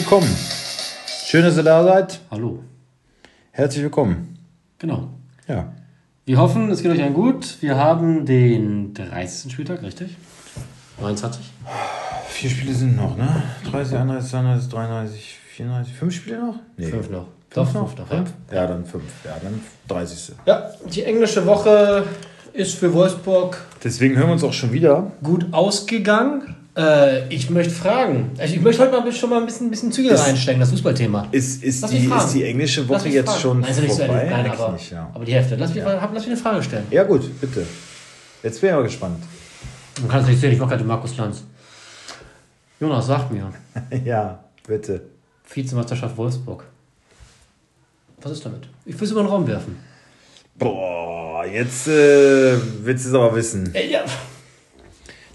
willkommen. Schön, dass ihr da seid. Hallo. Herzlich willkommen. Genau. Ja. Wir hoffen, es geht euch allen gut. Wir haben den 30. Spieltag, richtig? 29? Vier Spiele sind noch, ne? 30, 31, 32, 33, 34. Fünf Spiele noch? Nee. Fünf noch. Fünf Doch, noch? fünf noch. Fünf? Ja, dann fünf. Ja, dann 30. Ja, die englische Woche ist für Wolfsburg Deswegen hören wir uns auch schon wieder. gut ausgegangen. Äh, ich möchte fragen. Also ich möchte heute mal schon mal ein bisschen, ein bisschen Zügel Ist- reinstecken, das Fußballthema. Ist, ist, die, ist die englische Woche jetzt schon Nein, ja so vorbei? ehrlich. Nein, aber, nicht, ja. aber die Hälfte. Lass mich, hab, lass mich eine Frage stellen. ja, gut, bitte. Jetzt bin ich aber gespannt. Man kann es nicht sehen, ich mache gerade den Markus Lanz. Jonas, sag mir. ja, bitte. Vizemeisterschaft Wolfsburg. Was ist damit? Ich will es über den Raum werfen. Boah, jetzt äh, willst du es aber wissen. Äh, ja.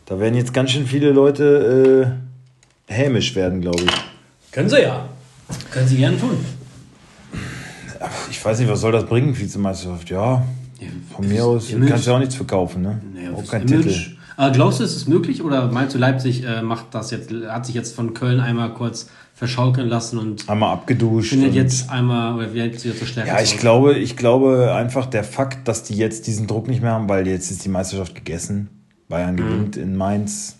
Da werden jetzt ganz schön viele Leute äh, hämisch werden, glaube ich. Können sie ja. Können sie gerne tun. Ich weiß nicht, was soll das bringen, Vizemeisterschaft? Ja, von mir aus Image. kannst du ja auch nichts verkaufen, ne? Nee, auch kein Image. Titel. Aber glaubst du, ist es möglich oder meinst du, Leipzig äh, macht das jetzt, hat sich jetzt von Köln einmal kurz verschaukeln lassen und Einmal abgeduscht. findet jetzt einmal oder wird jetzt wieder zur Stärke Ja, ich zurück? glaube, ich glaube einfach der Fakt, dass die jetzt diesen Druck nicht mehr haben, weil jetzt ist die Meisterschaft gegessen. Bayern gewinnt in Mainz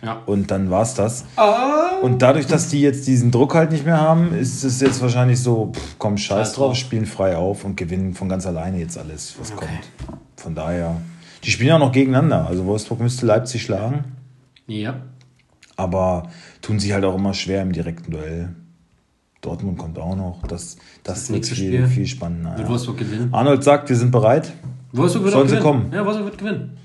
Mhm. Ja. und dann war's das. Ah. Und dadurch, dass die jetzt diesen Druck halt nicht mehr haben, ist es jetzt wahrscheinlich so, pff, komm, scheiß Scheiß drauf, drauf. spielen frei auf und gewinnen von ganz alleine jetzt alles, was Okay. kommt. Von daher, die spielen auch noch gegeneinander. Also Wolfsburg müsste Leipzig schlagen, Ja. aber tun sich halt auch immer schwer im direkten Duell. Dortmund kommt auch noch. Das, das, Das wird viel, viel spannender. Wird Ja. Wolfsburg gewinnen? Arnold sagt, wir sind bereit. Wolfsburg wird Sollen auch sie gewinnen. kommen? Ja, Wolfsburg wird gewinnen.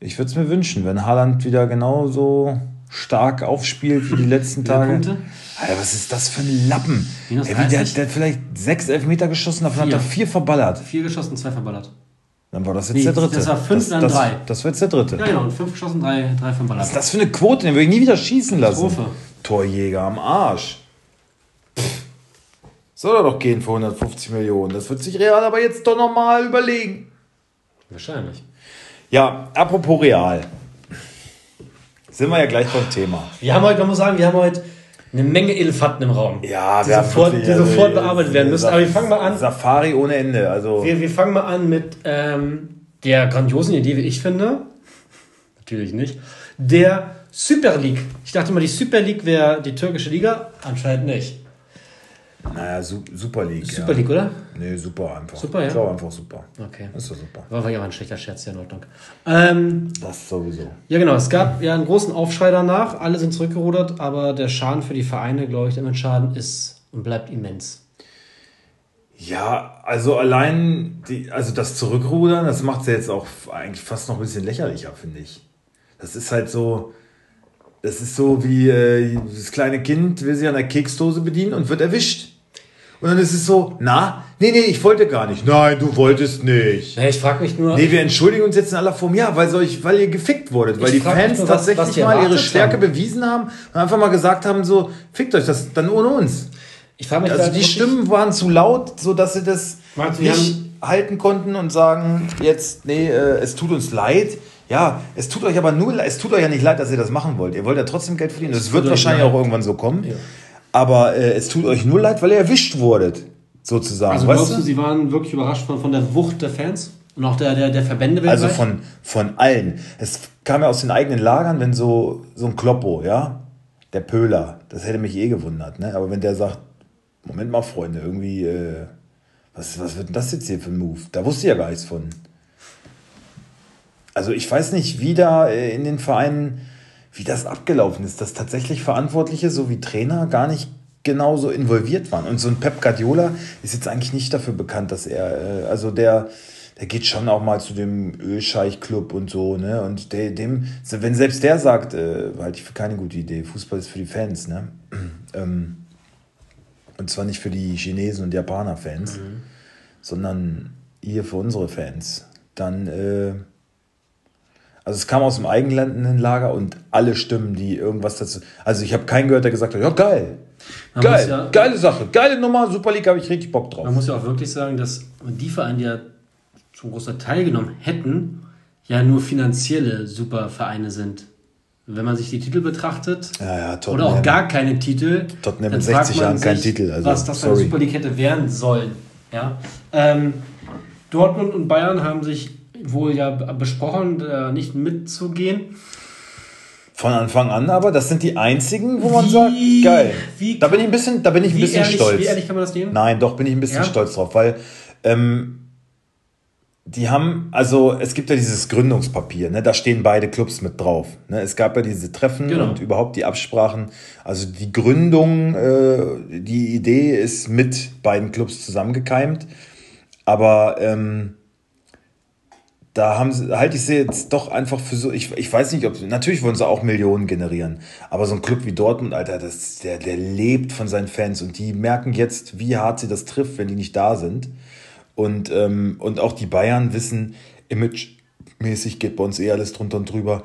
Ich würde es mir wünschen, wenn Haaland wieder genauso stark aufspielt wie die letzten Tage. Punkte? Alter, was ist das für ein Lappen? Minus Ey, der, 30? der hat vielleicht sechs Elfmeter geschossen, davon Vier. hat er vier verballert. Vier geschossen, zwei verballert. Dann war das jetzt Nee, der dritte. das war fünf, das, dann das, drei. Das war jetzt der dritte. Ja, genau. Und fünf geschossen, drei, drei verballert. Was ist das für eine Quote? Den würde ich nie wieder schießen lassen. Katastrophe. Torjäger am Arsch. Pff. Soll er doch gehen für 150 Millionen. Das wird sich Real aber jetzt doch nochmal überlegen. Wahrscheinlich. Ja, apropos Real. Sind wir ja gleich beim Thema. Wir haben heute, man muss sagen, wir haben heute eine Menge Elefanten im Raum. Ja, die sofort, wirklich, die also, sofort bearbeitet werden müssen. Aber wir fangen mal an. Safari ohne Ende. Also, Wir, wir fangen mal an mit ähm, der grandiosen Idee, wie ich finde. Natürlich nicht. Der Super League. Ich dachte mal, die Super League wäre die türkische Liga. Anscheinend nicht. Naja, Su Super League. Super ja. League, oder? Nee, super einfach. Super, ja? Ich glaube einfach super. Okay. Das ist doch super. War ja mal ein schlechter Scherz, ja in Ordnung. Ähm, Das sowieso. ja, genau. Es gab ja einen großen Aufschrei danach. Alle sind zurückgerudert, aber der Schaden für die Vereine, glaube ich, der Schaden ist und bleibt immens. Ja, also allein, die, also das Zurückrudern, das macht es ja jetzt auch eigentlich fast noch ein bisschen lächerlicher, finde ich. Das ist halt so, das ist so wie äh, das kleine Kind will sich an der Keksdose bedienen und wird erwischt. Und dann ist es so, na, nee, nee, ich wollte gar nicht. Nein, du wolltest nicht. Ja, ich frage mich nur. Nee, wir entschuldigen uns jetzt in aller Form. Ja, weil, solch, weil ihr gefickt wurdet. Weil Ich die Fans nur, was- tatsächlich was mal ihre Stärke haben. bewiesen haben und einfach mal gesagt haben, so, fickt euch das dann ohne uns. ich frage mich Also da die Stimmen waren zu laut, sodass sie das wir nicht halten konnten und sagen, jetzt, nee, äh, es tut uns leid. Ja, es tut euch aber nur, es tut euch ja nicht leid, dass ihr das machen wollt. Ihr wollt ja trotzdem Geld verdienen. Das wird tut euch wahrscheinlich leid. auch irgendwann so kommen. Ja. Aber äh, es tut euch nur leid, weil ihr erwischt wurdet, sozusagen. Also weißt glaubst du, sie waren wirklich überrascht von, von der Wucht der Fans und auch der, der, der Verbände Also weltweit? von, von allen. Es kam ja aus den eigenen Lagern, wenn so, so ein Kloppo, ja, der Pöhler, das hätte mich eh gewundert, ne? Aber wenn der sagt, Moment mal, Freunde, irgendwie, äh, was, was wird denn das jetzt hier für ein Move? Da wusste ich ja gar nichts von. Also ich weiß nicht, wie da äh, in den Vereinen, wie das abgelaufen ist, dass tatsächlich Verantwortliche sowie Trainer gar nicht genauso involviert waren. Und so ein Pep Guardiola ist jetzt eigentlich nicht dafür bekannt, dass er, äh, also der, der geht schon auch mal zu dem Ölscheich-Club und so, ne? Und der, dem, wenn selbst der sagt, äh, halte ich für keine gute Idee, Fußball ist für die Fans, ne? ähm, und zwar nicht für die Chinesen und Japaner-Fans, sondern hier für unsere Fans. Dann, äh, also es kam aus dem eigenen Lager und alle Stimmen, die irgendwas dazu. Also ich habe keinen gehört, der gesagt hat, ja geil. Man geil, ja- geile Sache, geile Nummer, Super League habe ich richtig Bock drauf. Man muss ja auch wirklich sagen, dass die Vereine, die ja zum großen Teil teilgenommen hätten, ja nur finanzielle Supervereine sind. wenn man sich die Titel betrachtet, Ja, ja, oder auch gar keine Titel, Tottenham dann in fragt 60 man Jahren kein sich, Titel, also, was das für eine sorry. Super League hätte werden sollen. Ja? Ähm, Dortmund und Bayern haben sich wohl ja besprochen, da nicht mitzugehen. Von Anfang an, aber das sind die einzigen, wo man Wie- sagt, geil. da bin ich ein bisschen, da bin ich ein bisschen ehrlich, stolz. wie ehrlich kann man das nehmen? Nein, doch bin ich ein bisschen Ja? stolz drauf, weil ähm, die haben, also es gibt ja dieses Gründungspapier, ne, da stehen beide Clubs mit drauf. Ne, es gab ja diese Treffen Genau. und überhaupt die Absprachen. Also die Gründung, äh, die Idee ist mit beiden Clubs zusammengekeimt. Aber ähm, da haben sie, halte ich sie jetzt doch einfach für so, ich, ich weiß nicht, ob, natürlich wollen sie auch Millionen generieren, aber so ein Club wie Dortmund, Alter, das, der, der lebt von seinen Fans und die merken jetzt, wie hart sie das trifft, wenn die nicht da sind. Und, ähm, und auch die Bayern wissen, imagemäßig geht bei uns eh alles drunter und drüber.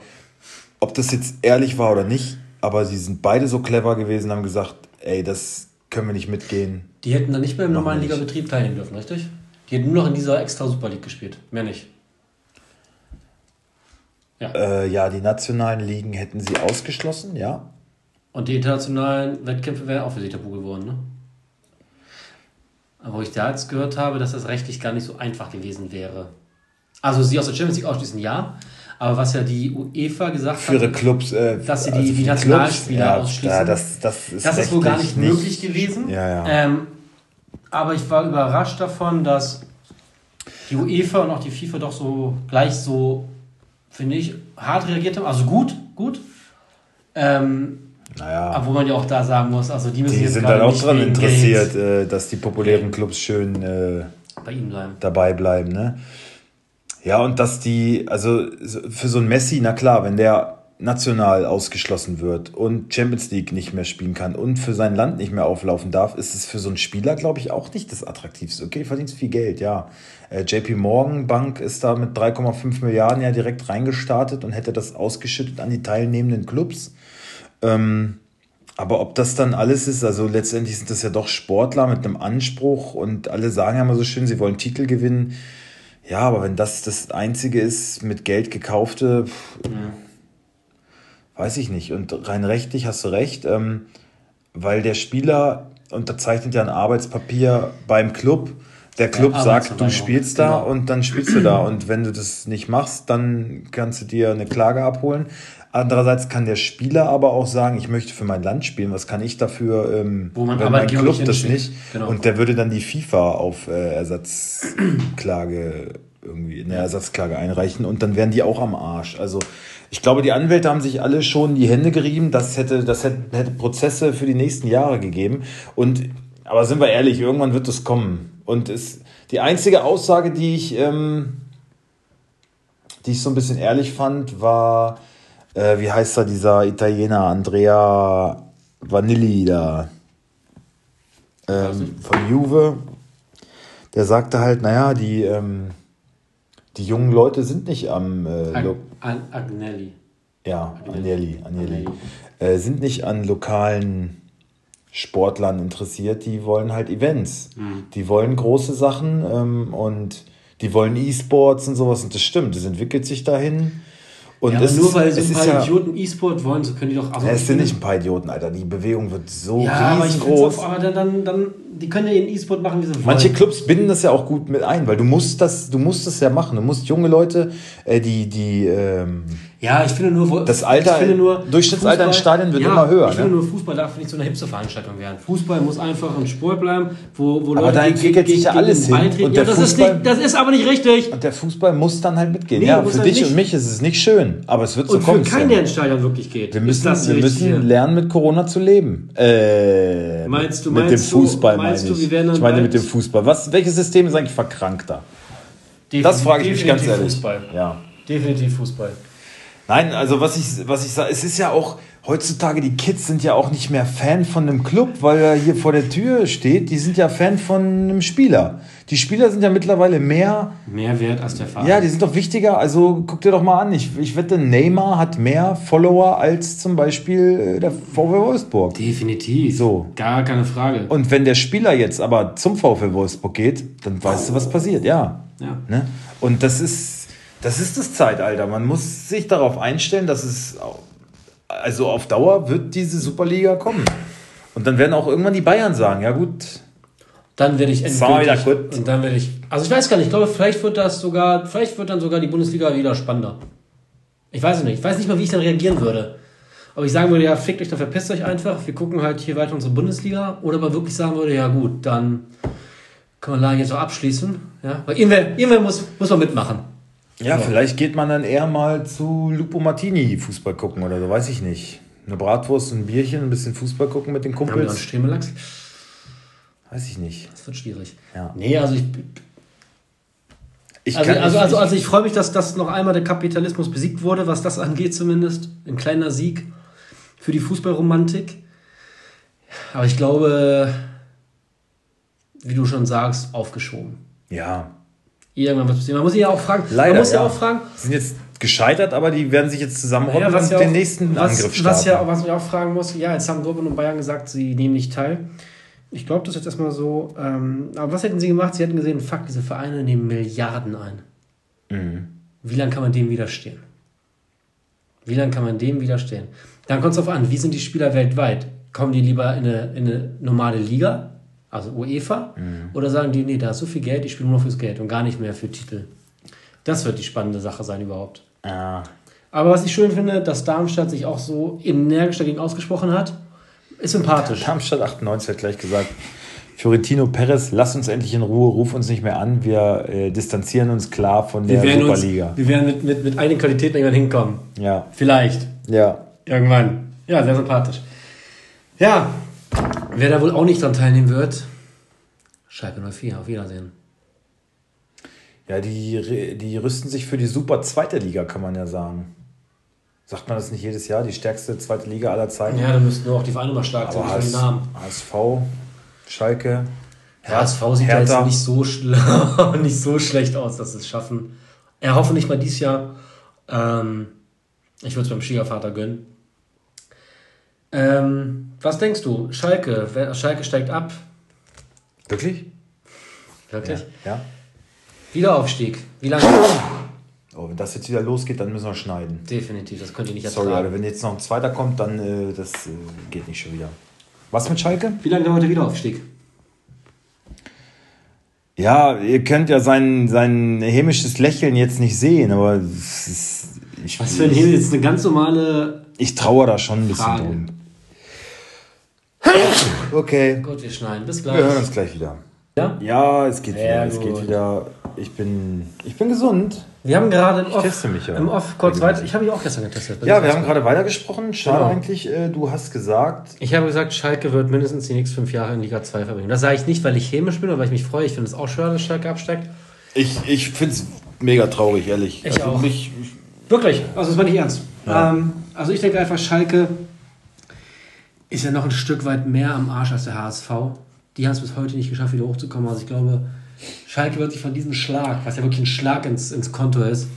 Ob das jetzt ehrlich war oder nicht, aber sie sind beide so clever gewesen, haben gesagt, ey, das können wir nicht mitgehen. Die hätten dann nicht mehr im Machen normalen. Ligabetrieb teilnehmen dürfen, richtig? Die hätten nur noch in dieser extra Super League gespielt, mehr nicht. Äh, ja, die nationalen Ligen hätten sie ausgeschlossen, ja. Und die internationalen Wettkämpfe wären auch für sie tabu geworden, ne? Aber wo ich da jetzt gehört habe, dass das rechtlich gar nicht so einfach gewesen wäre. Also sie aus der Champions League ausschließen, ja. Aber was ja die UEFA gesagt für ihre hat, Clubs, äh, dass sie die- also die Clubs, Nationalspieler ja, ausschließen. Ja, das, das ist, das ist wohl gar nicht rechtlich möglich gewesen. Ja, ja. Ähm, aber ich war überrascht davon, dass die UEFA und auch die FIFA doch so gleich so, finde ich, hart reagiert haben. Also gut, gut. Ähm, Naja, aber wo man ja auch da sagen muss, also die müssen die jetzt sind dann auch dran wegen interessiert, Geld äh, dass die populären Clubs schön äh, bei ihnen bleiben. dabei bleiben, ne? Ja, und dass die, also so- für so ein Messi, na klar, wenn der national ausgeschlossen wird und Champions League nicht mehr spielen kann und für sein Land nicht mehr auflaufen darf, ist es für so einen Spieler, glaube ich, auch nicht das Attraktivste. Okay, verdienst viel Geld, ja. Äh, JP Morgan Bank ist da mit 3,5 Milliarden ja direkt reingestartet und hätte das ausgeschüttet an die teilnehmenden Clubs. Ähm, aber ob das dann alles ist, also letztendlich sind das ja doch Sportler mit einem Anspruch und alle sagen ja immer so schön, sie wollen Titel gewinnen. Ja, aber wenn das das Einzige ist, mit Geld gekaufte, pff, weiß ich nicht. Und rein rechtlich hast du recht, ähm, weil der Spieler unterzeichnet ja ein Arbeitspapier beim Club. Der Club Ja, sagt, du spielst da genau. und dann spielst du da. Und wenn du das nicht machst, dann kannst du dir eine Klage abholen. Andererseits kann der Spieler aber auch sagen, ich möchte für mein Land spielen. Was kann ich dafür, ähm, Wo man wenn mein Club nicht das nicht? Genau. Und der würde dann die FIFA auf äh, Ersatzklage irgendwie eine Ersatzklage einreichen und dann wären die auch am Arsch. Also ich glaube, die Anwälte haben sich alle schon die Hände gerieben. Das hätte, das hätte, hätte Prozesse für die nächsten Jahre gegeben. Und aber sind wir ehrlich, irgendwann wird es kommen. Und es, die einzige Aussage, die ich, ähm, die ich so ein bisschen ehrlich fand, war, äh, wie heißt er, dieser Italiener, Andrea Vanilli da, ähm, von Juve. Der sagte halt, naja, die, ähm, die jungen Leute sind nicht am, äh, Ag Agnelli. ja, Agnelli, Agnelli. Agnelli. Äh, sind nicht an lokalen Sportlern interessiert, die wollen halt Events. Mhm. Die wollen große Sachen ähm, und die wollen E-Sports und sowas und das stimmt, das entwickelt sich dahin. Und Ja, aber nur weil so ein paar ja, Idioten E-Sport wollen, so können die doch. Also Ja, ich es sind nicht ein paar Idioten, Alter. Die Bewegung wird so Ja, aber riesengroß. auch, aber dann, dann, dann, die können ja ihren E-Sport machen, wie sie wollen. Manche Clubs binden das ja auch gut mit ein, weil du musst das, du musst das ja machen. Du musst junge Leute, äh, die, die, ähm, Ja, ich finde nur, Das Alter- nur, Durchschnittsalter in Stadien wird immer höher, Ich finde ne? nur, Fußball darf nicht so eine Hipster-Veranstaltung werden. Fußball muss einfach ein Sport bleiben, wo, wo Aber da entwickelt sich ja alles hin. Und Ja, der das ist, Fußball- nicht, das ist aber nicht richtig. und der Fußball muss dann halt mitgehen. Nee, ja, für halt dich nicht. und mich ist es nicht schön, aber es wird so Und für kommen. keinen, Sam. der ins Stadion wirklich geht. wir ist müssen, wir müssen lernen, mit Corona zu leben. Äh, Meinst du- mit meinst dem du- Fußball meinst meine du, ich. wir werden dann ich meine mit dem Fußball. Was, welches System ist eigentlich verkrankter? Definitiv- Das frage ich mich ganz definitiv ehrlich. Fußball. Ja. Definitiv Fußball. Nein, also was ich, was ich sage, es ist ja auch, heutzutage, die Kids sind ja auch nicht mehr Fan von einem Club, weil er hier vor der Tür steht. Die sind ja Fan von einem Spieler. Die Spieler sind ja mittlerweile mehr, Mehr wert als der Verein. ja, die sind doch wichtiger. Also guck dir doch mal an. Ich, ich wette, Neymar hat mehr Follower als zum Beispiel äh, der VW Wolfsburg. Definitiv. So. Gar keine Frage. Und wenn der Spieler jetzt aber zum VfL Wolfsburg geht, dann weißt du, was passiert. Ja. Ja. Ne? Und das ist, das ist das Zeitalter. Man muss sich darauf einstellen, dass es also auf Dauer wird diese Superliga kommen. Und dann werden auch irgendwann die Bayern sagen, ja gut. Dann werde ich endgültig. Und dann werde ich. Also ich weiß gar nicht, ich glaube, vielleicht wird das sogar, vielleicht wird dann sogar die Bundesliga wieder spannender. Ich weiß es nicht. Ich weiß nicht mal, wie ich dann reagieren würde. Aber ich sagen würde, ja, fickt euch, dann verpisst euch einfach. Wir gucken halt hier weiter unsere Bundesliga. Oder aber wirklich sagen würde, ja gut, dann können wir Lagen jetzt auch abschließen. Ja? Weil irgendwer, irgendwer muss, muss man mitmachen. Ja, so. vielleicht geht man dann eher mal zu Lupo Martini Fußball gucken oder so, weiß ich nicht. Eine Bratwurst, ein Bierchen, ein bisschen Fußball gucken mit den Kumpels. Haben Stremelachs? Weiß ich nicht. Das wird schwierig. Ja. Nee, also ich. ich also, also, also, also ich freue mich, dass das noch einmal der Kapitalismus besiegt wurde, was das angeht zumindest. Ein kleiner Sieg für die Fußballromantik. Aber ich glaube, wie du schon sagst, aufgeschoben. Ja. Irgendwann wird passieren. Man muss ja auch fragen. Leider, man muss ja, ja auch fragen. Sie sind jetzt gescheitert, aber die werden sich jetzt zusammenrotten ja, und ja den nächsten was, Angriff starten. Was, ja, was man auch fragen muss, ja, jetzt haben Dortmund und Bayern gesagt, sie nehmen nicht teil. Ich glaube, das ist jetzt erstmal so. Ähm, aber was hätten sie gemacht? Sie hätten gesehen, fuck, diese Vereine nehmen Milliarden ein. Mhm. Wie lange kann man dem widerstehen? Wie lange kann man dem widerstehen? Dann kommt es darauf an, wie sind die Spieler weltweit? Kommen die lieber in eine, in eine normale Liga, also UEFA, mhm. oder sagen die, nee, da ist so viel Geld, ich spiele nur noch fürs Geld und gar nicht mehr für Titel? Das wird die spannende Sache sein überhaupt. Ja. Aber was ich schön finde, dass Darmstadt sich auch so energisch dagegen ausgesprochen hat, ist sympathisch. Darmstadt 98 hat gleich gesagt, Fiorentino Perez, lass uns endlich in Ruhe, ruf uns nicht mehr an, wir äh, distanzieren uns klar von der Superliga. Uns, wir werden mit, mit, mit einigen Qualitäten irgendwann hinkommen. Ja. Vielleicht. Ja. Irgendwann. Ja, sehr sympathisch. Ja, wer da wohl auch nicht dran teilnehmen wird, Schalke 04, auf Wiedersehen. Ja, die, die rüsten sich für die super zweite Liga, kann man ja sagen. Sagt man das nicht jedes Jahr? Die stärkste zweite Liga aller Zeiten? Ja, da müssten nur auch die Vereine mal stark sein, die Namen. HSV, Schalke. Ja, HSV sieht ja jetzt nicht so, nicht so schlecht aus, dass sie es schaffen. Er hoffe nicht mal dieses Jahr. Ähm, ich würde es beim Schwiegervater gönnen. Ähm, was denkst du? Schalke, Schalke steigt ab. Wirklich? Wirklich? Ja. ja. Wiederaufstieg. Wie lange? Oh, wenn das jetzt wieder losgeht, dann müssen wir schneiden. Definitiv, das könnt ihr nicht ertragen. Sorry, Alter, wenn jetzt noch ein zweiter kommt, dann äh, das äh, geht nicht schon wieder. Was mit Schalke? Wie lange dauert der Wiederaufstieg? Ja, ihr könnt ja sein, sein hämisches Lächeln jetzt nicht sehen, aber ist, ich, Was für ein Hämisch? Jetzt eine ganz normale. Ich traue da schon ein bisschen Frage. drum. Okay. Gut, wir schneiden. Bis gleich. Wir hören uns gleich wieder. Ja? Ja, es geht Sehr wieder. Es geht wieder. Ich bin, ich bin gesund. Wir haben gerade im Off, teste mich ja. im Off kurz weiter. Ich habe mich auch gestern getestet. Ja, wir haben gerade weitergesprochen. Schade genau. eigentlich, äh, du hast gesagt. Ich habe gesagt, Schalke wird mindestens die nächsten fünf Jahre in Liga 2 verbringen. Das sage ich nicht, weil ich chemisch bin oder weil ich mich freue. Ich finde es auch schön, dass Schalke absteigt. Ich, ich finde es mega traurig, ehrlich. Ich also auch. Mich, Wirklich, also das war nicht ernst. Ja. Ähm, also ich denke einfach, Schalke ist ja noch ein Stück weit mehr am Arsch als der HSV. Die haben es bis heute nicht geschafft, wieder hochzukommen. Also ich glaube, Schalke wird sich von diesem Schlag, was ja wirklich ein Schlag ins, ins Konto ist.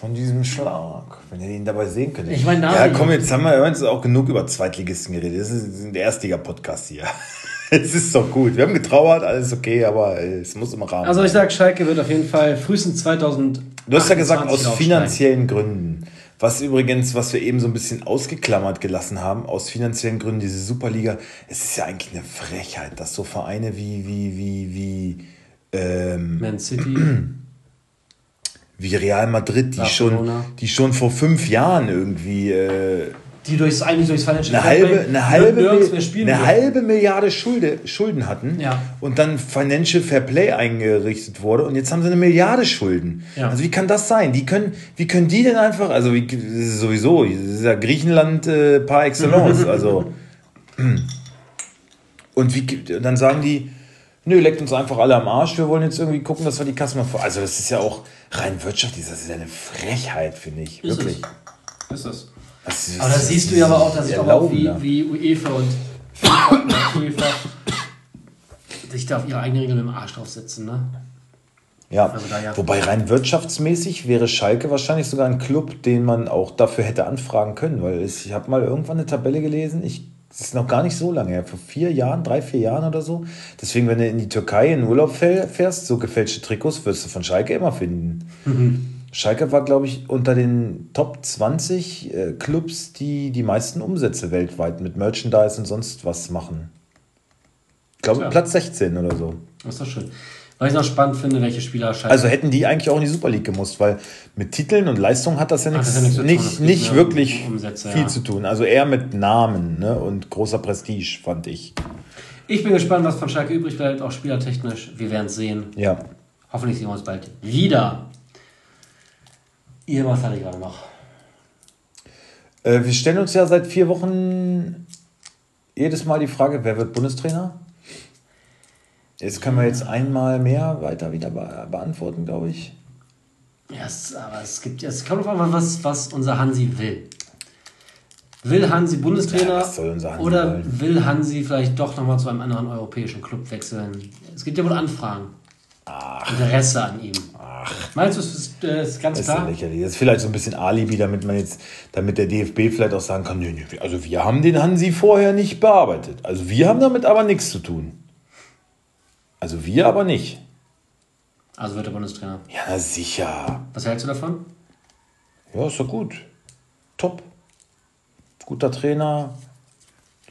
Von diesem Schlag, wenn ihr ihn dabei sehen könnt. Ich meine, Ja, komm, jetzt haben wir jetzt auch genug über Zweitligisten geredet. Das ist ein Erstliga-Podcast hier. es ist doch gut. Wir haben getrauert, alles okay, aber es muss im Rahmen. Also ich sage, Schalke wird auf jeden Fall frühestens 2000. Du hast ja gesagt, aus finanziellen Gründen. Was übrigens, was wir eben so ein bisschen ausgeklammert gelassen haben, aus finanziellen Gründen, diese Superliga, es ist ja eigentlich eine Frechheit, dass so Vereine wie, wie, wie, wie ähm, Man City, wie Real Madrid, die schon, die schon vor fünf Jahren irgendwie äh, die durchs, eigentlich durchs Financial eine halbe, eine halbe, eine halbe Milliarde Schulde, Schulden hatten ja. und dann Financial Fair Play eingerichtet wurde und jetzt haben sie eine Milliarde Schulden. Ja. Also wie kann das sein? Die können, wie können die denn einfach, also wie, sowieso, das ist ja Griechenland äh, par excellence, also und wie, dann sagen die, nö, leckt uns einfach alle am Arsch, wir wollen jetzt irgendwie gucken, dass wir die Kasse mal vor, also das ist ja auch rein wirtschaftlich, das ist ja eine Frechheit, finde ich, ist wirklich. Es. Ist es. Das aber da siehst du ja aber auch, dass ich auch wie, wie UEFA und UEFA sich da auf ihre eigenen Regeln dem Arsch draufsetzen, ne? Ja. Also ja. wobei rein wirtschaftsmäßig wäre Schalke wahrscheinlich sogar ein Club, den man auch dafür hätte anfragen können, weil ich habe mal irgendwann eine Tabelle gelesen, ich das ist noch gar nicht so lange her, vor vier Jahren, drei, vier Jahren oder so. Deswegen, wenn du in die Türkei in Urlaub fährst, so gefälschte Trikots wirst du von Schalke immer finden. Mhm. Schalke war, glaube ich, unter den Top 20 äh, Clubs, die die meisten Umsätze weltweit mit Merchandise und sonst was machen. Ich glaube, Ja. Platz 16 oder so. Das ist doch schön. Weil ich noch spannend finde, welche Spieler Schalke. Also hätten die eigentlich auch in die Super League gemusst, weil mit Titeln und Leistung hat das ja nichts, das ja nichts nicht, nicht wirklich Umsätze, viel ja. zu tun. Also eher mit Namen ne? und großer Prestige, fand ich. ich bin gespannt, was von Schalke übrig bleibt, auch spielertechnisch. Wir werden es sehen. Ja. Hoffentlich sehen wir uns bald wieder. Ihr, was hatte ich gerade noch? Äh, wir stellen uns ja seit vier Wochen jedes Mal die Frage, wer wird Bundestrainer? Jetzt können wir jetzt einmal mehr weiter wieder be beantworten, glaube ich. Ja, es, aber es gibt es kommt auf einmal was, was unser Hansi will. Will Hansi Bundestrainer Ja, Hansi oder wollen? will Hansi vielleicht doch nochmal zu einem anderen europäischen Club wechseln? Es gibt ja wohl Anfragen. Interesse an ihm. Meinst du, es ist, äh, ist ganz Das ist ja klar? lächerlich. Das ist vielleicht so ein bisschen Alibi, damit man jetzt, damit der DFB vielleicht auch sagen kann, nö, nö, also wir haben den Hansi vorher nicht bearbeitet. Also wir haben damit aber nichts zu tun. Also wir aber nicht. Also wird er Bundestrainer. Ja, na sicher. Was hältst du davon? Ja, ist doch gut. Top. Guter Trainer.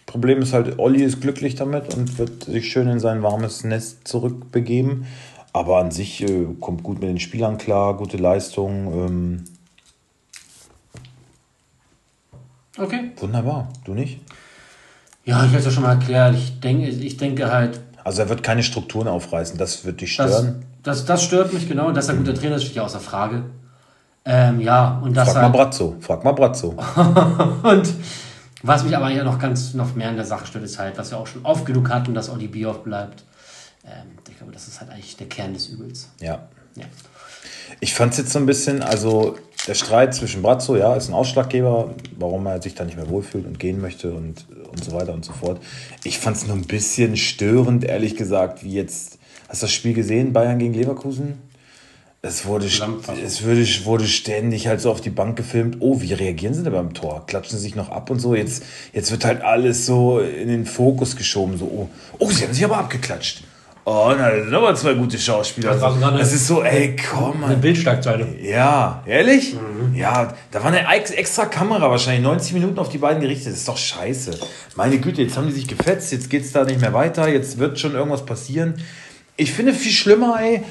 Problem ist halt, Olli ist glücklich damit und wird sich schön in sein warmes Nest zurückbegeben. Aber an sich äh, kommt gut mit den Spielern klar, gute Leistung. Ähm, Okay. wunderbar. Du nicht? Ja, ich habe es ja schon mal erklärt. Ich denke, ich denke halt, Also er wird keine Strukturen aufreißen, das wird dich das, stören. das, das stört mich genau. Dass er guter Trainer ist, steht ja außer Frage. Ähm, ja, und das Frag mal halt, Brazzo, frag mal Brazzo. Und was mich aber ja noch ganz noch mehr an der Sache stört, ist halt, was wir auch schon oft genug hatten, dass Oli Bioff bleibt. Ähm, glaube, das ist halt eigentlich der Kern des Übels. Ja. Ja. Ich fand es jetzt so ein bisschen, also der Streit zwischen Brazzo, ja, ist ein Ausschlaggeber, warum er sich da nicht mehr wohlfühlt und gehen möchte und, und so weiter und so fort. Ich fand es nur ein bisschen störend, ehrlich gesagt, wie jetzt, hast du das Spiel gesehen, Bayern gegen Leverkusen? Es wurde, es wurde, wurde ständig halt so auf die Bank gefilmt. Oh, wie reagieren sie denn beim Tor? Klatschen sie sich noch ab und so? Jetzt, jetzt wird halt alles so in den Fokus geschoben. So, oh, oh sie haben sich aber abgeklatscht. Oh, na, das sind aber zwei gute Schauspieler. Das eine- Es ist so, ey, komm mal. Bildschlagzeile. Ja, ehrlich? Mhm. Ja, da war eine ex- extra Kamera wahrscheinlich 90 Minuten auf die beiden gerichtet. Das ist doch scheiße. Meine Güte, jetzt haben die sich gefetzt, jetzt geht's da nicht mehr weiter, jetzt wird schon irgendwas passieren. Ich finde viel schlimmer, ey.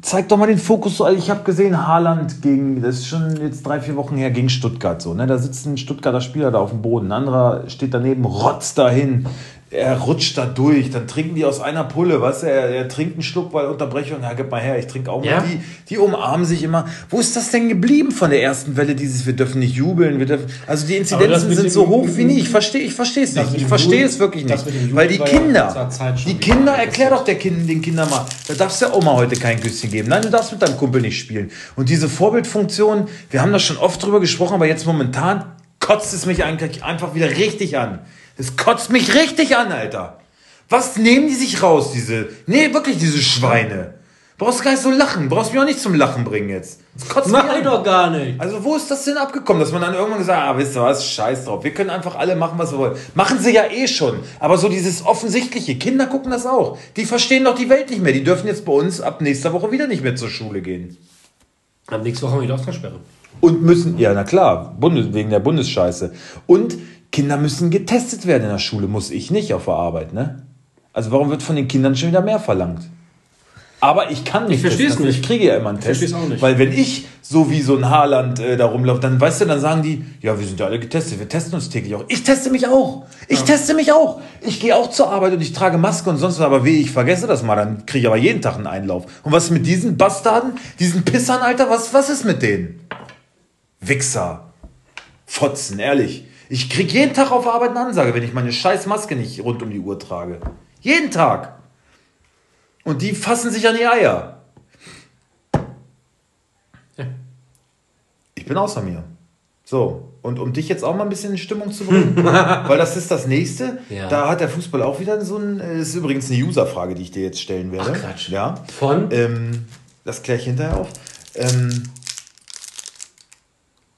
Zeig doch mal den Fokus so. Ich habe gesehen, Haaland gegen, das ist schon jetzt drei, vier Wochen her, gegen Stuttgart so. Ne? Da sitzt ein Stuttgarter Spieler da auf dem Boden. Ein anderer steht daneben, rotzt dahin. Er rutscht da durch, dann trinken die aus einer Pulle, du, er, er trinkt einen Schluck bei Unterbrechung, ja, gib mal her, ich trinke auch mal. Ja. Die, die umarmen sich immer. Wo ist das denn geblieben von der ersten Welle, dieses, wir dürfen nicht jubeln, wir dürfen, also die Inzidenzen sind so hoch wie nie. Ich verstehe ich verstehe es nicht. Ich verstehe es wirklich nicht. Weil die ja Kinder, die Kinder, erklär doch der kind, den Kindern mal, da darfst der Oma heute kein Küsschen geben. Nein, du darfst mit deinem Kumpel nicht spielen. Und diese Vorbildfunktion, wir haben da schon oft drüber gesprochen, aber jetzt momentan kotzt es mich eigentlich einfach wieder richtig an. Es kotzt mich richtig an, Alter. Was nehmen die sich raus, diese, nee, wirklich diese Schweine. Brauchst gar nicht so lachen, brauchst mich auch nicht zum Lachen bringen jetzt. Das kotzt mich Mach ich an. doch gar nicht. Also wo ist das denn abgekommen, dass man dann irgendwann gesagt hat, ah, wisst ihr was, scheiß drauf, wir können einfach alle machen, was wir wollen. Machen sie ja eh schon, aber so dieses offensichtliche, Kinder gucken das auch. Die verstehen doch die Welt nicht mehr, die dürfen jetzt bei uns ab nächster Woche wieder nicht mehr zur Schule gehen. Am nächsten Woche haben wir die Ausgangssperre. Und müssen, ja na klar, Bundes, wegen der Bundesscheiße. Und Kinder müssen getestet werden in der Schule, muss ich nicht auf der Arbeit, ne? Also warum wird von den Kindern schon wieder mehr verlangt? Aber ich kann nicht. Ich versteh's testen. nicht. Ich kriege ja immer einen Test. versteh's auch nicht. Weil wenn ich so wie so ein Haarland äh, da rumlaufe, dann weißt du, dann sagen die, ja, wir sind ja alle getestet, wir testen uns täglich auch. Ich teste mich auch. Ich teste mich auch. Ich gehe auch zur Arbeit und ich trage Maske und sonst was, aber weh, ich vergesse das mal, dann kriege ich aber jeden Tag einen Einlauf. Und was ist mit diesen Bastarden, diesen Pissern, Alter, was, was ist mit denen? Wichser. Fotzen, ehrlich. Ich krieg jeden Tag auf Arbeit eine Ansage, wenn ich meine scheiß Maske nicht rund um die Uhr trage. Jeden Tag. Und die fassen sich an die Eier. Ja. Ich bin außer mir. So, und um dich jetzt auch mal ein bisschen in Stimmung zu bringen, weil das ist das nächste. Ja. Da hat der Fußball auch wieder so ein. äh, ist übrigens eine User-Frage, die ich dir jetzt stellen werde. Ach, Quatsch. Ja. Von? Ähm, das kläre ich hinterher auf. Ähm,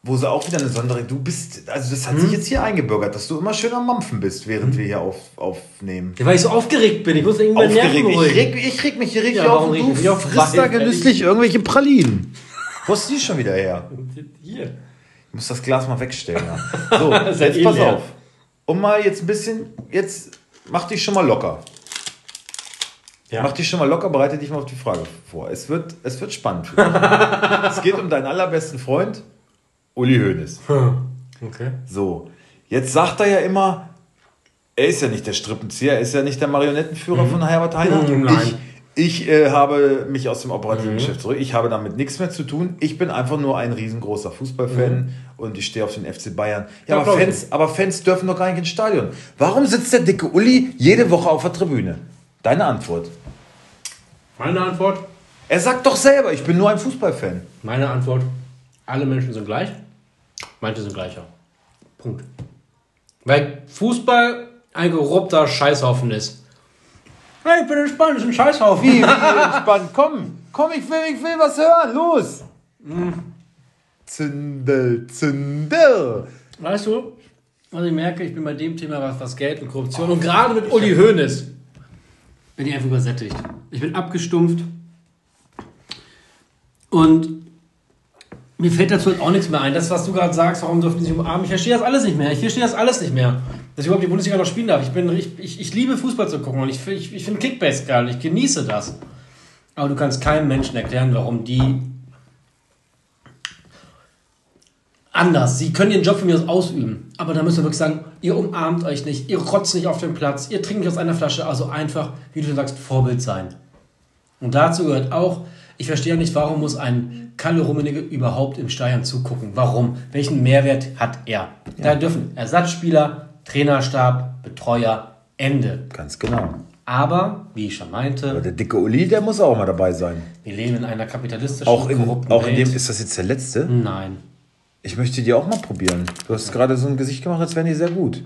wo sie auch wieder eine Sonderung. Du bist, also das hat Hm? sich jetzt hier eingebürgert, dass du immer schön am Mampfen bist, während wir hier auf, aufnehmen. Ja, weil ich so aufgeregt bin. Ich muss irgendwann Aufgeregt. Nerven Ich reg, ich reg mich hier richtig Ja, auf und du auf? frisst da genüsslich irgendwelche Pralinen. Wo ist die schon wieder her? Hier. Ich muss das Glas mal wegstellen. Ja. So, jetzt eh pass leer. auf. Um mal jetzt ein bisschen, jetzt mach dich schon mal locker. Ja. Mach dich schon mal locker, bereite dich mal auf die Frage vor. Es wird, es wird spannend. Es geht um deinen allerbesten Freund, Uli Hoeneß. Okay. So, jetzt sagt er ja immer, er ist ja nicht der Strippenzieher, er ist ja nicht der Marionettenführer von Herbert Heiner. Mhm, nein. Ich, ich äh, habe mich aus dem operativen Geschäft zurück. Ich habe damit nichts mehr zu tun. Ich bin einfach nur ein riesengroßer Fußballfan und ich stehe auf den FC Bayern. Ja, Ja, aber. Fans, aber Fans dürfen doch gar nicht ins Stadion. Warum sitzt der dicke Uli jede Woche auf der Tribüne? Deine Antwort. Meine Antwort? Er sagt doch selber, ich bin nur ein Fußballfan. Meine Antwort: Alle Menschen sind gleich. Manche sind gleicher. Punkt. Weil Fußball ein korrupter Scheißhaufen ist. Hey, ich bin entspannt, das ist ein Scheißhaufen. Wie, wie entspannt. Komm, komm, ich will, ich will was hören. Los. Zündel, Zündel. Weißt du, was ich merke, ich bin bei dem Thema, was, was Geld und Korruption und gerade mit Uli Hoeneß bin ich einfach übersättigt. Ich bin abgestumpft und mir fällt dazu auch nichts mehr ein. Das, was du gerade sagst, warum dürfen die sich umarmen, ich verstehe das alles nicht mehr. Ich verstehe das alles nicht mehr. Dass ich überhaupt die Bundesliga noch spielen darf. Ich, bin, ich, ich, ich liebe Fußball zu gucken und ich, ich, ich finde Kickbase geil. Ich genieße das. Aber du kannst keinem Menschen erklären, warum die anders. Sie können ihren Job von mir aus ausüben. Aber da müssen wir wirklich sagen, ihr umarmt euch nicht, ihr rotzt nicht auf dem Platz, ihr trinkt nicht aus einer Flasche. Also einfach, wie du schon sagst, Vorbild sein. Und dazu gehört auch, ich verstehe nicht, warum muss ein Kalle Rummenigge überhaupt im Stadion zugucken? Warum? Welchen Mehrwert hat er? Da dürfen Ersatzspieler, Trainerstab, Betreuer, Ende. Ganz genau. Aber, wie ich schon Aber meinte, der dicke Uli, der muss auch mal dabei sein. wir leben in einer kapitalistischen, Auch in, korrupten auch in Welt. dem, ist das jetzt der letzte? Nein. Ich möchte die auch mal probieren. Du hast gerade so ein Gesicht gemacht, als wären die sehr gut.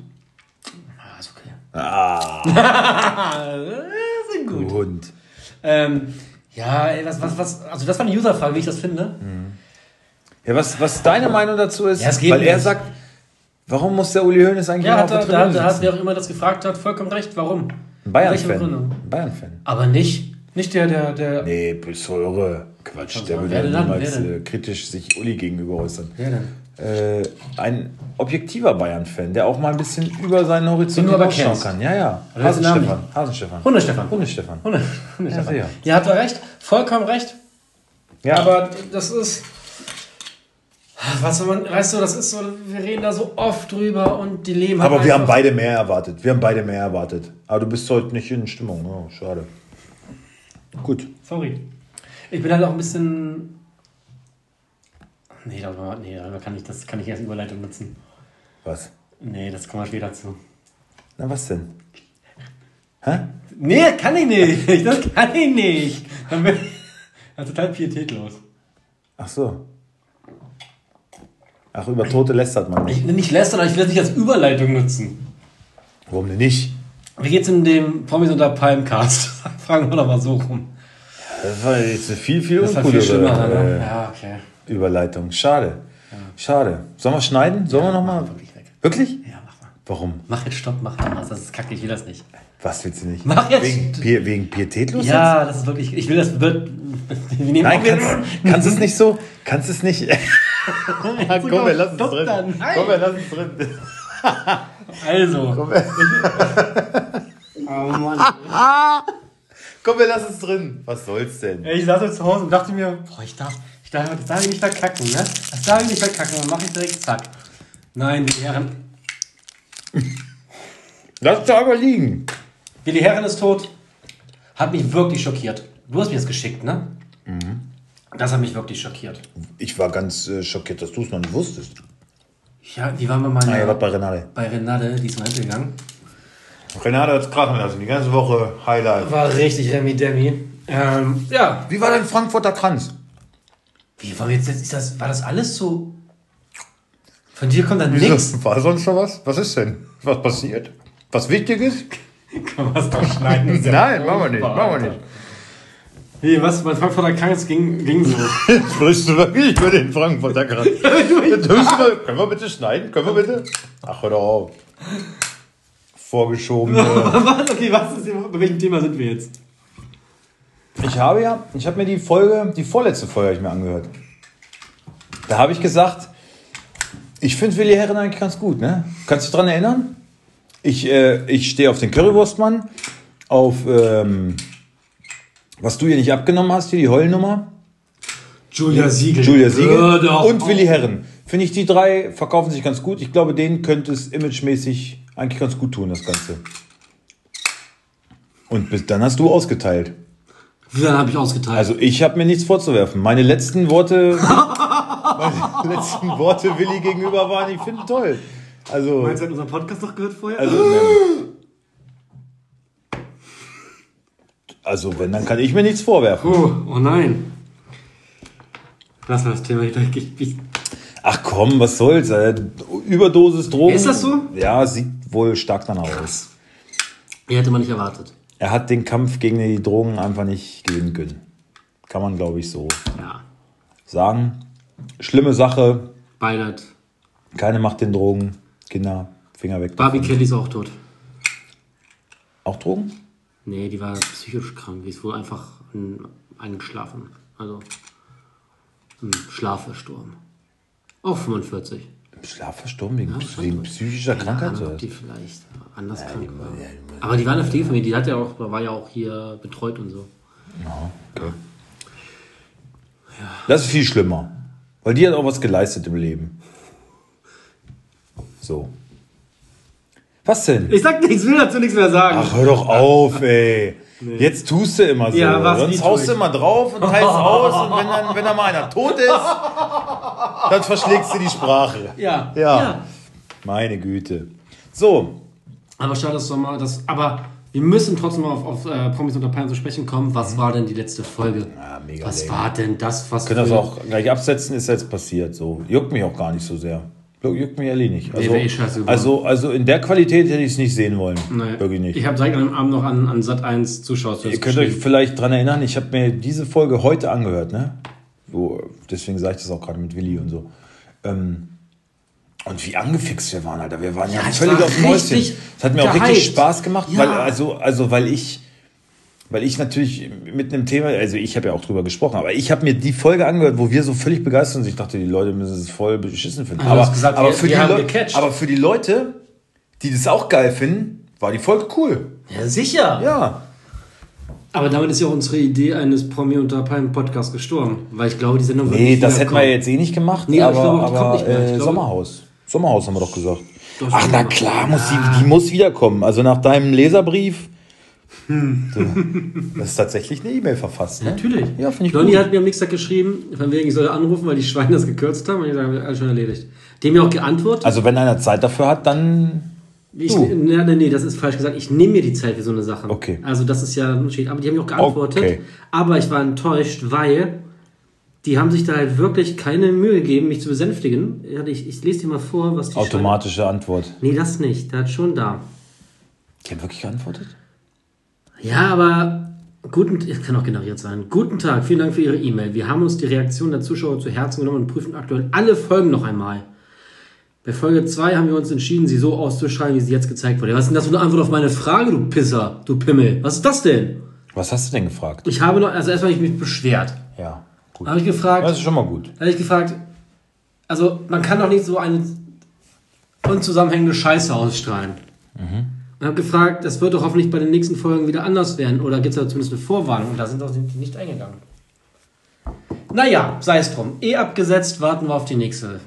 Ah, ist okay. Ah, sind gut. Hund. Ähm, ja, ey, was, was, was, also das war eine Userfrage, wie ich das finde. Ja, was, was deine Meinung dazu ist, Ja, weil er nicht. sagt, warum muss der Uli Hoeneß eigentlich Ja, hat auf er, der da, Tribüne da hat wer auch immer das gefragt hat, vollkommen recht. Warum? Bayern-Fan. Bayern-Fan. Aber nicht, nicht der, der, der. Nee, bis eure Quatsch. Der würde ja niemals äh, kritisch sich Uli gegenüber äußern. Wer denn? Äh, ein objektiver Bayern-Fan, der auch mal ein bisschen über seinen Horizont hinausschauen kann. Ja, ja. Hasenstefan. Hasenstefan. Hundestefan. Hundestefan. Hunde, Hundestefan. Ja, Ja, hat er recht. Vollkommen recht. Ja, Aber das ist. Was man, weißt du, das ist so, wir reden da so oft drüber und die leben halt aber wir haben beide mehr erwartet. Wir haben beide mehr erwartet. Aber du bist heute nicht in Stimmung. Oh, schade. Gut. Sorry. Ich bin halt auch ein bisschen. Nee, da, nee, kann ich, das kann ich als Überleitung nutzen. Was? Nee, das kommen wir später zu. Na, was denn? Hä? Nee, kann ich nicht. Das kann ich nicht. Dann bin ich total pietätlos. Ach so. Ach, über Tote lästert man nicht. Ich nicht lästern, aber ich will das nicht als Überleitung nutzen. Warum denn nicht? Wie geht's in dem Promis unter Palmcast? Fragen wir doch mal so rum. Das war jetzt viel, viel Das war viel uncoolere schlimmer, ne? äh, Ja, okay. Überleitung. Schade. Schade. Sollen wir schneiden? Sollen wir nochmal? Wirklich weg. Wirklich? Ja, mach mal. Warum? Mach jetzt Stopp, mach Thomas. Das ist kacke, ich will das nicht. Was willst du nicht? Mach jetzt. Wegen, Pi wegen Pietätlos? Ja, das ist wirklich. Ich will das. Wird, wir nehmen Nein, kannst, kannst es nicht so? Kannst es nicht? Komm, wir lassen es drin. dann. Komm, wir lassen es drin. Also. Komm, wir, Oh Mann. komm, wir lassen es drin. Was soll's denn? Ich saß jetzt zu Hause und dachte mir, boah, ich darf, darf, das darf ich nicht verkacken, ne? Das darf ich nicht verkacken, dann mache ich direkt zack. Nein, die Herren. Lass es aber liegen. Willi Herren ist tot. Hat mich wirklich schockiert. Du hast mir das geschickt, ne? Das hat mich wirklich schockiert. Ich war ganz äh, schockiert, dass du es noch nicht wusstest. Ja, wie waren wir mal Ah, ja, was bei Renate. bei Renate, die ist mal gegangen. Renate hat es krachen lassen, die ganze Woche Highlight. War richtig Remi Demi. Ähm, ja. Wie war dein Frankfurter Kranz? Wie war jetzt, ist das, war das alles so? Von dir kommt dann nichts. War sonst noch was? Was ist denn? Was passiert? Was Wichtiges? Kann man es doch schneiden. ist ja Nein, machen wir nicht. Machen wir nicht. Wie, was? Mein Frankfurter Kranz ging, ging so. Sprichst du wirklich über den Frankfurter Kranz? Können wir bitte schneiden? Können wir bitte? Ach, hör doch auf. Vorgeschobene. was? Okay, was ist, bei welchem Thema sind wir jetzt? Ich habe ja, ich habe mir die Folge, die vorletzte Folge habe ich mir angehört. Da habe ich gesagt, ich finde Willi Herren eigentlich ganz gut, ne? Kannst du dich dran erinnern? Ich, äh, ich stehe auf den Currywurstmann, auf ähm, was du hier nicht abgenommen hast, hier die Heulnummer. Julia Siegel. Julia Siegel und. Willi Herren. Finde ich, die drei verkaufen sich ganz gut. Ich glaube, denen könnte es imagemäßig eigentlich ganz gut tun, das Ganze. Und bis dann hast du ausgeteilt. Lange habe ich ausgeteilt? Also ich habe mir nichts vorzuwerfen. Meine letzten Worte, meine letzten Worte Willi gegenüber waren, ich finde toll. Also, Meinst du, hat unseren Podcast noch gehört vorher? also, also wenn, dann kann ich mir nichts vorwerfen. oh, oh nein. Lass mal das Thema. Ich, ich, Ach komm, was soll's? äh, Überdosis Drogen. Ist das so? Ja, sieht wohl stark danach aus. die hätte man nicht erwartet. Er hat den Kampf gegen die Drogen einfach nicht gewinnen können. Kann man, glaube ich, so Ja. sagen. Schlimme Sache. Beileid. Keine Macht den Drogen. Kinder, Finger weg. Barbie Kelly ist auch tot. Auch Drogen? Nee, die war psychisch krank. Die ist wohl einfach ein, eingeschlafen. Also im Schlaf verstorben. Auch 45. Im Schlaf verstorben wegen, schon wegen psychischer Krankheit. Oder ob was? die vielleicht anders krank war. Aber die war eine Pflegefamilie, die hat ja auch, war ja auch hier betreut und so. Das ist viel schlimmer. Weil die hat auch was geleistet im Leben. So. Was denn? Ich sag nichts, will dazu nichts mehr sagen. Ach, hör doch auf, ey. Jetzt tust du immer so. Ja, was, Sonst haust du immer drauf und teilst aus. Und wenn dann, wenn dann mal einer tot ist, dann verschlägst du die Sprache. ja. Ja. Meine Güte. So. Aber schade, dass wir mal das. Aber wir müssen trotzdem mal auf, auf äh, Promis unter Palmen zu sprechen kommen. Was war denn die letzte Folge? Ja, mega was lame. war denn das, was Können das auch gleich absetzen, ist jetzt passiert. So. Juckt mich auch gar nicht so sehr. Juckt mich ehrlich nicht. Also, scheiße geworden. also, also in der Qualität hätte ich es nicht sehen wollen. Nee. Wirklich nicht. Ich habe an dem Abend noch an, an Sat 1 Zuschauer Ihr könnt euch vielleicht dran erinnern, ich habe mir diese Folge heute angehört, ne? Wo, deswegen sage ich das auch gerade mit Willi und so. Ähm, und wie angefixt wir waren, Alter. Wir waren ja, Ja, völlig war auf dem Häuschen. Es hat mir auch richtig gehypt. Spaß gemacht, Ja. weil, also, also, weil ich, weil ich natürlich mit einem Thema, also ich habe ja auch drüber gesprochen, aber ich habe mir die Folge angehört, wo wir so völlig begeistert sind. Ich dachte, die Leute müssen es voll beschissen finden. Ah, du aber, hast gesagt, aber, wir- für wir aber für die Leute, die das auch geil finden, war die Folge cool. Ja, sicher. Ja. Aber damit ist ja auch unsere Idee eines Promi unter Palmen Podcast gestorben. Weil ich glaube, die Sendung wird Nee, nicht das hätten wir kommen. jetzt eh nicht gemacht. Nee, aber aber ich glaube auch, die aber, kommt nicht mehr. Ich äh, glaube- Sommerhaus. Sommerhaus haben wir doch gesagt. Ach, na klar, muss die, die muss wiederkommen. Also nach deinem Leserbrief. So, das ist tatsächlich eine E-Mail verfasst. Ne? Natürlich. Ja, finde ich Donny gut. hat mir am nächsten Tag geschrieben, von wegen, ich soll anrufen, weil die Schweine das gekürzt haben. Und ich sage, alles schon erledigt. Dem mir auch geantwortet. Also wenn einer Zeit dafür hat, dann. Ich, nee, nee, nee, das ist falsch gesagt. Ich nehme mir die Zeit für so eine Sache. Okay. Also das ist ja ein Unterschied. Aber die haben mir auch geantwortet. Okay. Aber ich war enttäuscht, weil die haben sich da halt wirklich keine Mühe gegeben, mich zu besänftigen. Ja, Ich, ich lese dir mal vor, was die Automatische Antwort. Schweine- Nee, das nicht. Da hat schon da. Die haben wirklich geantwortet? Ja, aber guten, es kann auch generiert sein. Guten Tag, vielen Dank für Ihre E-Mail. Wir haben uns die Reaktion der Zuschauer zu Herzen genommen und prüfen aktuell alle Folgen noch einmal. Bei Folge 2 haben wir uns entschieden, sie so auszuschreiben, wie sie jetzt gezeigt wurde. Was ist denn das für eine Antwort auf meine Frage, du Pisser, du Pimmel? Was ist das denn? Was hast du denn gefragt? Ich habe noch, also erstmal habe ich mich beschwert. Ja, gut. Habe ich gefragt, Das ist schon mal gut. habe ich gefragt, also man kann doch nicht so eine unzusammenhängende Scheiße ausstrahlen. Und habe gefragt, das wird doch hoffentlich bei den nächsten Folgen wieder anders werden. Oder gibt es da zumindest eine Vorwarnung? Und da sind doch die nicht eingegangen. Naja, sei es drum. Eh abgesetzt, warten wir auf die nächste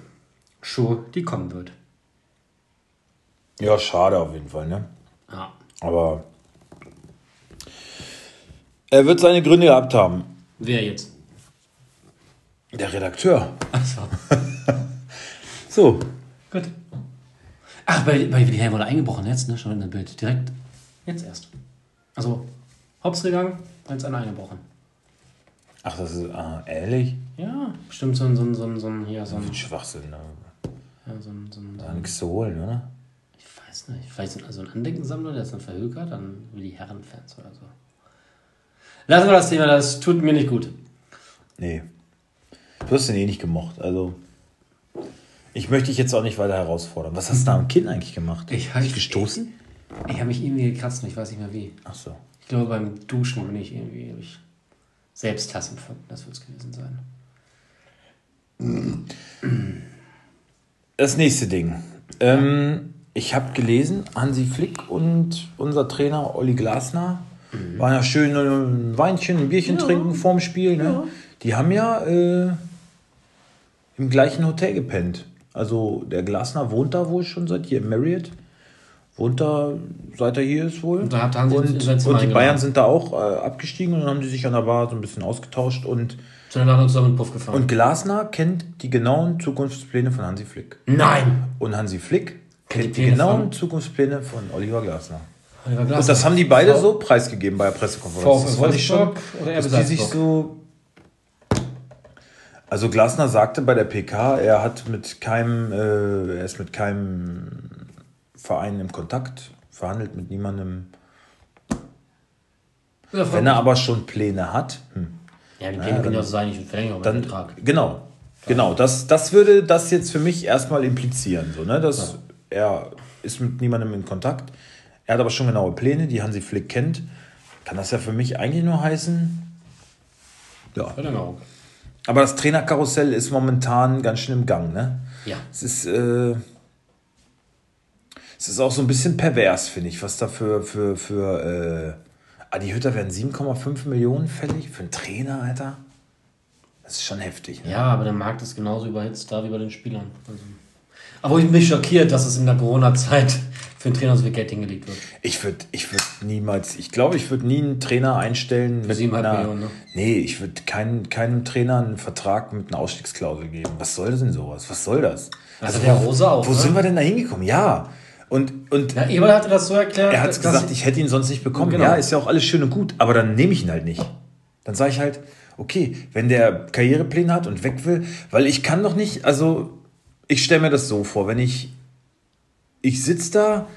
Show, die kommen wird. Ja, schade auf jeden Fall, ne? Ja. Aber. Er wird seine Gründe gehabt haben. Wer jetzt? Der Redakteur. Achso. So. Gut. Ach, bei, bei Willi Herr wurde eingebrochen jetzt, ne? Schon in dem Bild. Direkt. Jetzt erst. Also, Hops gegangen, jetzt einer eingebrochen. Ach, das ist. Ah, ehrlich? Ja, bestimmt so ein, so ein, so ein, so ein, hier, so ein, Schwachsinn, ne? ja, so ein, so ein, so ein nichts zu holen, oder? ich weiß nicht, vielleicht so ein, also ein Andeckensammler, der ist dann verhökert, dann Willi Herren-Fans oder so. Lassen wir das Thema, das tut mir nicht gut. Nee. Du hast den eh nicht gemocht, also. Ich möchte dich jetzt auch nicht weiter herausfordern. Was hast du da am Kinn eigentlich gemacht? Ich- Hast du dich gestoßen? Ich habe mich irgendwie gekratzt und ich weiß nicht mehr wie. Ach so. Ich glaube, beim Duschen bin ich irgendwie hab ich Selbsthass empfunden, das wird es gewesen sein. Das nächste Ding. Ähm, ich habe gelesen, Hansi Flick und unser Trainer Olli Glasner mhm. waren ja schön ein Weinchen, ein Bierchen ja. trinken vorm Spiel. Ne? Ja. Die haben ja äh, im gleichen Hotel gepennt. Also der Glasner wohnt da wohl schon seit hier im Marriott. Wohnt da, seit er hier ist wohl. Und, da hat Hansi und, und die Bayern sind da auch äh, abgestiegen und dann haben die sich an der Bar so ein bisschen ausgetauscht und dann zusammen Puff gefahren. Und Glasner kennt die genauen Zukunftspläne von Hansi Flick. Nein! Und Hansi Flick kennt die, die genauen von? Zukunftspläne von Oliver Glasner. Oliver Glasner. Und das haben die beide so preisgegeben bei der Pressekonferenz. das fand ich schon, oder dass die sich so also Glasner sagte bei der PK, er hat mit keinem, äh, er ist mit keinem Verein im Kontakt, verhandelt mit niemandem. Ja, Wenn er aber schon Pläne hat, hm, ja, die Pläne ja, können ja sein, ich verlängere dann, Vertrag. Genau, genau. Das, das würde das jetzt für mich erstmal implizieren, so, ne? dass ja. er ist mit niemandem in Kontakt. Er hat aber schon genaue Pläne, die Hansi Flick kennt. Kann das ja für mich eigentlich nur heißen, ja. Genau. Aber das Trainerkarussell ist momentan ganz schön im Gang, ne? Ja. Es ist, äh, es ist auch so ein bisschen pervers, finde ich, was da für, für, für äh, Adi Hütter werden 7,5 Millionen fällig für einen Trainer, Alter. Das ist schon heftig. Ne? Ja, aber der Markt ist genauso überhitzt da wie bei den Spielern. Also. Aber ich bin schockiert, dass es in der Corona-Zeit für einen Trainer so viel Geld hingelegt wird. Ich würde ich würd niemals, ich glaube, ich würde nie einen Trainer einstellen. Für 7,5 Millionen, ne? Nee, ich würde kein, keinem Trainer einen Vertrag mit einer Ausstiegsklausel geben. Was soll denn sowas? Was soll das? Also, also der Rose auch. Wo ne? sind wir denn da hingekommen? Ja. Und, und ja, Eberl hatte das so erklärt. Er hat gesagt, ich hätte ihn sonst nicht bekommen. Genau. Ja, ist ja auch alles schön und gut, aber dann nehme ich ihn halt nicht. Dann sage ich halt, okay, wenn der Karrierepläne hat und weg will, weil ich kann doch nicht, also ich stelle mir das so vor, wenn ich ich sitze da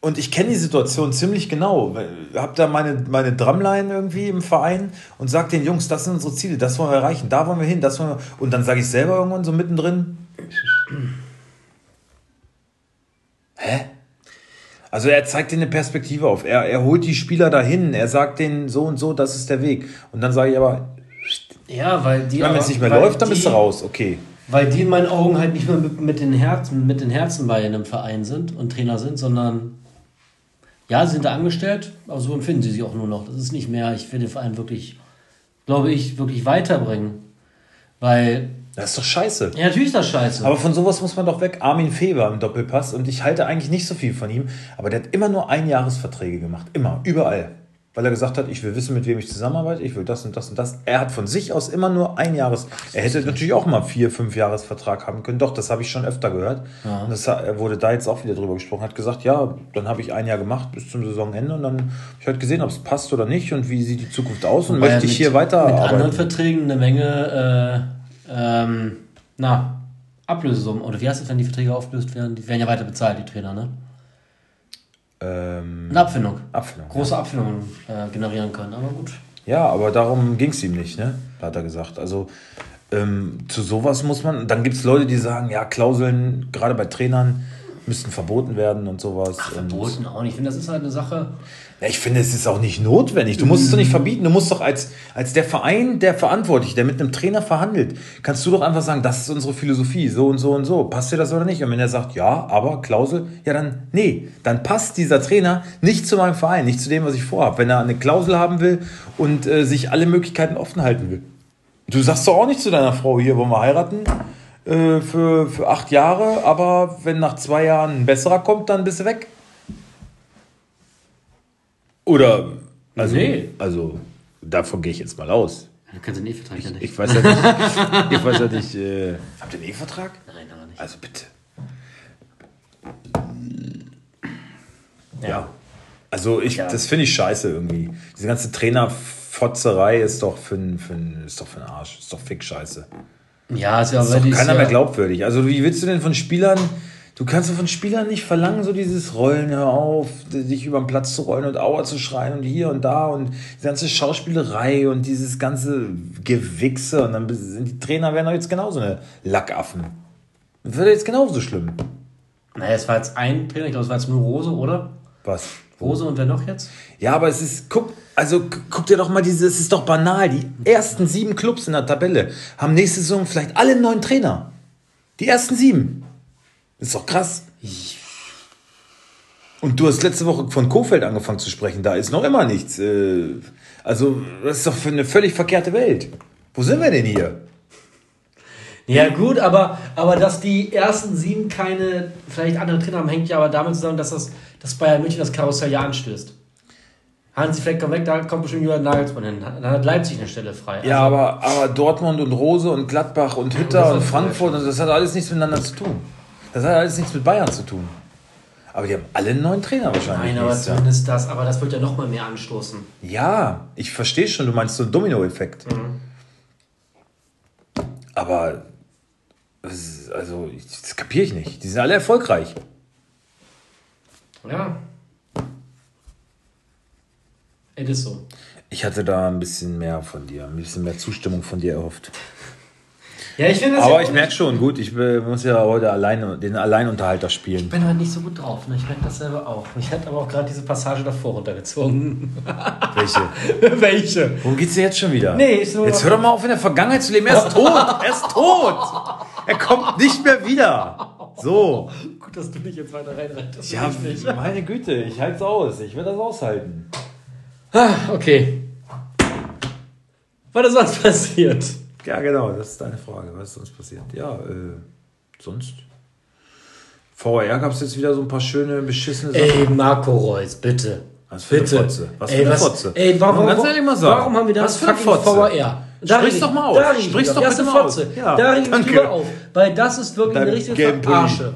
und ich kenne die Situation ziemlich genau. Ich habe da meine, meine Drumline irgendwie im Verein und sage den Jungs, das sind unsere Ziele, das wollen wir erreichen, da wollen wir hin, das wollen wir. Und dann sage ich selber irgendwann so mittendrin. Hä? Also er zeigt denen eine Perspektive auf. Er, er holt die Spieler dahin. Er sagt denen so und so, das ist der Weg. Und dann sage ich aber. Ja, weil die. Wenn es nicht mehr läuft, dann bist du raus. Okay. Weil die in meinen Augen halt nicht mehr mit, mit, den Herzen, mit den Herzen bei einem Verein sind und Trainer sind, sondern ja, sie sind da angestellt, aber so empfinden sie sich auch nur noch. Das ist nicht mehr, ich will den Verein wirklich, glaube ich, wirklich weiterbringen. Weil. Das ist doch scheiße. Ja, natürlich ist das scheiße. Aber von sowas muss man doch weg. Armin Feber im Doppelpass und ich halte eigentlich nicht so viel von ihm, aber der hat immer nur Einjahresverträge gemacht. Immer, überall weil er gesagt hat, ich will wissen, mit wem ich zusammenarbeite, ich will das und das und das. Er hat von sich aus immer nur ein Jahres. Er hätte natürlich auch mal vier, fünf Jahresvertrag haben können. Doch, das habe ich schon öfter gehört. Ja. Und das, er wurde da jetzt auch wieder drüber gesprochen. Hat gesagt, ja, dann habe ich ein Jahr gemacht bis zum Saisonende und dann habe ich halt gesehen, ob es passt oder nicht und wie sieht die Zukunft aus und Wobei möchte ich hier weiter. Mit anderen Verträgen eine Menge, äh, ähm, na, Ablösesummen. Oder wie heißt es, wenn die Verträge aufgelöst werden? Die werden ja weiter bezahlt, die Trainer, ne? Ähm, Eine Abfindung. Abfindung. Große ja. Abfindungen äh, generieren können, aber gut. Ja, aber darum ging es ihm nicht, ne? Hat er gesagt. Also ähm, zu sowas muss man. Dann gibt es Leute, die sagen, ja, Klauseln, gerade bei Trainern, müssten verboten werden und sowas. Ach, verboten auch nicht. Ich finde, das ist halt eine Sache. Ja, ich finde, es ist auch nicht notwendig. Du musst es doch nicht verbieten. Du musst doch als, als der Verein, der verantwortlich, der mit einem Trainer verhandelt, kannst du doch einfach sagen, das ist unsere Philosophie, so und so und so. Passt dir das oder nicht? Und wenn er sagt, ja, aber Klausel, ja dann, nee, dann passt dieser Trainer nicht zu meinem Verein, nicht zu dem, was ich vorhabe. Wenn er eine Klausel haben will und äh, sich alle Möglichkeiten offen halten will. Du sagst doch auch nicht zu deiner Frau, hier wollen wir heiraten äh, für, für acht Jahre, aber wenn nach zwei Jahren ein besserer kommt, dann bist du weg. Oder, also, nee. also davon gehe ich jetzt mal aus. Du kannst den E-Vertrag ja nicht. Ich weiß ja nicht. ich weiß ja nicht. Äh, Habt ihr einen E-Vertrag? Nein, aber nicht. Also bitte. Ja. ja. Also ich, ja. das finde ich scheiße irgendwie. Diese ganze Trainerfotzerei ist doch für für ist doch für den Arsch. Ist doch fick scheiße. Ja, ist ja ist doch keiner mehr glaubwürdig. Also wie willst du denn von Spielern Du kannst von Spielern nicht verlangen, so dieses Rollen, hör auf, dich über den Platz zu rollen und Aua zu schreien und hier und da und die ganze Schauspielerei und dieses ganze Gewichse und dann sind die Trainer werden doch jetzt genauso eine Lackaffen. Das wird jetzt genauso schlimm. Naja, es war jetzt ein Trainer, ich glaube, es war jetzt nur Rose, oder? Was? Rose und wer noch jetzt? Ja, aber es ist, guck, also gu- guck dir doch mal diese, es ist doch banal. Die ersten sieben Clubs in der Tabelle haben nächste Saison vielleicht alle einen neuen Trainer. Die ersten sieben. Ist doch krass. Und du hast letzte Woche von Kofeld angefangen zu sprechen. Da ist noch immer nichts. Äh, Also, das ist doch für eine völlig verkehrte Welt. Wo sind wir denn hier? Ja, gut, aber, aber dass die ersten sieben keine, vielleicht andere Trainer haben, hängt ja aber damit zusammen, dass, das, dass Bayern München das Karussell ja anstößt. Hansi Fleck kommt weg, da kommt bestimmt Julian Nagelsmann hin. Dann hat Leipzig eine Stelle frei. Ja, aber, aber Dortmund und Rose und Gladbach und Hütter und Frankfurt, und das hat alles nichts miteinander zu tun. Das hat alles nichts mit Bayern zu tun. Aber die haben alle einen neuen Trainer wahrscheinlich. Nein, aber nächstes zumindest das, aber das wird ja noch mal mehr anstoßen. Ja, ich verstehe schon, du meinst so einen Domino-Effekt. Aber, das also, das kapiere ich nicht. Die sind alle erfolgreich. Ja. Es ist so. Ich hatte da ein bisschen mehr von dir, ein bisschen mehr Zustimmung von dir erhofft. Ja, ich finde das Aber ja ich merke schon, gut, ich äh, muss ja heute alleine den Alleinunterhalter spielen. Ich bin halt nicht so gut drauf, ne? Ich merke das selber auch. Ich hätte aber auch gerade diese Passage davor runtergezogen. Welche? Welche? Worum geht's dir jetzt schon wieder? Nee, ich so- Jetzt hör doch mal auf, in der Vergangenheit zu leben. Er ist tot. Er ist tot. Er kommt nicht mehr wieder. So. Gut, dass du nicht jetzt weiter reinreitest. Ja, meine Güte, ich halte es aus. Ich will das aushalten. Ah, okay. Was ist sonst passiert? Ja, genau, das ist deine Frage. Was ist sonst passiert? Ja, äh, sonst. VR gab es jetzt wieder so ein paar schöne, beschissene Sachen. Ey, Marco Reus, bitte. Was für eine bitte. Fotze. Was für ey, eine was, Fotze. Ey, warum, warum, ehrlich mal sagen. warum haben wir da Was für eine fucking. VR? Da Sprich's doch mal aus. Da reg ich Sprich's mich doch auf. bitte mal Fotze. aus. Ja, da reg ich mich drüber auf. Weil das ist wirklich eine richtige. Verarsche.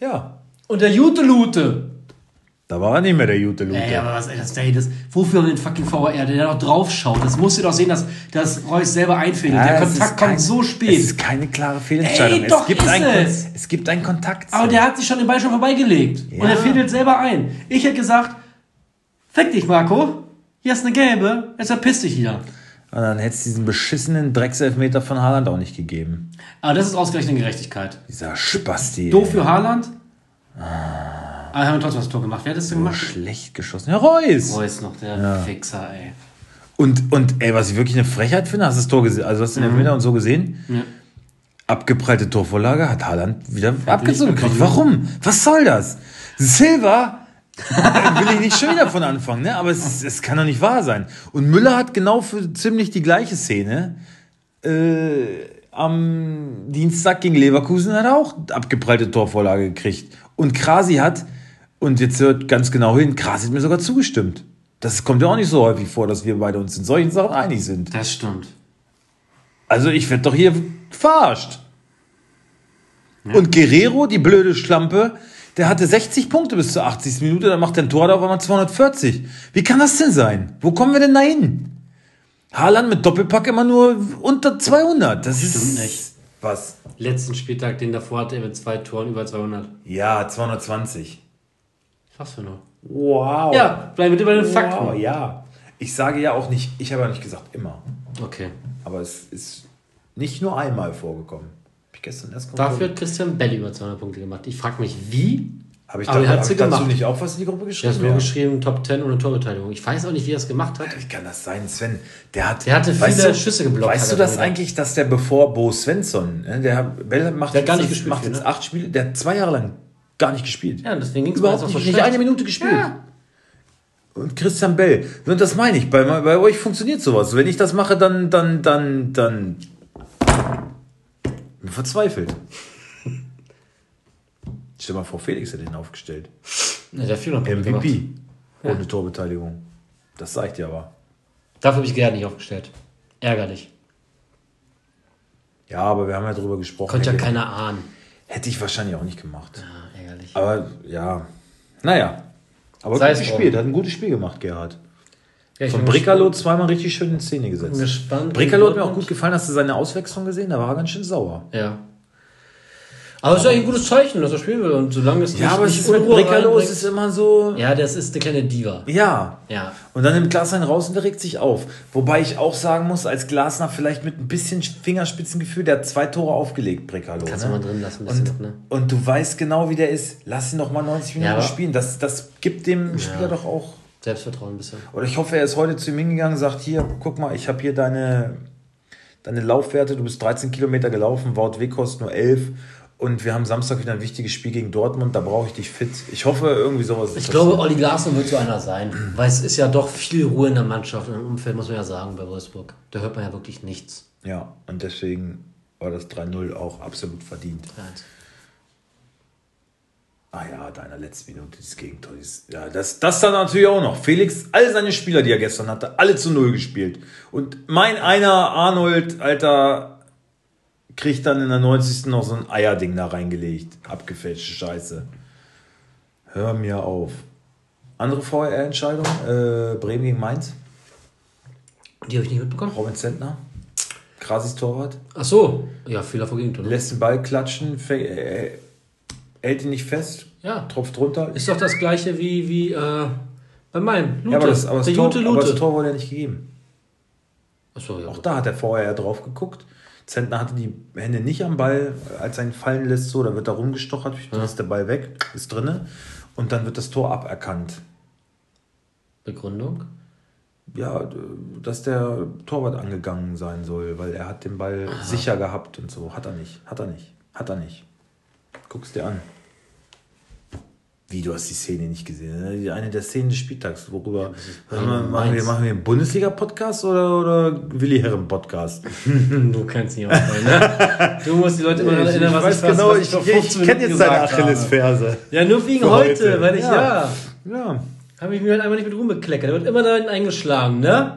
Ja, Und der Jute Lute. da war er nicht mehr der gute Lute. Ey, aber was, ey, das, ey, das, wofür haben wir den fucking VR, der da noch drauf schaut? Das musst du doch sehen, dass, dass Reus selber einfädelt. Ja, der es Kontakt kommt kein- so Es spät. ist keine klare Fehlentscheidung. Ey, doch es, gibt ist einen, es. es gibt einen Kontakt. Aber der hat sich schon den Ball schon vorbeigelegt. Ja. Und er fädelt selber ein. Ich hätte gesagt, fick dich, Marco. Hier ist eine gelbe. Jetzt verpiss dich wieder. Und dann hätte es diesen beschissenen Dreckselfmeter von Haaland auch nicht gegeben. Aber das ist ausgerechnet Gerechtigkeit. Dieser Spasti. Doof für Haaland. Aber haben wir trotzdem das Tor gemacht. Wer hat das denn gemacht? schlecht geschossen. Ja, Reus. Reus noch, der Fixer, ey. Und, und ey, was ich wirklich eine Frechheit finde, hast du das Tor gesehen? Also hast du den Elfmeter und so gesehen? Ja. Abgeprallte Torvorlage hat Haaland wieder abgezogen gekriegt. Warum? Was soll das? Silva will ich nicht schon wieder von anfangen, ne? Aber es, es kann doch nicht wahr sein. Und Müller hat genau für ziemlich die gleiche Szene äh, am Dienstag gegen Leverkusen hat er auch abgeprallte Torvorlage gekriegt. Und Krasi hat, und jetzt hört ganz genau hin, Krasi hat mir sogar zugestimmt. Das kommt ja auch nicht so häufig vor, dass wir beide uns in solchen Sachen einig sind. Das stimmt. Also ich werde doch hier verarscht. Und Guerrero, die blöde Schlampe, der hatte 60 Punkte bis zur 80. Minute, dann macht der ein Tor da auf einmal 240. Wie kann das denn sein? Wo kommen wir denn da hin? Haaland mit Doppelpack immer nur unter 200. Das ist Stimmt nicht. Was? Letzten Spieltag, den davor hatte er mit zwei Toren über 200. Ja, 220. Was für nur? Wow. Ja, bleib bitte bei den wow, Fakten. ja. Ich sage ja auch nicht, ich habe ja nicht gesagt immer. Okay. Aber es ist nicht nur einmal vorgekommen. Hab ich gestern erst Dafür hat Christian Bell über 200 Punkte gemacht. Ich frage mich, wie? Habe ich, Aber er hat hab sie gemacht. nicht auch was in die Gruppe Er geschrieben? hat nur Ja. geschrieben, Top 10 ohne Torbeteiligung. Ich weiß auch nicht, wie er es gemacht hat. Wie kann das sein, Sven? Der, hat, Der hatte viele Schüsse geblockt, Weißt du er das wieder. eigentlich, dass der bevor Bo Svensson, ne, der Bell macht, Der hat gar jetzt- nicht gespielt macht jetzt ne? acht Spiele, der hat zwei Jahre lang gar nicht gespielt. Ja, deswegen ging es Überhaupt nicht, nicht eine Minute gespielt. Und Christian Bell. Und das meine ich, bei, bei euch funktioniert sowas. Wenn ich das mache, dann, dann, dann, dann verzweifelt. Stell mal vor, Felix hätte ihn aufgestellt. Ja, der hat 400 Punkte gemacht. MVP. Ohne Torbeteiligung. Das zeigt ja aber. Dafür habe ich Gerd nicht aufgestellt. Ärgerlich. Ja, aber wir haben ja drüber gesprochen. Konnte ja keiner ahnen. hätte ich wahrscheinlich auch nicht gemacht. Ah, ärgerlich. Aber ja, naja. Aber Sei gut es gespielt, hat ein gutes Spiel gemacht, Gerhard. Ja, Von bin Bricalo zweimal richtig schön in Szene gesetzt. gespannt. Bricalo hat mir auch gut gefallen. Hast du seine Auswechslung gesehen? Da war er ganz schön sauer. Ja. Aber es ist eigentlich ein gutes Zeichen, dass er spielen will. Und solange es Ja, aber es nicht ist mit Unruhe Breckerlo, es ist immer so. Ja, das ist eine kleine Diva. Ja. Ja. Und dann nimmt Glasner raus und der regt sich auf. Wobei ich auch sagen muss, als Glasner vielleicht mit ein bisschen Fingerspitzengefühl, der hat zwei Tore aufgelegt, Breckerlo. Kannst ne? du mal drin lassen, ein bisschen und, noch, ne? und du weißt genau, wie der ist. Lass ihn noch mal 90 Minuten Ja, spielen. Das, das gibt dem Spieler doch auch. Selbstvertrauen ein bisschen. Oder ich hoffe, er ist heute zu ihm hingegangen und sagt: Hier, guck mal, ich habe hier deine, deine Laufwerte. Du bist 13 Kilometer gelaufen, Wout Weghorst nur 11. Und wir haben Samstag wieder ein wichtiges Spiel gegen Dortmund. Da brauche ich dich fit. Ich hoffe, irgendwie sowas. Ich glaube, Olli Glasner wird so einer sein, weil es ist ja doch viel Ruhe in der Mannschaft und im Umfeld, muss man ja sagen, bei Wolfsburg. Da hört man ja wirklich nichts. Ja, und deswegen war das 3-0 auch absolut verdient. Ja, Ah ja, da in der letzten Minute dieses Gegentor. Dieses, ja, das, das dann natürlich auch noch. Felix, all seine Spieler, die er gestern hatte, alle zu Null gespielt. Und mein einer Arnold, Alter, kriegt dann in der 90. noch so ein Eierding da reingelegt. Abgefälschte Scheiße. Hör mir auf. Andere VR-Entscheidung, äh, Bremen gegen Mainz. Die habe ich nicht mitbekommen. Robin Zentner. Krasis Torwart. Ach so. Ja, Fehler vor Gegentor. ne? Lässt den Ball klatschen, fä- äh, hält ihn nicht fest, Ja. tropft runter. Ist doch das gleiche wie, wie äh, bei meinem. Lute. Ja, aber das, aber, das Tor, Jute aber das Lute. Tor wurde ja nicht gegeben. Achso, ja. Auch da hat er vorher ja drauf geguckt. Zentner hatte die Hände nicht am Ball, als er ihn fallen lässt, so, da wird er rumgestochert, dann ist der Ball weg, ist drinne und dann wird das Tor aberkannt. Begründung? Ja, dass der Torwart angegangen sein soll, weil er hat den Ball sicher gehabt und so. Hat er nicht, hat er nicht, hat er nicht. Guck's dir an. Wie, du hast die Szene nicht gesehen? ne? Eine der Szenen des Spieltags, worüber. Machen wir, machen wir, machen wir einen Bundesliga-Podcast oder, oder Willi Herren-Podcast? Du kannst nicht ausfallen, ne? Du musst die Leute immer daran erinnern, was ich, was, was ich vor 15 kenn Minuten gesagt habe. Ja, nur wegen heute, heute. weil ich, ja, Ja. Ja. habe ich mir halt einfach nicht mit rumbekleckert. Der wird immer da hinten eingeschlagen, ne?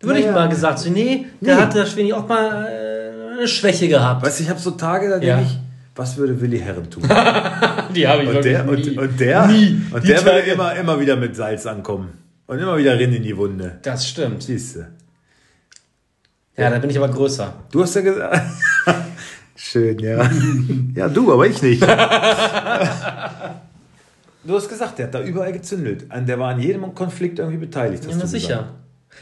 Da würde Ja, ich mal gesagt, so, nee, der Nee. hat da Schweini auch mal äh, eine Schwäche gehabt. Weißt du, ich habe so Tage, da Ja. denke ich, was würde Willi Herren tun? Die habe ich Und der, und, und der, Nie. und der würde immer, immer wieder mit Salz ankommen. Und immer wieder rein in die Wunde. Das stimmt. Siehst du. Ja, da bin ich aber größer. Du hast ja gesagt. Schön, ja. ja, du, aber ich nicht. du hast gesagt, der hat da überall gezündelt. Der war an jedem Konflikt irgendwie beteiligt. Ja, sicher. gesagt.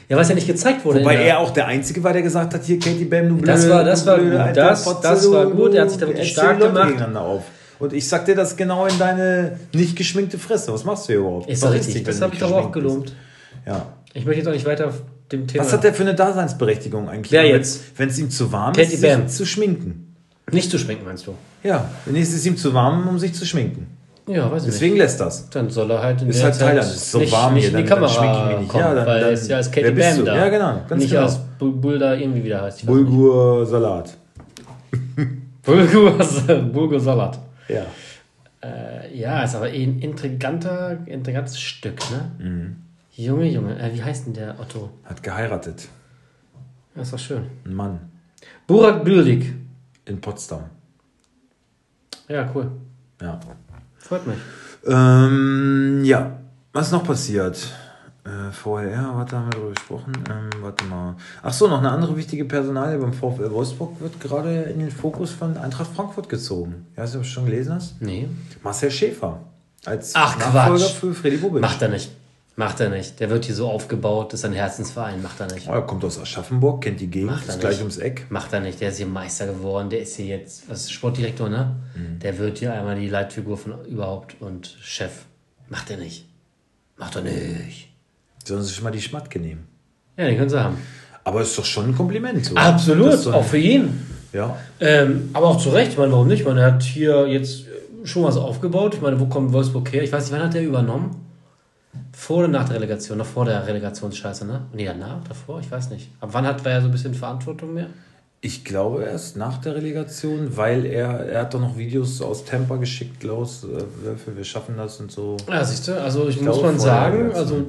Ja, was ja nicht gezeigt wurde. Wobei er auch der Einzige war, der gesagt hat, hier Katie Bam, du blöde, Das war- das war gut. Das- das war gut. Er hat sich da wirklich stark gemacht. auf. Und ich sag dir das genau in deine nicht geschminkte Fresse. Was machst du hier überhaupt? Ist doch richtig. Das habe ich doch auch bist. Ja. Ich möchte jetzt auch nicht weiter auf dem Thema. Was hat der für eine Daseinsberechtigung eigentlich? Wer jetzt? Wenn es ihm zu warm Katie ist, Bam. sich zu schminken. Nicht zu schminken, meinst du? Ja, wenn es ist ihm zu warm, um sich zu schminken. Ja, weiß ich Deswegen nicht. lässt das. Dann soll er halt in Ist der halt Zeit Thailand, ist so nicht, warm nicht hier, in die dann- dann Kamera ich mich nicht. kommen, Ja, dann- weil dann- es ja als Katie Bam du? da. Ja, genau, ganz nicht genau. als Bu- Bulda irgendwie wieder heißt. Bulgur Salat. Bulgur, Bulgur Salat. Ja. Äh, ja, ist aber eh ein intriganter, intrigantes Stück, ne? Mhm. Junge, Junge. Äh, wie heißt denn der Otto? Hat geheiratet. Ist doch schön. Ein Mann. Burak Büldig. In Potsdam. Ja, cool. Ja. Freut mich. Ähm, ja. Was ist noch passiert? Äh, vorher, warte, haben wir darüber gesprochen. Ähm, warte mal. Ach so, noch eine andere wichtige Personalie beim VfL Wolfsburg wird gerade in den Fokus von Eintracht Frankfurt gezogen. Ja, hast du das schon gelesen hast? Nee. Marcel Schäfer. Als Ach, Nachfolger Quatsch. für Freddy Bobic. Macht er nicht. Macht er nicht. Der wird hier so aufgebaut, das ist ein Herzensverein. Macht er nicht. Oh, er kommt aus Aschaffenburg, kennt die Gegend, Macht er ist gleich nicht. ums Eck. Macht er nicht. Der ist hier Meister geworden. Der ist hier jetzt, was ist Sportdirektor, ne? Mhm. Der wird hier einmal die Leitfigur von überhaupt und Chef. Macht er nicht. Macht er nicht. Sollen sie sich mal die Schmatke nehmen. Ja, den können sie haben. Aber ist doch schon ein Kompliment. So. Absolut, auch für ihn. Ja. Ähm, aber auch zu Recht, ich meine, warum nicht? Er hat hier jetzt schon was aufgebaut. Ich meine, wo kommt Wolfsburg her? Ich weiß nicht, wann hat er übernommen? Vor oder nach der Relegation? Noch vor der Relegationsscheiße, ne? Nee, danach, davor? Ich weiß nicht. Ab wann hat er so ein bisschen Verantwortung mehr? Ich glaube erst nach der Relegation, weil er, er hat doch noch Videos aus Tampa geschickt, Klaus, äh, wir schaffen das und so. Ja, siehst du, also ich, muss glaube, man sagen, also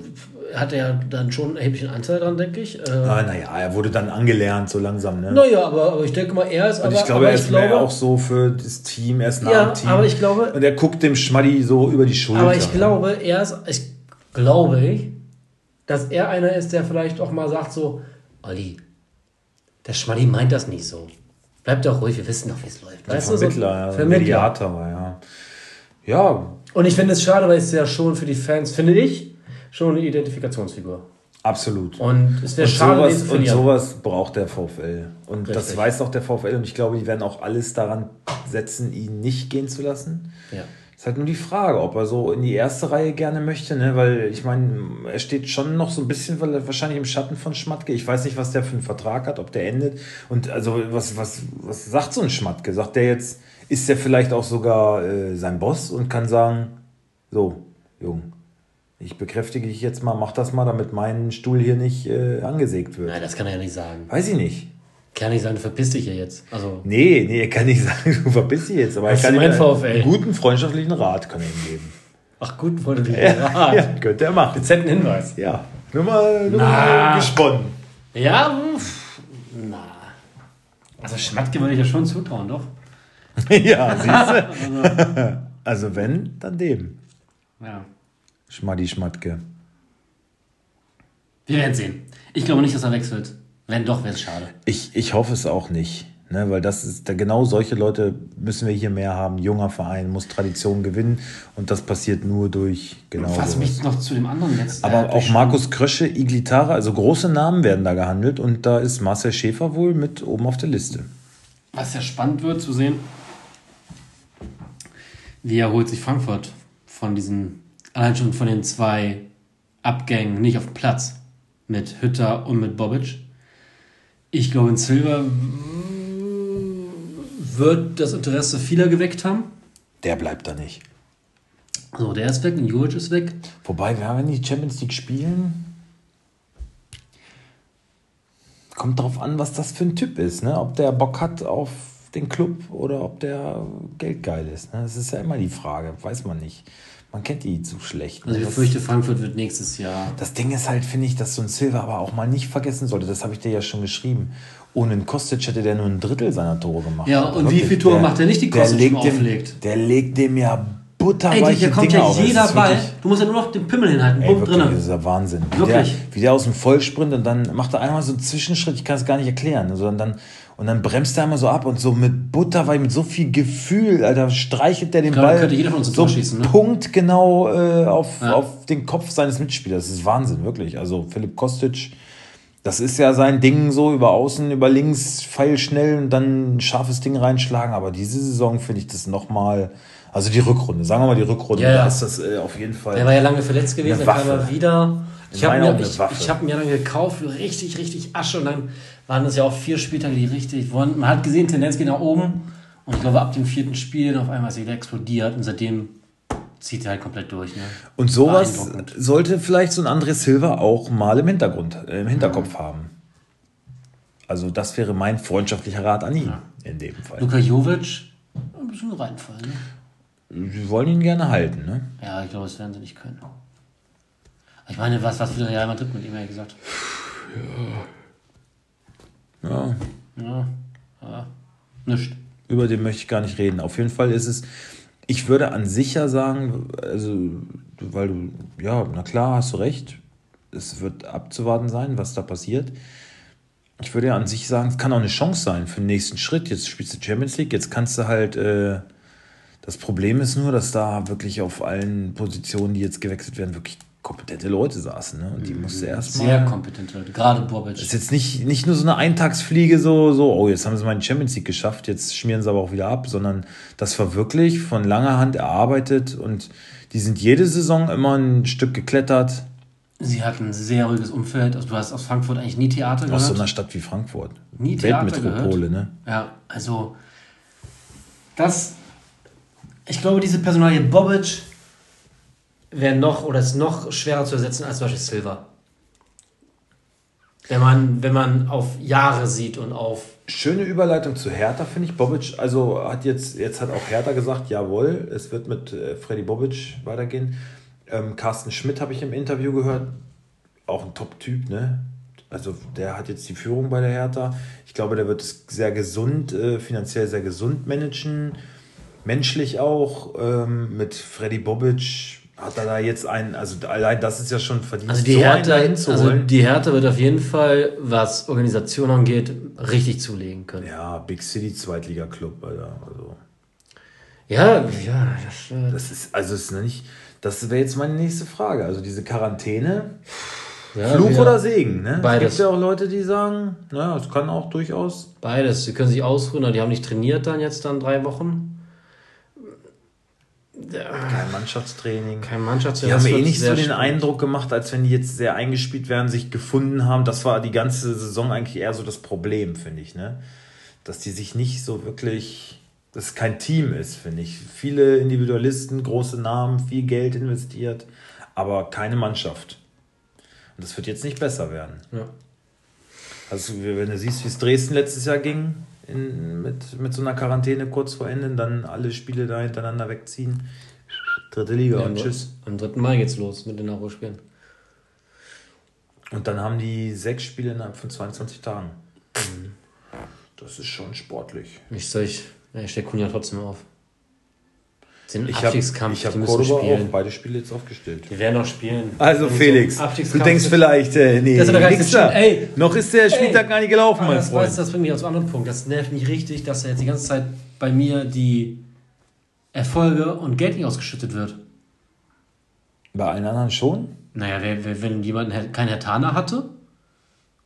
hat er dann schon einen erheblichen Anteil dran, denke ich. Äh, Ah, naja, er wurde dann angelernt, so langsam, ne? naja, aber, aber ich denke mal, er ist und aber, ich glaube, aber er ist mehr auch so für das Team, er ist nah Ja, am Team. aber ich glaube- Und er guckt dem Schmaddi so über die Schulter. Aber ich glaube, er ist, ich glaube ich, dass er einer ist, der vielleicht auch mal sagt so, Olli, der Schmaddi meint das nicht so. Bleibt doch ruhig, wir wissen doch, wie es läuft. Weißt Vermittler, du, so, ja, Vermittler. Mediator, ja. Ja, Und ich finde es schade, weil es ja schon für die Fans, finde ich, schon eine Identifikationsfigur. absolut. Und es wäre schade, den sowas, zu und sowas braucht der VfL. Und das Richtig. weiß auch der VfL. Und ich glaube, die werden auch alles daran setzen, ihn nicht gehen zu lassen. Ja. Ist halt nur die Frage, ob er so in die erste Reihe gerne möchte, ne? Weil ich meine, er steht schon noch so ein bisschen weil er wahrscheinlich im Schatten von Schmatke. Ich weiß nicht, was der für einen Vertrag hat, ob der endet. Und also was, was, was sagt so ein Schmatke? Sagt der jetzt, ist der vielleicht auch sogar äh, sein Boss und kann sagen, so, Jung, ich bekräftige dich jetzt mal, mach das mal, damit mein Stuhl hier nicht äh, angesägt wird. Nein, das kann er ja nicht sagen. Weiß ich nicht. Kann nicht sagen, du verpisst dich ja jetzt. Also, Nee, nee, er kann nicht sagen, du verpiss dich jetzt, aber er kann ihm einen VfL. guten freundschaftlichen Rat kann ihm geben. ach gut, wurde die Ja, ja, könnte er machen. Dezenten Hinweis. Ja, nur mal, nur mal gesponnen. Ja, uff, na. Also Schmatke würde ich ja schon zutrauen, doch. ja, siehst du? Also wenn, dann dem. Ja. Schmaddi Schmatke. Wir werden sehen. Ich glaube nicht, dass er wechselt. Wenn doch, wäre es schade. Ich, ich hoffe es auch nicht. Ne, weil das ist, da genau solche Leute müssen wir hier mehr haben. Junger Verein muss Tradition gewinnen und das passiert nur durch genau Was mich noch zu dem anderen jetzt. Aber äh, auch Markus Krösche, Iglitara, also große Namen werden da gehandelt und da ist Marcel Schäfer wohl mit oben auf der Liste. Was ja spannend wird zu sehen, wie erholt sich Frankfurt von diesen, allein schon von den zwei Abgängen nicht auf dem Platz mit Hütter und mit Bobic. Ich glaube, in Silver wird das Interesse vieler geweckt haben. Der bleibt da nicht. So, der ist weg und Juric ist weg. Wobei, ja, wenn die Champions League spielen, kommt drauf an, was das für ein Typ ist. Ne? Ob der Bock hat auf den Club oder ob der geldgeil ist. Ne? Das ist ja immer die Frage, weiß man nicht. Man kennt die zu schlecht. Ne? Also ich Das- befürchte, Frankfurt wird nächstes Jahr. Das Ding ist halt, finde ich, dass so ein Silver aber auch mal nicht vergessen sollte. Das habe ich dir ja schon geschrieben. Ohne einen Kostic hätte der nur ein Drittel seiner Tore gemacht. Ja, und wie wirklich. viele Tore Der- macht der nicht, die der Kostic legt ihm dem, auflegt? Der legt dem ja Ey, butterweiche hier kommt Dinge ja auf. Jeder Ball. wirklich- Du musst ja nur noch den Pimmel hinhalten. Ey, wirklich, drinne. das ist ja Wahnsinn. Wie Wirklich. Der, wie der aus dem Vollsprint und dann macht er einmal so einen Zwischenschritt, ich kann es gar nicht erklären, sondern dann, und dann bremst er einmal so ab und so mit Butterweich, mit so viel Gefühl, Alter, streichelt der den da Ball könnte jeder von uns so schießen, ne? Punkt genau äh, auf, Ja. auf den Kopf seines Mitspielers. Das ist Wahnsinn, wirklich. Also Philipp Kostic, das ist ja sein Ding so über außen, über links, feilschnell und dann ein scharfes Ding reinschlagen. Aber diese Saison finde ich das nochmal, also die Rückrunde, sagen wir mal die Rückrunde, Ja, ja. da ist das äh, auf jeden Fall. Der war ja lange verletzt gewesen, dann kam er wieder. Ich habe mir, ich, hab mir dann gekauft, richtig, richtig Asche. Und dann waren das ja auch vier Spieltage, die richtig wurden. Man hat gesehen, Tendenz geht nach oben. Und ich glaube, ab dem vierten Spiel auf einmal ist er wieder explodiert. Und seitdem zieht er halt komplett durch. Ne? Und sowas sollte vielleicht so ein André Silva auch mal im Hintergrund, im Hinterkopf haben. Also das wäre mein freundschaftlicher Rat an ihn in dem Fall. Luka Jovic, ein bisschen reinfallen. Ne? Wir wollen ihn gerne halten, ne? Ja, ich glaube, das werden sie nicht können. Ich meine, was, was will Real Madrid mit ihm ja gesagt? Ja, Ja, ja, nichts. über den möchte ich gar nicht reden. Auf jeden Fall ist es, ich würde an sich ja sagen, also, weil du, ja, na klar, hast du recht. Es wird abzuwarten sein, was da passiert. Ich würde ja an sich sagen, es kann auch eine Chance sein für den nächsten Schritt. Jetzt spielst du Champions League, jetzt kannst du halt, äh, das Problem ist nur, dass da wirklich auf allen Positionen, die jetzt gewechselt werden, wirklich kompetente Leute saßen. Ne? Und die musst du erstmal. Sehr kompetent, Leute. Gerade Bobic. Das ist jetzt nicht, nicht nur so eine Eintagsfliege, so, so, oh, jetzt haben sie mal die Champions League geschafft, jetzt schmieren sie aber auch wieder ab, sondern das war wirklich von langer Hand erarbeitet und die sind jede Saison immer ein Stück geklettert. Sie hatten ein sehr ruhiges Umfeld. Also du hast aus Frankfurt eigentlich nie Theater Aus gehört. so einer Stadt wie Frankfurt. Nie Theater Weltmetropole, ne? Ja, also das, ich glaube, diese Personalie Bobic wäre noch oder ist noch schwerer zu ersetzen als zum Beispiel Silva. Wenn man, wenn man auf Jahre sieht und auf Schöne Überleitung zu Hertha, finde ich. Bobic, also hat jetzt, jetzt hat auch Hertha gesagt, jawohl, es wird mit äh, Freddy Bobic weitergehen. Ähm, Carsten Schmidt habe ich im Interview gehört, auch ein Top-Typ, ne? Also der hat jetzt die Führung bei der Hertha. Ich glaube, der wird es sehr gesund, äh, finanziell sehr gesund managen. Menschlich auch. Ähm, mit Freddy Bobic hat er da jetzt einen, also allein das ist ja schon verdient, Also die, so Hertha, dahin zu also die Hertha wird auf jeden Fall, was Organisation angeht, richtig zulegen können. Ja, Big City Zweitliga-Club, Alter. Also, Ja, ja, das, äh, das ist, also es ist nicht, das wäre jetzt meine nächste Frage. Also diese Quarantäne, ja, Fluch oder Segen, ne? Beides. Es gibt ja auch Leute, die sagen, naja, es kann auch durchaus. Beides. Sie können sich ausruhen, aber die haben nicht trainiert dann jetzt dann drei Wochen. Kein Mannschaftstraining. Kein Mannschaft. Die haben eh nicht so den Eindruck gemacht, als wenn die jetzt sehr eingespielt wären, sich gefunden haben. Das war die ganze Saison eigentlich eher so das Problem, finde ich, ne? Dass die sich nicht so wirklich, dass es kein Team ist, finde ich. Viele Individualisten, große Namen, viel Geld investiert, aber keine Mannschaft. Und das wird jetzt nicht besser werden. Ja. Also, wenn du siehst, wie es Dresden letztes Jahr ging, in, mit, mit so einer Quarantäne kurz vor Ende, dann alle Spiele da hintereinander wegziehen. Dritte Liga Ja, und tschüss. Am 3. Mai geht's los mit den Nachholspielen. Und dann haben die sechs Spiele innerhalb von 22 Tagen. Mhm. Das ist schon sportlich. Ich soll ich, ich stelle Kunja trotzdem auf. Den Ich habe hab Cordoba auch beide Spiele jetzt aufgestellt. Die werden auch spielen. Also Felix, du denkst vielleicht, äh, nee, Das ist da. Ey. noch ist der Spieltag Ey. gar nicht gelaufen, mein das, Freund. weißt, du, das bringt mich auf einen anderen Punkt. Das nervt mich richtig, dass da jetzt die ganze Zeit bei mir die Erfolge und Geld nicht ausgeschüttet wird. Bei allen anderen schon? Naja, wenn jemand Her- kein Herr Tana hatte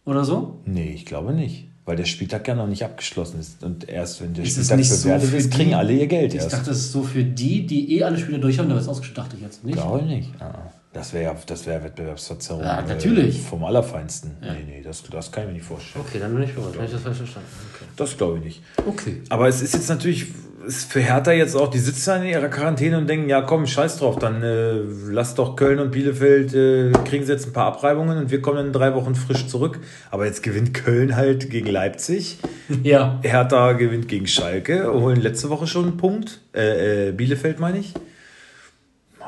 oder so, Nee, ich glaube nicht. Weil der Spieltag ja noch nicht abgeschlossen ist. Und erst wenn der ist Spieltag so bewertet für ist, die, kriegen alle ihr Geld Ich erst. dachte, es ist so für die, die eh alle Spiele durch haben, da wird es ausgeschüttet, dachte ich jetzt. Nicht? Glaube ich nicht. Ah, Das wäre ja das wär Wettbewerbsverzerrung. Ja, äh, natürlich. Vom Allerfeinsten. Ja. Nee, nee, das, das kann ich mir nicht vorstellen. Okay, dann bin ich verrückt. Habe ich das falsch verstanden? Okay. Das glaube ich nicht. okay. Aber es ist jetzt natürlich ist für Hertha jetzt auch, die sitzen in ihrer Quarantäne und denken, ja komm, scheiß drauf, dann äh, lass doch Köln und Bielefeld, äh, kriegen sie jetzt ein paar Abreibungen und wir kommen in drei Wochen frisch zurück. Aber jetzt gewinnt Köln halt gegen Leipzig, Ja. Hertha gewinnt gegen Schalke, holen letzte Woche schon einen Punkt, äh, äh, Bielefeld meine ich.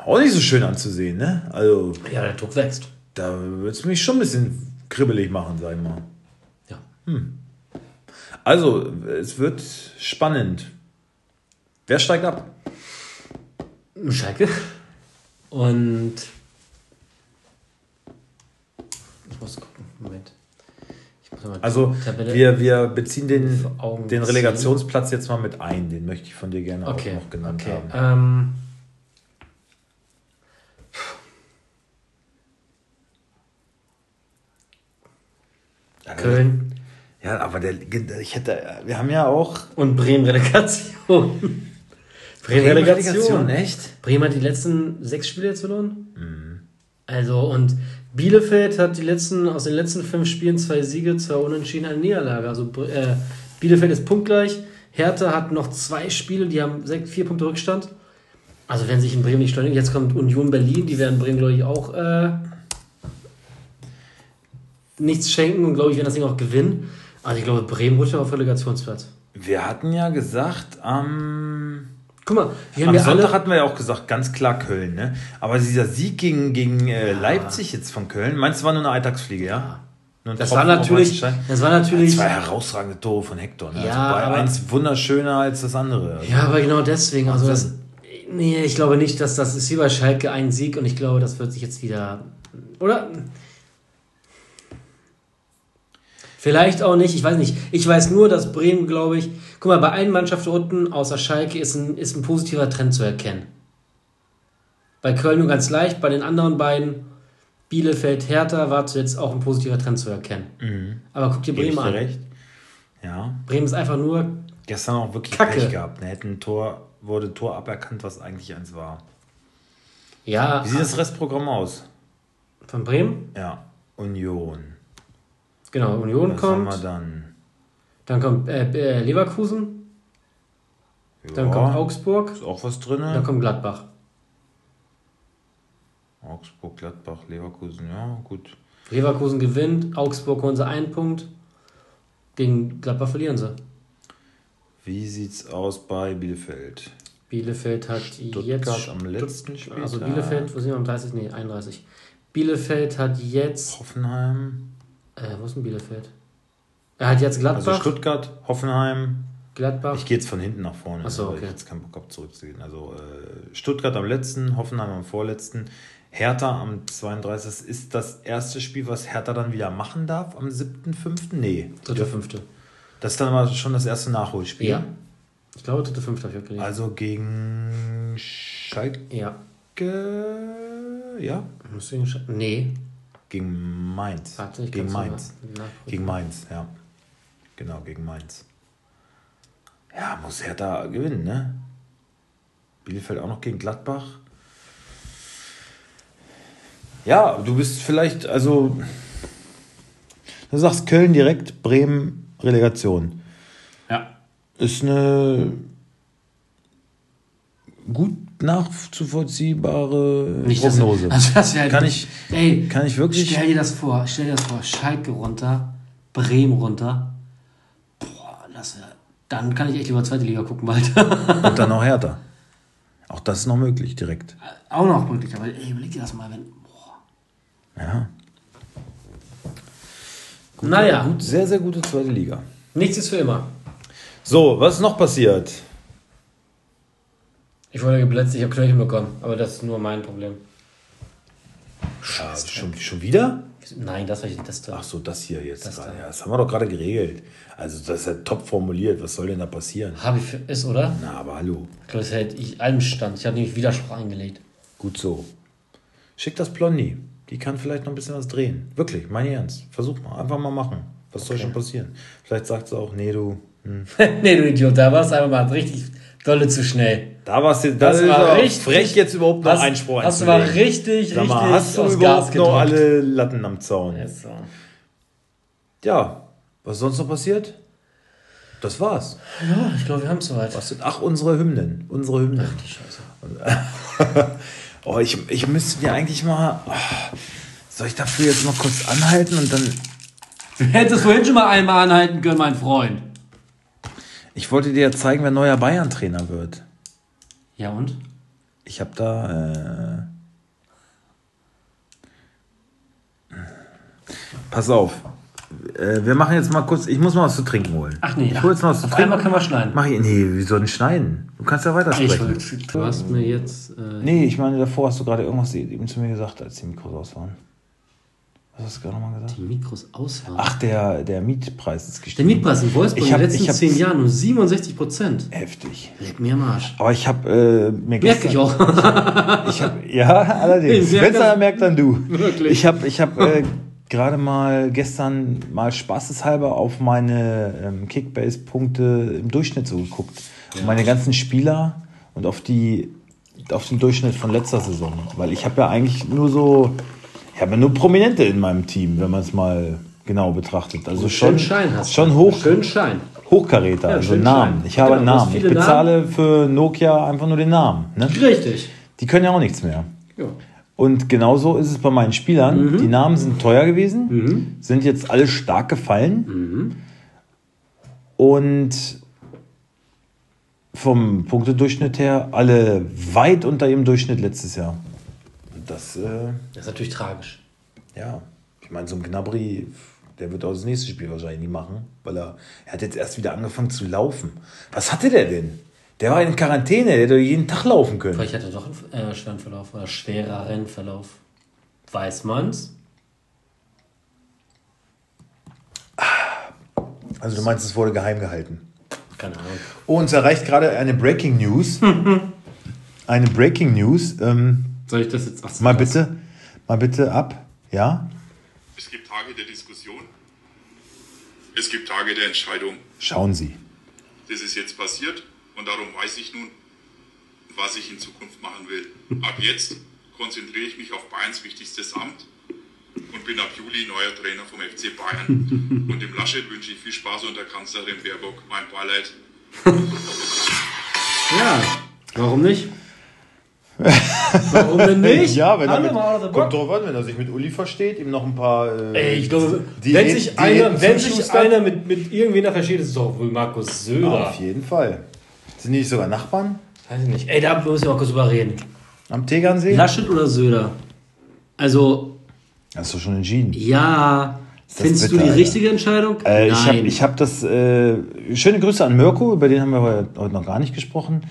Auch nicht so schön anzusehen, ne? Also Ja, der Druck wächst. da wird es mich schon ein bisschen kribbelig machen, sag ich mal. Ja. Also, es wird spannend. Wer steigt ab? Schalke. Und. Ich muss gucken. Moment. Also, wir, wir beziehen den, den. Relegationsplatz jetzt mal mit ein. Den möchte ich von dir gerne Okay. auch noch genannt okay. haben. Ähm, Köln Ja, aber der, ich hätte, wir haben ja auch. und Bremen Relegation. Bremen Relegation. echt? Bremen hat die letzten sechs Spiele jetzt verloren. Also, und Bielefeld hat die letzten, aus den letzten fünf Spielen zwei Siege, zwei Unentschieden, eine Niederlage. Also, äh, Bielefeld ist punktgleich. Hertha hat noch zwei Spiele, die haben sechs, vier Punkte Rückstand. Also, wenn sich in Bremen nicht steuern, jetzt kommt Union Berlin, die werden Bremen, glaube ich, auch äh, nichts schenken und, glaube ich, werden das Ding auch gewinnen. Also, ich glaube, Bremen rutscht auf Relegationsplatz. Wir hatten ja gesagt, am, Guck mal, wir haben am ja Sonntag alle. hatten wir ja auch gesagt, ganz klar Köln, ne? Aber dieser Sieg gegen, gegen äh, Leipzig jetzt von Köln, meinst du, war nur eine Alltagsfliege, ja? Das war natürlich, das war natürlich. Zwei herausragende Tore von Hector. Ne? Ja, also eins wunderschöner als das andere. Also Ja, aber genau deswegen. Also das, nee, ich glaube nicht, dass das ist wie bei Schalke ein Sieg und ich glaube, das wird sich jetzt wieder. Oder? Vielleicht auch nicht, ich weiß nicht. Ich weiß nur, dass Bremen, glaube ich. Guck mal, bei allen Mannschaften unten außer Schalke ist ein, ist ein positiver Trend zu erkennen. Bei Köln nur ganz leicht, bei den anderen beiden, Bielefeld, Hertha, war zuletzt auch ein positiver Trend zu erkennen. Aber guck dir Bremen dir an. recht. Ja. Bremen ist einfach nur Gestern auch wirklich Kacke. Pech gehabt. Ne? Hätten ein Tor, wurde Tor aberkannt, was eigentlich eins war. Ja, Wie sieht das Restprogramm aus? von Bremen. Ja. Union. Genau, Union Was kommt. haben wir dann? Dann kommt äh, äh, Leverkusen, dann Ja, kommt Augsburg, Ist auch was drin. dann kommt Gladbach. Augsburg, Gladbach, Leverkusen. Ja, gut. Leverkusen gewinnt, Augsburg holen sie einen Punkt, gegen Gladbach verlieren sie. Wie sieht's aus bei Bielefeld? Bielefeld hat Stuttgart jetzt. am letzten Spieltag. Also Bielefeld, wo sind wir am 30? Nee, 31. Bielefeld hat jetzt. Hoffenheim. Äh, wo ist denn Bielefeld? Er hat jetzt Also Gladbach. Stuttgart, Hoffenheim, Gladbach. Ich gehe jetzt von hinten nach vorne, Ach so, weil okay. ich jetzt keinen Bock habe zurückzugehen. Also äh, Stuttgart am letzten, Hoffenheim am vorletzten, Hertha am 32. Das ist das erste Spiel, was Hertha dann wieder machen darf am 7.5. Nee. Dritte, fünfte. Das ist dann aber schon das erste Nachholspiel. Ja. Ich glaube, dritte, fünfte habe ich auch gelesen. Also gegen Schalke, ja. ja, Musst du Nee. gegen Mainz. Warte, ich gegen Mainz. Gegen Mainz, ja. Genau, gegen Mainz. Ja, muss Hertha gewinnen, ne? Bielefeld auch noch gegen Gladbach. Ja, du bist vielleicht, also. Du sagst Köln direkt, Bremen Relegation. Ja. Ist eine gut nachzuvollziehbare Nicht, Prognose. Also das wäre Kann ich- Ey, kann ich wirklich- Stell dir das vor. Stell dir das vor. Schalke runter, Bremen runter. Dann kann ich echt lieber zweite Liga gucken bald. Und dann noch Hertha. Auch das ist noch möglich direkt. Auch noch möglich, aber ey, überleg dir das mal, wenn. Boah. Ja. Naja, Gut, sehr, sehr gute zweite Liga. nichts ist für immer. So, was ist noch passiert? Ich wurde geblitzt, ich habe Knöchel bekommen, aber das ist nur mein Problem. Ja, schon, schon wieder? Nein, das war ich das da. Ach so, das hier jetzt Das gerade. da. Ja, das haben wir doch gerade geregelt. Also, das ist ja top formuliert. Was soll denn da passieren? Habe ich für, ist, oder? Na, aber hallo. Ich glaube, das hätte ich allem stand. Ich habe nämlich Widerspruch eingelegt. Gut so. Schick das Blondie. Die kann vielleicht noch ein bisschen was drehen. Wirklich, mein Ernst. Versuch mal. Einfach mal machen. Was soll Okay. schon passieren? Vielleicht sagt sie auch, nee, du. Hm. nee, du Idiot, da warst du einfach mal richtig dolle zu schnell. Da warst du, Das das, war richtig- frech, jetzt überhaupt noch Einspruch hast du mal einzulegen. richtig, Sag mal, richtig hast du aus überhaupt Gas noch alle Latten am Zaun? Jetzt so. Ja. Was ist sonst noch passiert? Das war's. Ja, ich glaube, wir haben es soweit. Was sind, ach, unsere Hymnen. Unsere Hymnen. Die Scheiße. Oh, ich, ich müsste dir eigentlich mal. Oh, soll ich dafür jetzt noch kurz anhalten und dann. Du hättest vorhin schon mal einmal anhalten können, mein Freund. Ich wollte dir ja zeigen, wer neuer Bayern-Trainer wird. Ja und? Ich habe da. Äh, pass auf. Äh, wir machen jetzt mal kurz. Ich muss mal was zu trinken holen. Ach nee, Ich hol jetzt mal was zu auf trinken. einmal können wir schneiden. Mach ich. Nee, wie soll denn schneiden? Du kannst ja Ich weitersprechen. wollte- du hast mir jetzt. Äh, Nee, ich meine, davor hast du gerade irgendwas eben zu mir gesagt, als die Mikros aus waren. Was hast du gerade nochmal gesagt? die Mikros ausfahren. Ach, der, der Mietpreis ist Der gestiegen. Mietpreis in Wolfsburg Ich in hab- den letzten hab- zehn Jahren um 67 Prozent. Heftig. Leck mir am Arsch. Aber ich habe äh, mir Merke ich auch. Ich hab, ja, allerdings. Wenn es einer merkt, dann du. Wirklich. Ich habe ich hab, äh, gerade mal gestern mal spaßeshalber auf meine ähm, Kickbase-Punkte im Durchschnitt so geguckt. Und meine ganzen Spieler und auf die auf den Durchschnitt von letzter Saison. Weil ich habe ja eigentlich nur so, ich habe ja nur Prominente in meinem Team, wenn man es mal genau betrachtet. Also schon, Schein hast du. schon hoch, Schönen Schein. Hochkaräter, Ja, also Namen. Schein. Ich habe einen Genau, Namen. Ich bezahle für Nokia einfach nur den Namen. Ne? Richtig. Die können ja auch nichts mehr. Ja. Und genauso ist es bei meinen Spielern. Mhm. Die Namen sind teuer gewesen, sind jetzt alle stark gefallen. Und vom Punktedurchschnitt her alle weit unter ihrem Durchschnitt letztes Jahr. Das, äh, Das ist natürlich tragisch. ja, ich meine, so ein Gnabry, der wird auch das nächste Spiel wahrscheinlich nie machen, weil er, er hat jetzt erst wieder angefangen zu laufen. Was hatte der denn? Der war in Quarantäne, der hätte jeden Tag laufen können. Vielleicht hat er doch einen äh, schweren Verlauf oder schwerer Rennverlauf. Weiß man's? Also du meinst, es wurde geheim gehalten. Keine Ahnung. Oh, uns erreicht gerade eine Breaking News. eine Breaking News. Ähm, Soll ich das jetzt ach mal bitte, mal bitte ab. Ja? Es gibt Tage der Diskussion. Es gibt Tage der Entscheidung. Schauen Sie. Das ist jetzt passiert und darum weiß ich nun, was ich in Zukunft machen will. Ab jetzt konzentriere ich mich auf Bayerns wichtigstes Amt und bin ab Juli neuer Trainer vom FC Bayern. Und dem Laschet wünsche ich viel Spaß und der Kanzlerin Baerbock mein Beileid. Ja, warum nicht? Warum denn nicht? Ja, wenn er mit, kommt drauf an, wenn er sich mit Uli versteht, ihm noch ein paar. Äh, Ey, ich glaube, wenn sich einer, wenn sich einer mit, mit irgendwen versteht, ist es doch wohl Markus Söder. Auf jeden Fall. Sind die nicht sogar Nachbarn? Weiß ich nicht. Ey, da müssen wir mal kurz drüber reden. Am Tegernsee? Laschet oder Söder? Also, Hast du schon entschieden. ja, Findest du bitter, die Alter. richtige Entscheidung? Äh, ich habe hab das. Äh, schöne Grüße an Mirko, über den haben wir heute, noch gar nicht gesprochen.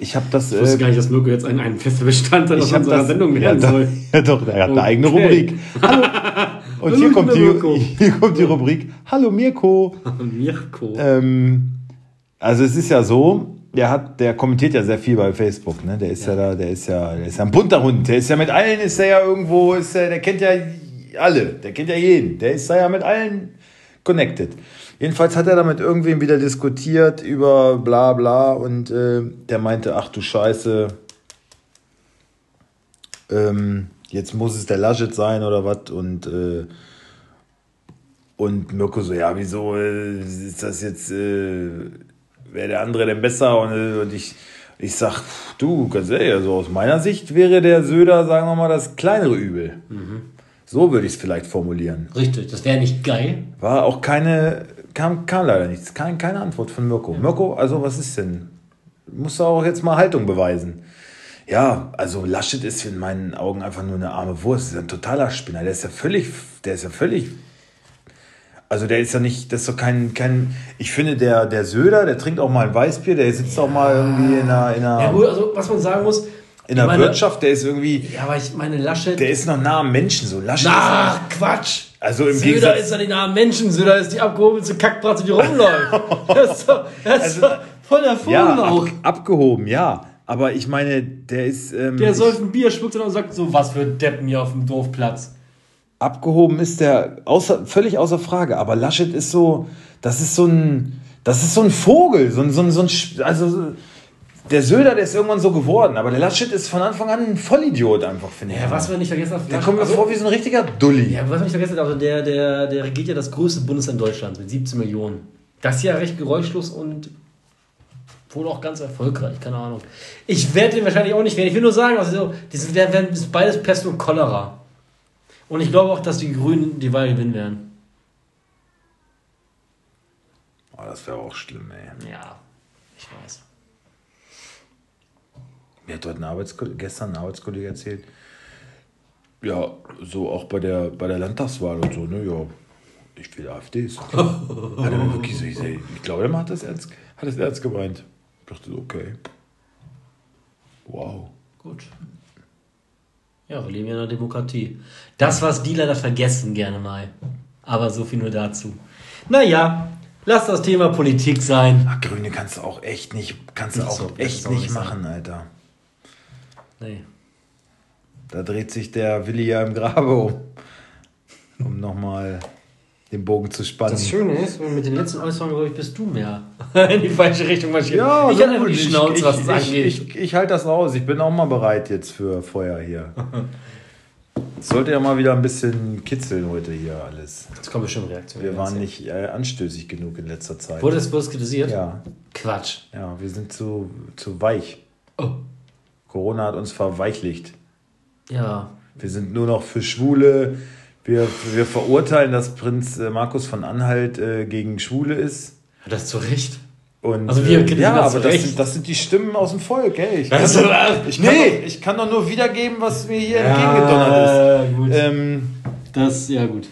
Ich habe das. ich wusste Äh, gar nicht, dass Mirko jetzt ein, ein fester Bestandteil ich aus unserer das, Sendung ja, werden doch, soll. ja, doch, er hat eine eigene Okay. Rubrik. Hallo. Und hier kommt, die, hier kommt die Rubrik. Hallo Mirko. Mirko. Ähm, also es ist ja so, der hat, der kommentiert ja sehr viel bei Facebook, ne? Der ist ja, da, der ist ja, der ist ja ein bunter Hund. Der ist ja mit allen, ist er ja irgendwo, ist er, der kennt ja alle, der kennt ja jeden. Der ist ja mit allen connected. Jedenfalls hat er da mit irgendwem wieder diskutiert über bla bla und äh, der meinte, ach du Scheiße, ähm, jetzt muss es der Laschet sein oder was und äh, und Mirko so, ja, wieso äh, ist das jetzt, äh, wäre der andere denn besser? Und, äh, und ich, ich sag, du, ganz ehrlich, also aus meiner Sicht wäre der Söder, sagen wir mal, das kleinere Übel. So würde ich es vielleicht formulieren. Richtig, das wäre nicht geil. War auch keine, kam, kam leider nichts, kein, keine Antwort von Mirko. Mirko, also was ist denn? Musst du auch jetzt mal Haltung beweisen. Ja, also Laschet ist in meinen Augen einfach nur eine arme Wurst. Das ist ein totaler Spinner. Der ist ja völlig, der ist ja völlig. Also der ist ja nicht, das ist doch kein, kein. Ich finde, der, der Söder, der trinkt auch mal ein Weißbier, der sitzt auch mal irgendwie in einer, in einer, Ja, gut, also was man sagen muss. In ich meine- Wirtschaft, der ist irgendwie, Ja, aber ich meine, Laschet. der ist noch nah am Menschen. So Laschet ist Ach, Quatsch! Also im Söder Gegensatz- ist ja nicht nah am Menschen, Söder ist die abgehobenste Kackbratze, die rumläuft. Das ist doch, das ist Also- doch voll der Vogel ja, auch. ab, abgehoben, ja. Aber ich meine, der ist. Ähm, Der säuft ein Bier, spuckt dann und sagt so, was für Deppen hier auf dem Dorfplatz. abgehoben ist der außer, völlig außer Frage. Aber Laschet ist so, das ist so ein, das ist so ein Vogel, so ein, so ein, so ein also der Söder, der ist irgendwann so geworden, aber der Laschet ist von Anfang an ein Vollidiot einfach, finde ich. Ja, was wir nicht vergessen haben. der kommt mir also- vor wie so ein richtiger Dulli. Ja, was wir nicht vergessen haben, also der, der, der regiert ja das größte Bundesland Deutschlands mit 17 Millionen. Das ist ja recht geräuschlos und wohl auch ganz erfolgreich, keine Ahnung. Ich werde den wahrscheinlich auch nicht wählen. Ich will nur sagen, also, das sind, werden, beides Pest und Cholera. Und ich glaube auch, dass die Grünen die Wahl gewinnen werden. Oh, das wäre auch schlimm, ey. Ja, ich weiß. Mir hat heute ein Arbeitskollege, gestern ein Arbeitskollege erzählt, ja, so auch bei der, bei der Landtagswahl und so, ne, ja, ich will AfD. Ist okay. hat er mir wirklich so, ich, ich glaube, der hat das ernst, hat das ernst gemeint. Ich dachte so, okay. Wow. Gut. Ja, wir leben ja in einer Demokratie. Das, was die leider vergessen, gerne mal. Aber so viel nur dazu. Naja, lass das Thema Politik sein. Ach, Grüne kannst du auch echt nicht, kannst du auch so, echt auch nicht machen, Alter. Nee. Da dreht sich der Willi ja im Grabe um. Um nochmal den Bogen zu spannen. Das Schöne ist, mit den letzten Äußerungen, glaube ich, bist du mehr in die falsche Richtung marschiert. Ja, ich so hatte einfach die Schnauze, ich, was ich, das ich, angeht. Ich, ich, halte das aus. Ich bin auch mal bereit jetzt für Feuer hier. Es sollte ja mal wieder ein bisschen kitzeln heute hier alles. Jetzt kommen bestimmt Reaktionen. Wir waren nicht äh, anstößig genug in letzter Zeit. Wurde das bloß kritisiert? Ja, Quatsch. ja, wir sind zu, zu weich. Oh. Corona hat uns verweichlicht. Ja. Wir sind nur noch für Schwule. Wir, wir verurteilen, dass Prinz äh, Markus von Anhalt äh, gegen Schwule ist. Hat das zu Recht? Und, Also wir äh, ja, das aber das sind, das sind die Stimmen aus dem Volk. Ey. Ich, Also, kann, äh, ich, kann nee. doch, ich kann doch nur wiedergeben, was mir hier entgegengedonnert Ja, gut. ist. Ähm, Das, ja gut.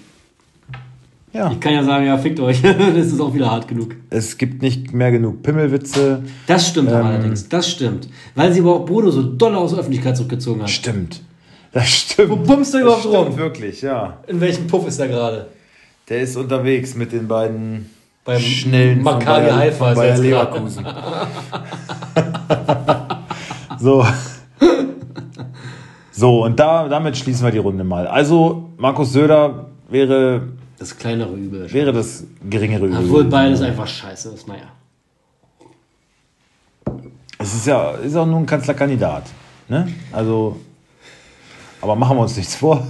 Ja. Ich kann ja sagen, ja, fickt euch. das ist auch wieder hart genug. Es gibt nicht mehr genug Pimmelwitze. Das stimmt Ähm. allerdings. Das stimmt. Weil sie aber auch Bruno so doll aus der Öffentlichkeit zurückgezogen hat. Stimmt. Das stimmt. Wo bummst du überhaupt das stimmt rum? wirklich, ja. In welchem Puff ist er gerade? Der ist unterwegs mit den beiden Beim schnellen Bayer, Haifa gerade. Leverkusen. so. So, und da, damit schließen wir die Runde mal. Also, Markus Söder wäre, Das kleinere Übel. wäre das geringere Übel. Obwohl beides einfach scheiße ist, naja. Es ist ja ist auch nur ein Kanzlerkandidat. Ne? Also, aber machen wir uns nichts vor.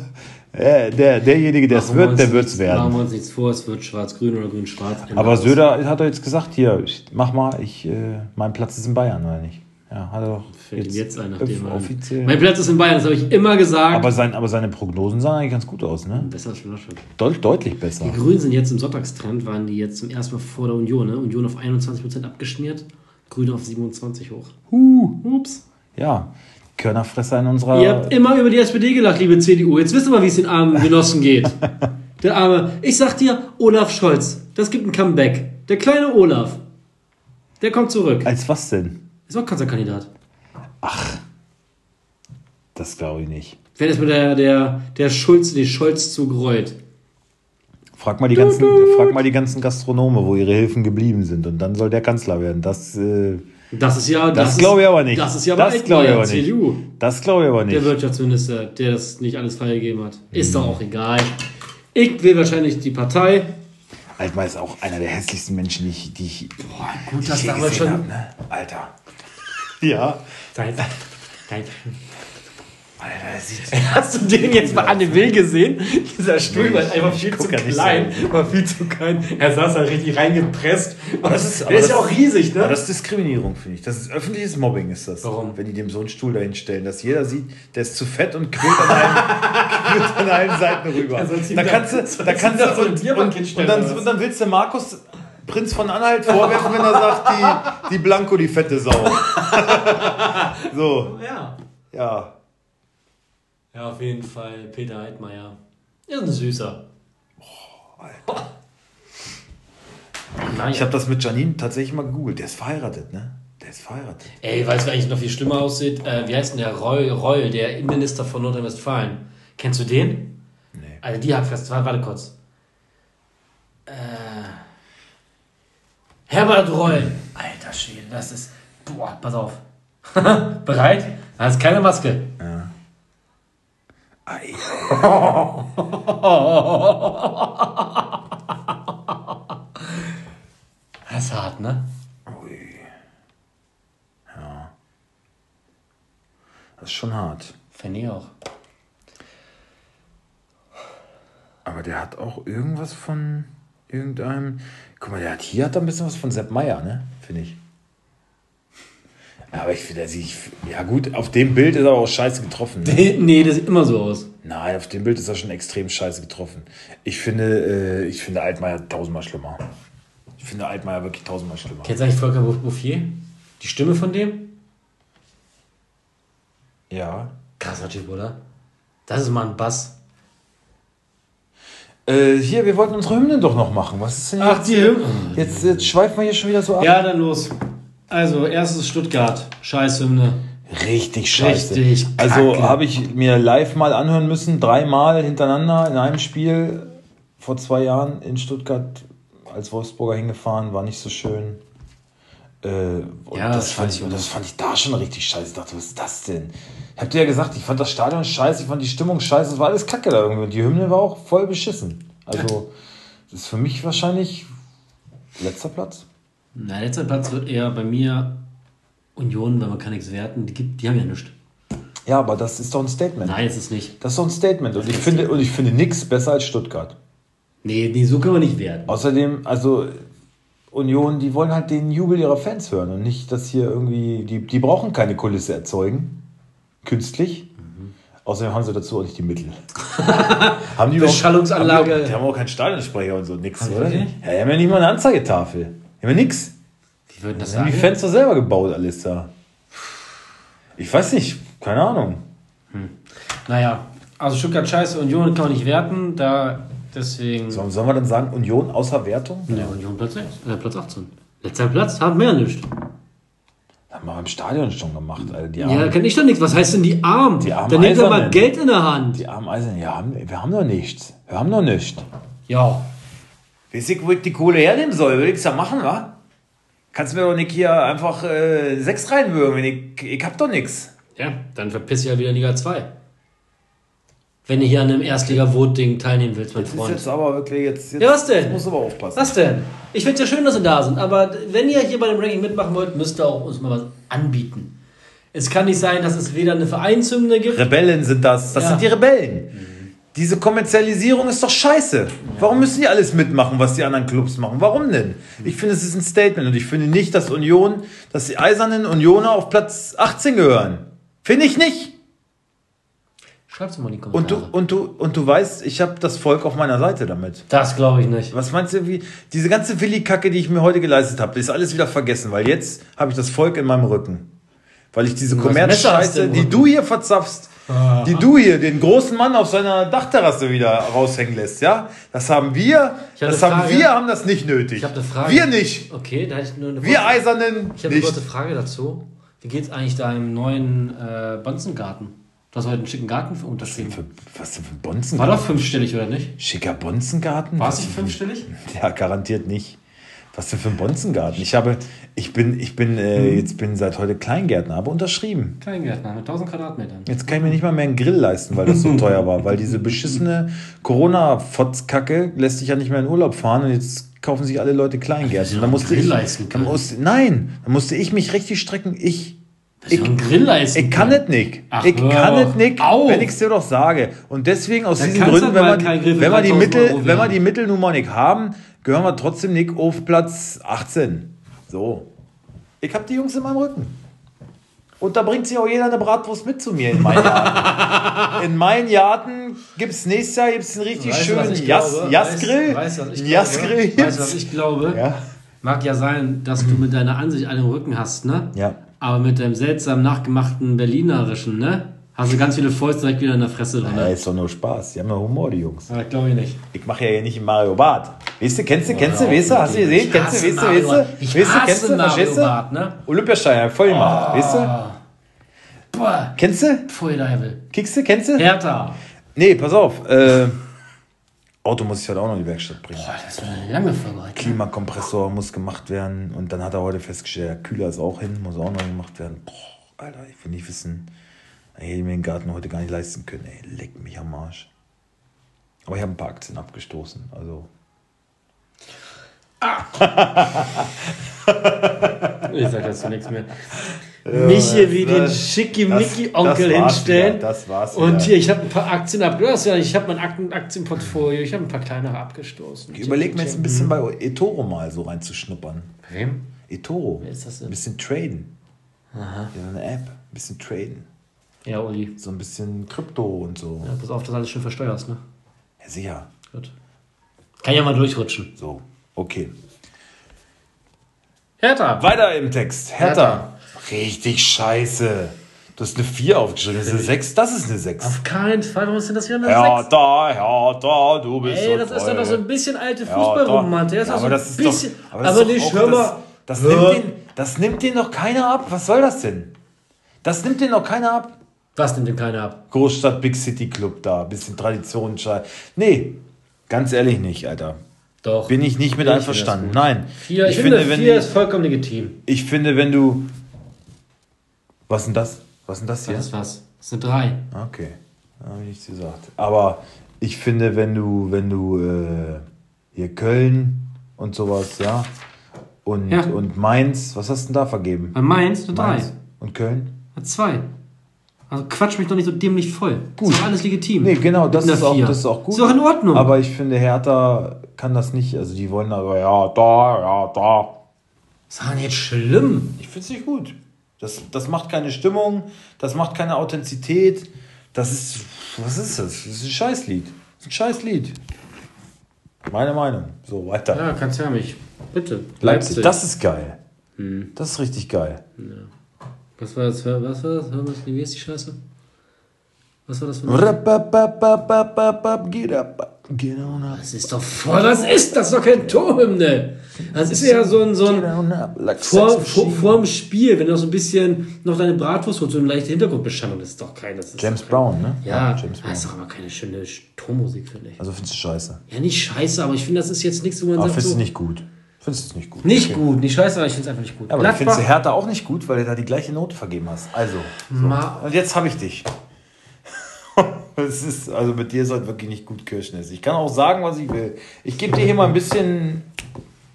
Äh, Der, derjenige, der es wird, der wird es nichts- Machen werden. wir uns nichts vor, es wird schwarz-grün oder grün-schwarz. Aber. Söder hat doch jetzt gesagt, hier, ich- mach mal, ich, äh, mein Platz ist in Bayern, oder nicht? Ja, hat er doch Fällt ihm jetzt ein, nachdem er- offiziell. Mein Platz ist in Bayern, das habe ich immer gesagt. aber, sein, aber seine Prognosen sahen eigentlich ganz gut aus, ne? Besser als Laschet. Deut, deutlich besser. Die Grünen sind jetzt im Sonntagstrend, waren die jetzt zum ersten Mal vor der Union. Ne? Union auf 21% abgeschmiert, Grüne auf 27 hoch. Huh. Ups. Ja, Körnerfresser in unserer. Ihr habt immer über die SPD gelacht, liebe CDU. Jetzt wissen wir, wie es den armen Genossen geht. Der arme. Ich sag dir, Olaf Scholz. Das gibt ein Comeback. Der kleine Olaf. Der kommt zurück. Als was denn? Ist auch Kanzlerkandidat. Das glaube ich nicht. Wer ist mit der, der, der Schulz, die Scholz zugereut? Frag mal, die ganzen, frag mal die ganzen Gastronome, wo ihre Hilfen geblieben sind. Und dann soll der Kanzler werden. Das, äh, Das ist ja. das, ist- glaube ich aber nicht. Das ist ja das glaube ich aber nicht. CDU. Das glaube ich aber Der nicht. Wirtschaftsminister, der das nicht alles freigegeben hat. Ist doch auch egal. Ich will wahrscheinlich die Partei. Altmaier ist auch einer der hässlichsten Menschen, die ich, die ich, Boah, gut, die dass damals gesehen schon. habe. Ne? Alter. Ja. Dein, dein, Alter, der sieht Hast du den jetzt mal an den Will gesehen? Dieser Stuhl Nee, war ich- einfach viel zu klein. War viel zu klein. Er saß da richtig reingepresst. Und das ist- der aber ist ja auch riesig, ne? Aber das ist Diskriminierung, finde ich. Das ist öffentliches Mobbing, ist das. Warum? Wenn die dem so einen Stuhl dahin stellen, dass jeder sieht, der ist zu fett und quillt an allen, quillt an allen Seiten rüber. Ja, da kannst da- du, da kannst du, so ein und, Bierbank und, und, dann, und dann willst du Markus Prinz von Anhalt vorwerfen, wenn er sagt, die, die Blanco, die fette Sau. so, ja. ja. Ja, auf jeden Fall Peter Heidmeier. Ist ein Süßer. Naja. Ich habe das mit Janine tatsächlich mal gegoogelt. Der ist verheiratet, ne? Der ist verheiratet. Ey, weißt du, wer eigentlich noch viel schlimmer aussieht? Äh, wie heißt denn der Reul, Reul, der Innenminister von Nordrhein-Westfalen? Kennst du den? Nee. Also die hat fest, warte, warte kurz. Äh, Herbert Reul. Alter Schwede, das ist. Boah, pass auf. Bereit? Das ist keine Maske. Ei, Das ist hart, ne? das ist schon hart. Finde ich auch. Aber der hat auch irgendwas von irgendeinem. Guck mal, der hat hier hat er ein bisschen was von Sepp Meier, ne? Finde ich. Aber ich finde, er sieht. Ja, gut, auf dem Bild ist er auch scheiße getroffen. Ne? Nee, das sieht immer so aus. Nein, auf dem Bild ist er schon extrem scheiße getroffen. Ich finde, äh, ich finde Altmaier tausendmal schlimmer. Ich finde Altmaier wirklich tausendmal schlimmer. Kennst du eigentlich Volker Bouffier? Die Stimme von dem? Ja. Krasser Typ, oder? Das ist mal ein Bass. Äh, hier, wir wollten unsere Hymne doch noch machen. Was ist denn Ach, jetzt? die Hymne. Jetzt, jetzt schweifen wir hier schon wieder so ab. Ja, dann los. Also, erstes Stuttgart. Scheißhymne. Richtig scheiße. Richtig Also habe ich mir live mal anhören müssen, dreimal hintereinander in einem Spiel vor zwei Jahren in Stuttgart als Wolfsburger hingefahren, war nicht so schön. Äh, und Ja, das, das fand ich, das fand ich da schon richtig scheiße. Ich dachte, was ist das denn? Ich hab dir ja gesagt, ich fand das Stadion scheiße, ich fand die Stimmung scheiße, es war alles kacke da irgendwie. Und die Hymne war auch voll beschissen. Also, das ist für mich wahrscheinlich letzter Platz. Na, letzter Platz wird eher bei mir Union, wenn man kann nichts werten. Die, gibt, die haben ja nichts. Ja, aber das ist doch ein Statement. Nein, ist es nicht. Das ist doch ein Statement. Und ich finde, und ich finde nichts besser als Stuttgart. Nee, nee, so können wir nicht werten. Außerdem, also Union, die wollen halt den Jubel ihrer Fans hören und nicht, dass hier irgendwie, die, die brauchen keine Kulisse erzeugen, künstlich. Außerdem haben sie dazu auch nicht die Mittel. haben die Beschallungsanlage. Haben die, die haben auch keinen Stadionsprecher und so, nix, Haben die oder? nicht? Ja, die haben ja nicht mal eine Anzeigetafel. Die haben ja nix. Wie würden das Das haben die sagen? Fans doch selber gebaut, alles da. Ich weiß nicht, keine Ahnung. Naja, also Stuttgart scheiße, Union kann man nicht werten. Da deswegen. Sollen, sollen wir dann sagen, Union außer Wertung? Ja, Union Platz 6, äh, Platz 18. Letzter Platz, haben ja nichts. Haben wir im Stadion schon gemacht. Also die Ja, armen, kann ich doch nichts. Was heißt denn die Arm? Die armen Dann nehmt ihr mal Eisernen. Geld in der Hand. die armen Eisen, ja, wir haben noch nichts. Wir haben noch nichts. Ja. Weiß ich, wo ich die Kohle hernehmen soll? Will ich's ja machen, wa? Kannst mir doch nicht hier einfach äh, sechs reinwürgen. Ich, ich hab doch nix. Ja, dann verpiss dich halt wieder in Liga 2. Wenn du hier an einem Erstliga-Voting teilnehmen willst, mein Das ist Freund. jetzt aber wirklich jetzt. jetzt Ja, was denn? Jetzt musst du aber aufpassen. Was denn? Ich finde es ja schön, dass sie da sind, aber wenn ihr hier bei dem Ranking mitmachen wollt, müsst ihr auch uns mal was anbieten. Es kann nicht sein, dass es weder eine Vereinshymne gibt. Rebellen sind das. Das Ja. sind die Rebellen. Diese Kommerzialisierung ist doch scheiße. Warum müssen die alles mitmachen, was die anderen Clubs machen? Warum denn? Ich finde, es ist ein Statement und ich finde nicht, dass Union, dass die eisernen Unioner auf Platz 18 gehören. Finde ich nicht. Schreib's mal in die Und Kommentare. du, und du, und du weißt, ich habe das Volk auf meiner Seite damit. das glaube ich nicht. Was meinst du, wie diese ganze Willi-Kacke, die ich mir heute geleistet habe, ist alles wieder vergessen, weil jetzt habe ich das Volk in meinem Rücken. Weil ich diese Und Kommerzscheiße, die du hier verzapfst, die du hier, den großen Mann auf seiner Dachterrasse wieder raushängen lässt, ja? Das haben wir, das haben Frage. wir, haben das nicht nötig. Ich habe eine Frage. Wir nicht. Okay, da hätte ich nur eine Wir Eisernen Ich habe eine kurze Frage dazu. Wie geht's eigentlich da im neuen äh, Bonzengarten? Du hast heute einen schicken Garten für unterschrieben. Was denn für ein War Bonzengarten? doch fünfstellig, oder nicht? Schicker Bonzengarten? War es nicht fünfstellig? Ja, garantiert nicht. Was denn für ein Bonzengarten? Ich habe, ich bin, ich bin, äh, Hm. jetzt bin seit heute Kleingärtner, habe unterschrieben. Kleingärtner mit 1000 Quadratmetern. Jetzt kann ich mir nicht mal mehr einen Grill leisten, weil das so teuer war. Weil diese beschissene Corona-Fotzkacke lässt sich ja nicht mehr in Urlaub fahren und jetzt kaufen sich alle Leute Kleingärten. ja Da musste Grill ich, leisten dann können. musste, nein, da musste ich mich richtig strecken. Ich, ich ich, ich kann es nicht. Ach, ich kann es nicht, auf. wenn ich es dir doch sage. Und deswegen aus Dann diesen Gründen, wenn die, für wenn wir die 3000 Mittel, Euro wenn wir die Mittel nun mal nicht haben, gehören wir trotzdem nicht auf Platz 18. So. Ich habe die Jungs in meinem Rücken. Und da bringt sich auch jeder eine Bratwurst mit zu mir in meinen Garten. in meinen Garten gibt es nächstes Jahr gibt's einen richtig Weißt schönen? Jasgrill. Weißt du, was ich Einen Jasgrill. Weißt du, was ich glaube? Ja. Mag ja sein, dass du mit deiner Ansicht einen Rücken hast, ne? Ja. Aber mit deinem seltsam nachgemachten Berlinerischen, ne? Hast du ganz viele Fäuste direkt wieder in der Fresse drin. Ja, ist doch nur Spaß. Die haben ja Humor, die Jungs. Aber glaube ich nicht. Ich mache ja hier nicht Mario Bart. Weißt du, kennst du, kennst du, weißt du, hast du gesehen? Kennst du, weißt du, weißt du? Ich Weißt du, kennst du, Mario verstehst du? Bart, ne? Olympiastein, hab voll gemacht, weißt du? Boah, Kennst du? pfui Deibel. Kickst du, kennst du? Hertha. Nee, pass auf. Äh, Auto muss ich heute auch noch in die Werkstatt bringen. Boah, das war eine lange Folge heute. Klimakompressor muss gemacht werden. Und dann hat er heute festgestellt, der Kühler ist auch hin, muss auch noch gemacht werden. Boah, Alter, ich will nicht wissen. Ich hätte mir den Garten heute gar nicht leisten können. Ey, leck mich am Arsch. Aber ich habe ein paar Aktien abgestoßen. Also, Ich sag dazu nichts mehr. Mich hier wie den Schickimicki-Onkel hinstellen. wieder, das war's Und wieder. hier, ich habe ein paar Aktien abgestoßen. Ja, ich habe mein Aktienportfolio, ich habe ein paar kleinere abgestoßen. ich überlege mir jetzt ein bisschen bei eToro mal so reinzuschnuppern. Wem? eToro. Wer ist das denn? Ein bisschen traden. Ja, so eine App. Ein bisschen traden. Ja, Uli. So ein bisschen Krypto und so. Ja, pass auf, dass alles schön versteuerst, ne? Ja, sicher. Gut. Kann ja mal durchrutschen. So, okay. Hertha. Weiter im Text. Hertha. Hertha. Richtig scheiße. Du hast eine 4 aufgeschrieben. Das ist eine 6. Das ist eine 6. Auf keinen Fall. Warum ist denn das hier eine Ja, 6? da, ja, da, du bist Ey, so das ist toll. doch noch so ein bisschen alte Ja, Fußballromantik. Ist Ja, doch aber so das ein ist bisschen. doch, aber das aber ist doch nicht, auch- hör mal. Das, nimmt den, das nimmt den doch keiner ab. Was soll das denn? Das nimmt den doch keiner ab. Was nimmt denn keiner ab? Großstadt Big City Club da, bisschen Tradition. Nee, ganz ehrlich nicht, Alter. Doch. Bin ich nicht mit Ich einverstanden. finde Nein. Vier, ich, finde, vier ist vollkommen legitim. ich finde, wenn du. Was denn das? Was denn das hier? Das ist was. Das sind drei. Okay, habe ich nichts gesagt. Aber ich finde, wenn du, wenn du äh, hier Köln und sowas, ja, und, Ja. und Mainz, was hast du denn da vergeben? Bei Mainz eine drei. Mainz und Köln? Eine zwei. Also quatsch mich doch nicht so dämlich voll. Gut. Ist doch alles legitim. Nee, genau, das ist, auch, das ist auch gut. Ist doch in Ordnung. Aber ich finde, Hertha kann das nicht. Also die wollen aber, ja, da, ja, da. ist doch nicht schlimm. Ich finde es nicht gut. Das, das macht keine Stimmung, das macht keine Authentizität. Das ist, was ist das? Das ist ein Scheißlied. Das ist ein Scheißlied. Meine Meinung. So, weiter. Ja, kannst ja mich. Bitte. Leipzig. Das ist geil. Hm. Das ist richtig geil. Was war das? für- Was war das? Wie ist die Scheiße? Was war das für eine? Up. Das ist doch voll. Was ist das? Das ist doch kein Torhymne. Das ist ja so ein, so ein up. Like vor, vor, vorm Spiel, wenn du noch so ein bisschen noch deine Bratwurst holst, so eine leichte Hintergrundbeschallung, das ist doch kein. Das ist James kein, Brown, ne? Ja, James das Brown. ist doch aber keine schöne Tormusik, finde ich. Also findest du scheiße. Ja, nicht scheiße, aber ich finde, das ist jetzt nichts, wo man Aber sagt, findest so, du nicht gut. Findest du es nicht gut. nicht Okay. gut, nicht scheiße, aber ich finde es einfach nicht gut. Ja, aber du findest du Gladbach, Hertha auch nicht gut, weil du da die gleiche Note vergeben hast. Also. So. Und jetzt habe ich dich. Es ist, also mit dir sollte wirklich nicht gut Kirschen essen. Ich kann auch sagen, was ich will. Ich gebe dir hier mal ein bisschen.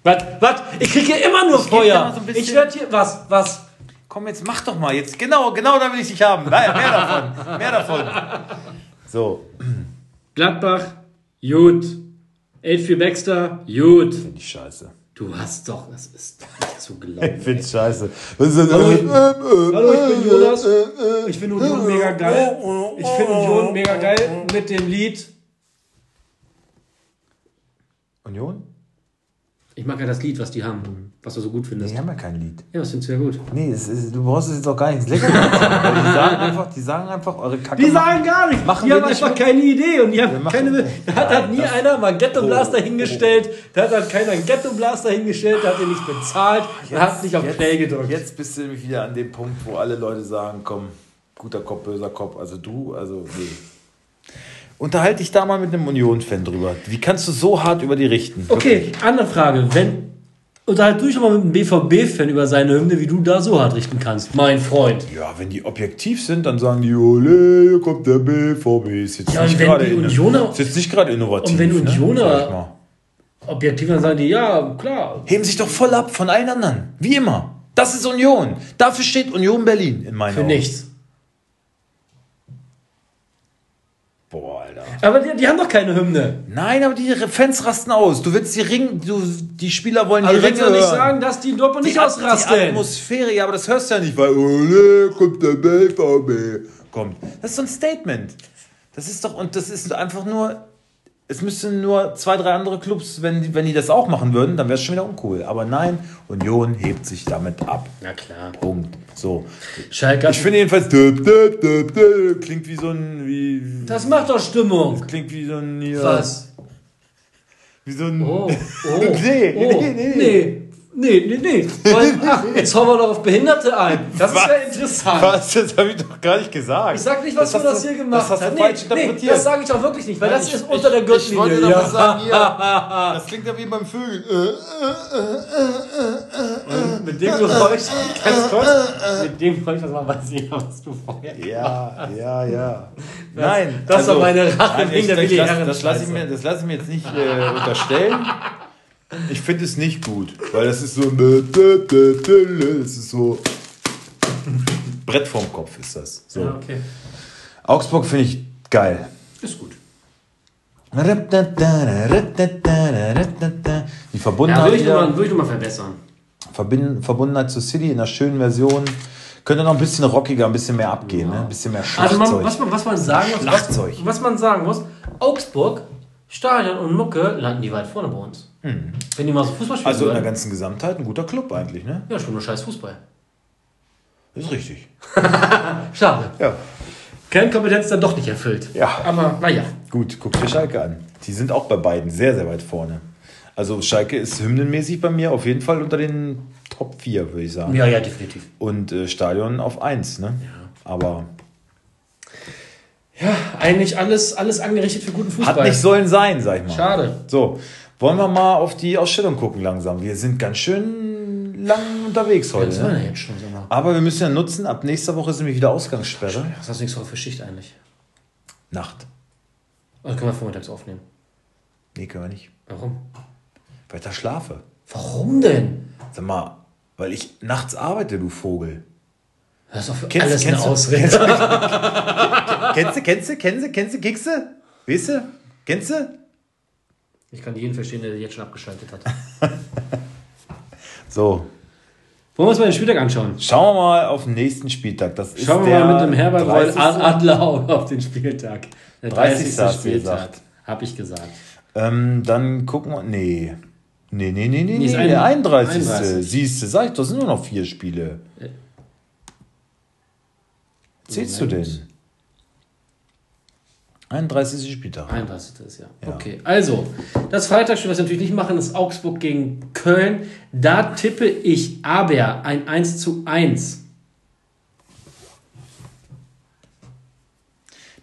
was, was? Ich kriege hier immer nur dir Feuer. so ich werde hier, was, was? Komm, jetzt mach doch mal. Jetzt genau, genau da will ich dich haben. Mehr, mehr davon. Mehr davon. So, Gladbach, gut. 8-4 Baxter, gut. finde ich scheiße. Du hast doch, das ist doch nicht zu Ich glauben. finde es scheiße. Hallo, ich, hallo, ich bin Jonas. Ich finde Union mega geil. Ich finde Union mega geil mit dem Lied. Union? Ich mag ja das Lied, was die haben, was du so gut findest. Die haben ja kein Lied. Ja, das findest du ja gut. Nee, ist, du brauchst es jetzt auch gar nichts lecker machen. die sagen einfach, die sagen einfach eure Kacke. Die sagen gar nichts. Machen die wir haben nicht einfach mit. keine Idee und die Wir haben machen- keine. Da hat, hat nie das- einer mal Ghetto Blaster Oh, hingestellt. Da hat halt keiner einen Ghetto Blaster hingestellt, da hat er nicht bezahlt, er hat nicht auf Play gedrückt. Jetzt bist du nämlich wieder an dem Punkt, wo alle Leute sagen, komm, guter Kopf, böser Kopf. Also du, also nee. Unterhalte dich da mal mit einem Union-Fan drüber. Wie kannst du so hart über die richten? Okay, andere Frage. Wenn. Unterhalt du dich doch mal mit einem BVB-Fan über seine Hymne, wie du da so hart richten kannst, mein Freund. Ja, wenn die objektiv sind, dann sagen die, ole, hier kommt der BVB. Ist jetzt Ja, nicht gerade Unioner- ist jetzt nicht gerade innovativ. Und wenn ne? Unioner- mal. Objektiv dann sagen die, ja, klar. Heben sich doch voll ab von allen anderen. Wie immer. Das ist Union. Dafür steht Union Berlin in meinen Für Augen. nichts. Aber die, die haben doch keine Hymne. Nein, aber die Fans rasten aus. Du willst die Ring, du, die Spieler wollen Also die willst Ringe du nicht hören. sagen, dass die in Dortmund nicht ausrasten? die Atmosphäre, ja, aber das hörst du ja nicht, weil ole, kommt der BVB. Kommt. Das ist so ein Statement. Das ist doch, und das ist einfach nur, es müssten nur zwei, drei andere Clubs, wenn die, wenn die das auch machen würden, dann wäre es schon wieder uncool. Aber nein, Union hebt sich damit ab. Na klar. Punkt. So. Schalke Ich finde jedenfalls, döp, döp, döp, döp, klingt wie so ein, wie, Das macht doch Stimmung. klingt wie so ein, ja, Was? wie so ein, Oh, oh, Nee, oh, nee, nee. nee. Nee, nee, nee. Weil, ach, jetzt hauen wir doch auf Behinderte ein. Das ist Was? ja interessant. Was? Das habe ich doch gar nicht gesagt. Ich sag nicht, was Das hast das du- hier gemacht das hast du haben. falsch nee, interpretiert. das sage ich auch wirklich nicht, weil das Ich- ist unter der ich- Ich wollte Gürtellinie. Ja. mal sagen, ja. Das klingt ja wie beim Vögeln. Äh, Mit dem Geräusch, ganz kurz, mit dem Geräusch, was man weiß nicht, was du vorher. Ja, ja, ja. Nein. das war meine Rache nein, wegen der das, Willi das, das lasse ich, mir- das lass ich mir jetzt nicht äh, unterstellen. Ich finde es nicht gut, weil das ist so. Das ist so. Brett vorm Kopf ist das. So. Ja, okay. Augsburg finde ich geil. Ist gut. Die Ja, Verbundenheit, würde ich, wieder- noch mal, würde ich noch mal verbessern. Verbin- Verbundenheit zu City in einer schönen Version. Könnte noch ein bisschen rockiger, ein bisschen mehr abgehen, ne? ein bisschen mehr Also Schlagzeug. man, was, man, was man sagen muss, was, was man sagen muss, Augsburg, Stadion und Mucke landen die weit vorne bei uns. Wenn die mal so Fußball spielen also in der würden. ganzen Gesamtheit ein guter Club eigentlich, ne? Ja, schon nur scheiß Fußball. Ist richtig. Schade. Ja. Kernkompetenz dann doch nicht erfüllt. Ja. Aber naja. Gut, guck dir Schalke an. Die sind auch bei beiden sehr, sehr weit vorne. Also Schalke ist hymnenmäßig bei mir auf jeden Fall unter den Top 4, würde ich sagen. Ja, ja, definitiv. Und äh, Stadion auf 1, ne? Aber Ja, eigentlich alles, alles angerichtet für guten Fußball. hat nicht sollen sein, sag ich mal. Schade. So, wollen wir mal auf die Ausstellung gucken langsam. Wir sind ganz schön lang unterwegs heute. Das war Ne? ja jetzt schon, mal. Aber wir müssen ja nutzen, ab nächster Woche ist nämlich wieder Ausgangssperre. Was hast du nichts für Schicht eigentlich? Nacht. Oder können wir vormittags aufnehmen? Nee, können wir nicht. Warum? Weil ich da schlafe. Warum denn? Sag mal, weil ich nachts arbeite, du Vogel. Das ist doch für Kennst- alles kennst eine Ausrede. Kennst du, kennst du, kennst du, kennst du, kickst du? Weißt du? Kennst du? Ich kann jeden verstehen, der jetzt schon abgeschaltet hat. So, Wollen wir uns mal den Spieltag anschauen? schauen wir mal auf den nächsten Spieltag. Das ist Schauen wir mal mit dem Herbert Reul 30. Adler auf den Spieltag. Der 30. 30. hast du Spieltag. gesagt. Hab ich gesagt. Ähm, dann gucken wir. Nee. Nee, nee, nee, nee, Nee, nee. Der 31. 31. Siehst du, sag ich, das sind nur noch vier Spiele. Äh. Zählst du denn? 31. Spieltag. 31. ist ja. Ja. Okay, also, das Freitagsspiel, was wir natürlich nicht machen, ist Augsburg gegen Köln. Da tippe ich aber ein 1 zu 1.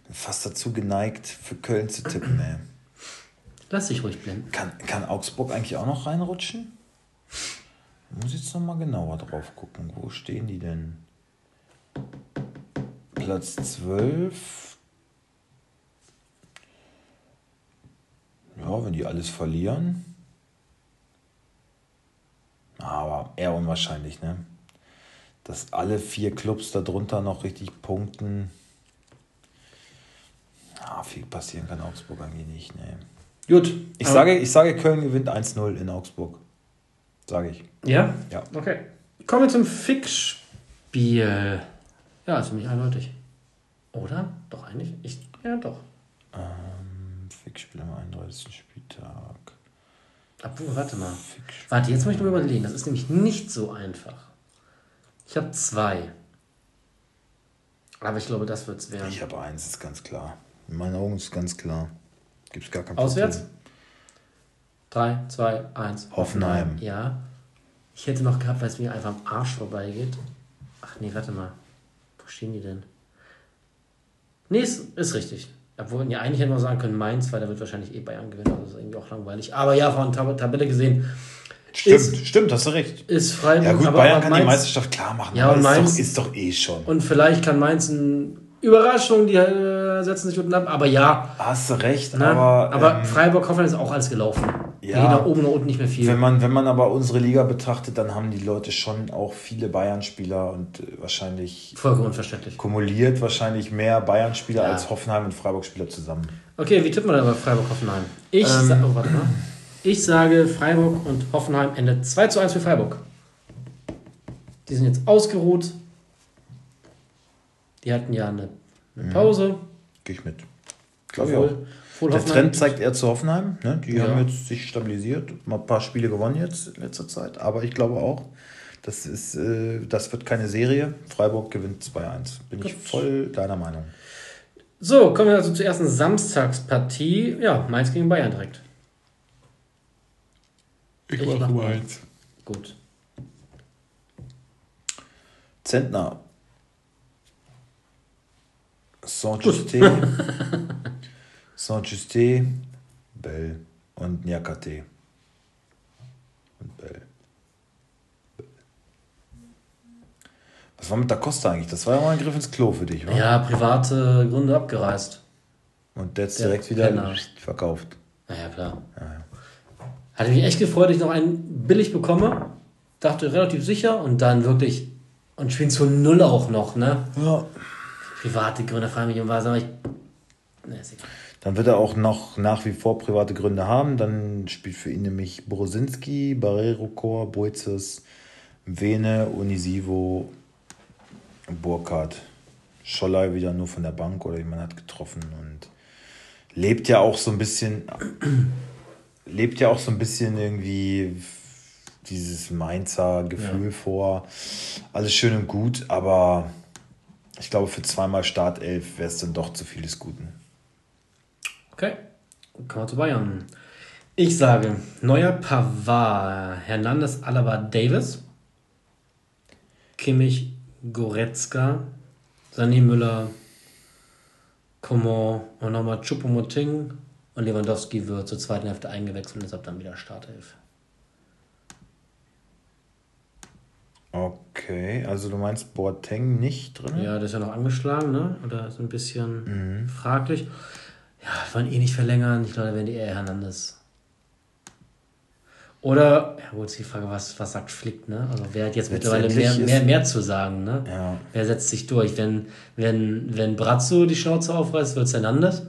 Bin fast dazu geneigt, für Köln zu tippen, ey. Lass dich ruhig blenden. Kann, kann Augsburg eigentlich auch noch reinrutschen? Muss jetzt noch mal genauer drauf gucken. Wo stehen die denn? Platz 12. Ja, wenn die alles verlieren. Aber eher unwahrscheinlich, ne? Dass alle vier Clubs darunter noch richtig punkten. Ah, viel passieren kann Augsburg eigentlich nicht, ne? Gut. Ich Aber- sage, ich sage, Köln gewinnt 1-0 in Augsburg. Sage ich. Ja? Ja. Okay. Kommen wir zum Fixspiel. Ja, ziemlich eindeutig. Oder? Doch eigentlich? Ich, ja, doch. Ähm, Fickspiel am 31. Spieltag. Obwohl, warte mal. Fickspiel. Warte, jetzt muss ich noch überlegen. Das ist nämlich nicht so einfach. Ich habe zwei. Aber ich glaube, das wird es werden. Ich habe eins, ist ganz klar. In meinen Augen ist es ganz klar. Gibt es gar kein Auswärts? Problem. 3, 2, 1. Hoffenheim. Ja. Ich hätte noch gehabt, weil es mir einfach am Arsch vorbeigeht. Ach nee, warte mal stehen die denn? Nee, ist, ist richtig. Obwohl, ja, eigentlich hätte man sagen können, Mainz, weil da wird wahrscheinlich eh Bayern gewinnen. Das ist irgendwie auch langweilig. Aber ja, von Tab Tabelle gesehen. Stimmt, ist, stimmt, hast du recht. Ist Freiburg, ja, gut, aber Bayern kann Mainz, die Meisterschaft klar machen. Ja, und Mainz ist doch, ist doch eh schon. Und vielleicht kann Mainz eine Überraschung, die äh, setzen sich unten ab. Aber ja. Hast du recht, ne? aber. Aber ähm, Freiburg Hoffenheim ist auch alles gelaufen. Ja, nach oben und unten nicht mehr viel. Wenn man, wenn man aber unsere Liga betrachtet, dann haben die Leute schon auch viele Bayern-Spieler und äh, wahrscheinlich. Vollkommen unverständlich. Kumuliert wahrscheinlich mehr Bayern-Spieler ja. als Hoffenheim und Freiburg-Spieler zusammen. Okay, wie tippen wir denn bei Freiburg-Hoffenheim? Ich, ähm, sa oh, ich sage, Freiburg und Hoffenheim endet 2 zu 1 für Freiburg. Die sind jetzt ausgeruht. Die hatten ja eine, eine mhm. Pause. Mhm. Gehe ich mit. Glaube ich auch. Der Trend zeigt eher zu Hoffenheim. Ne? Die ja. haben jetzt sich stabilisiert, mal ein paar Spiele gewonnen jetzt in letzter Zeit. Aber ich glaube auch, das, ist, äh, das wird keine Serie. Freiburg gewinnt 2-1. Bin Gut. ich voll deiner Meinung. So, kommen wir also zur ersten Samstagspartie. Ja, Mainz gegen Bayern direkt. Ich, ich mache mach Mainz. Gut. Zentner. Saint-Justin. Saint-Justé, Bell und Nyakate. Und Bell. Was war mit der Costa eigentlich? Das war ja mal ein Griff ins Klo für dich, oder? Ja, private Gründe abgereist. Und jetzt Der direkt wieder Penner. verkauft. Naja, klar. Ja, ja. Hatte mich echt gefreut, dass ich noch einen billig bekomme. Dachte relativ sicher und dann wirklich. Und spielen zu null auch noch, ne? Ja. Private Gründe fragen mich um was, aber ich. Ne, ist egal. Dann wird er auch noch nach wie vor private Gründe haben. Dann spielt für ihn nämlich Borosinski, Barrero-Kor, Boizes, Vene, Unisivo, Burkhardt. Scholler wieder nur von der Bank oder jemand hat getroffen und lebt ja auch so ein bisschen, lebt ja auch so ein bisschen irgendwie dieses Mainzer Gefühl ja. vor. Alles schön und gut, aber ich glaube, für zweimal Startelf wäre es dann doch zu viel des Guten. Okay. zu Bayern. Ich sage, neuer Pavard, Hernandez, Alaba, Davis, Kimmich, Goretzka, Sané Müller, Coman und nochmal Chupomoting und Lewandowski wird zur zweiten Hälfte eingewechselt und deshalb dann wieder Startelf. Okay, also du meinst Boateng nicht drin? Ja, der ist ja noch angeschlagen, ne? Oder ist ein bisschen mhm. fraglich. Ja, wollen eh nicht verlängern. Ich glaube, da werden die eher Hernandez. Oder, ja gut, ist die Frage, was, was sagt Flick, ne? Also wer hat jetzt mittlerweile mehr, mehr, mehr zu sagen, ne? Ja. Wer setzt sich durch? Wenn, wenn, wenn Brazzo die Schnauze aufreißt, wird es Hernandez.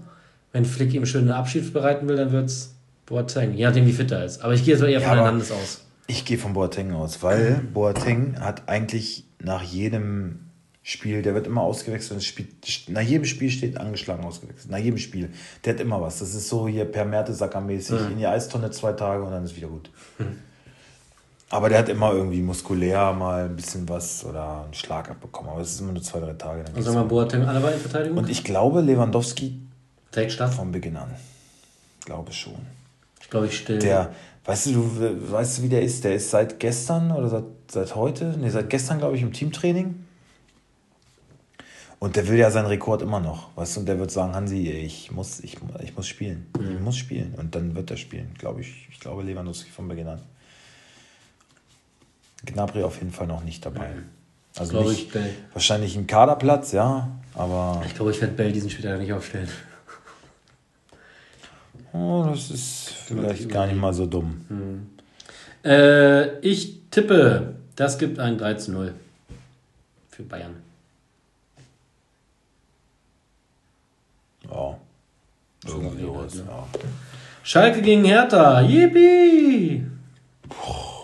Wenn Flick ihm schönen Abschied bereiten will, dann wird es Boateng. Je nachdem, wie fit er ist. Aber ich gehe jetzt eher ja, von Hernandez aus. Ich gehe von Boateng aus, weil Boateng hat eigentlich nach jedem Spiel, der wird immer ausgewechselt. Spiel, nach jedem Spiel steht angeschlagen ausgewechselt. Nach jedem Spiel. Der hat immer was. Das ist so hier per Mertesacker-mäßig mhm. in die Eistonne zwei Tage und dann ist wieder gut. Mhm. Aber der hat immer irgendwie muskulär mal ein bisschen was oder einen Schlag abbekommen. Aber es ist immer nur zwei, drei Tage. Und sag mal, Boateng alle in Verteidigung? Und ich glaube, Lewandowski direkt starten. Von Beginn an. Glaube schon. Ich glaube, ich still. Der, weißt du, du weißt du, wie der ist? Der ist seit gestern oder seit, seit heute? Ne, seit gestern, glaube ich, im Teamtraining. Und der will ja seinen Rekord immer noch, weißt du, und der wird sagen, Hansi, ich muss, ich, ich muss spielen. Ich mhm. muss spielen. Und dann wird er spielen, glaube ich. Ich glaube Lewandowski von Beginn an. Gnabry auf jeden Fall noch nicht dabei. Mhm. Also glaube nicht, ich, Bell. wahrscheinlich ein Kaderplatz, ja, aber... Ich glaube, ich werde Bell diesen Spieler nicht aufstellen. Oh, das ist vielleicht gar nicht mal so dumm. Hm. Äh, ich tippe, das gibt ein 3 0 für Bayern. Ja. Irgendwie sowas, halt, ja. Schalke gegen Hertha. Yippie!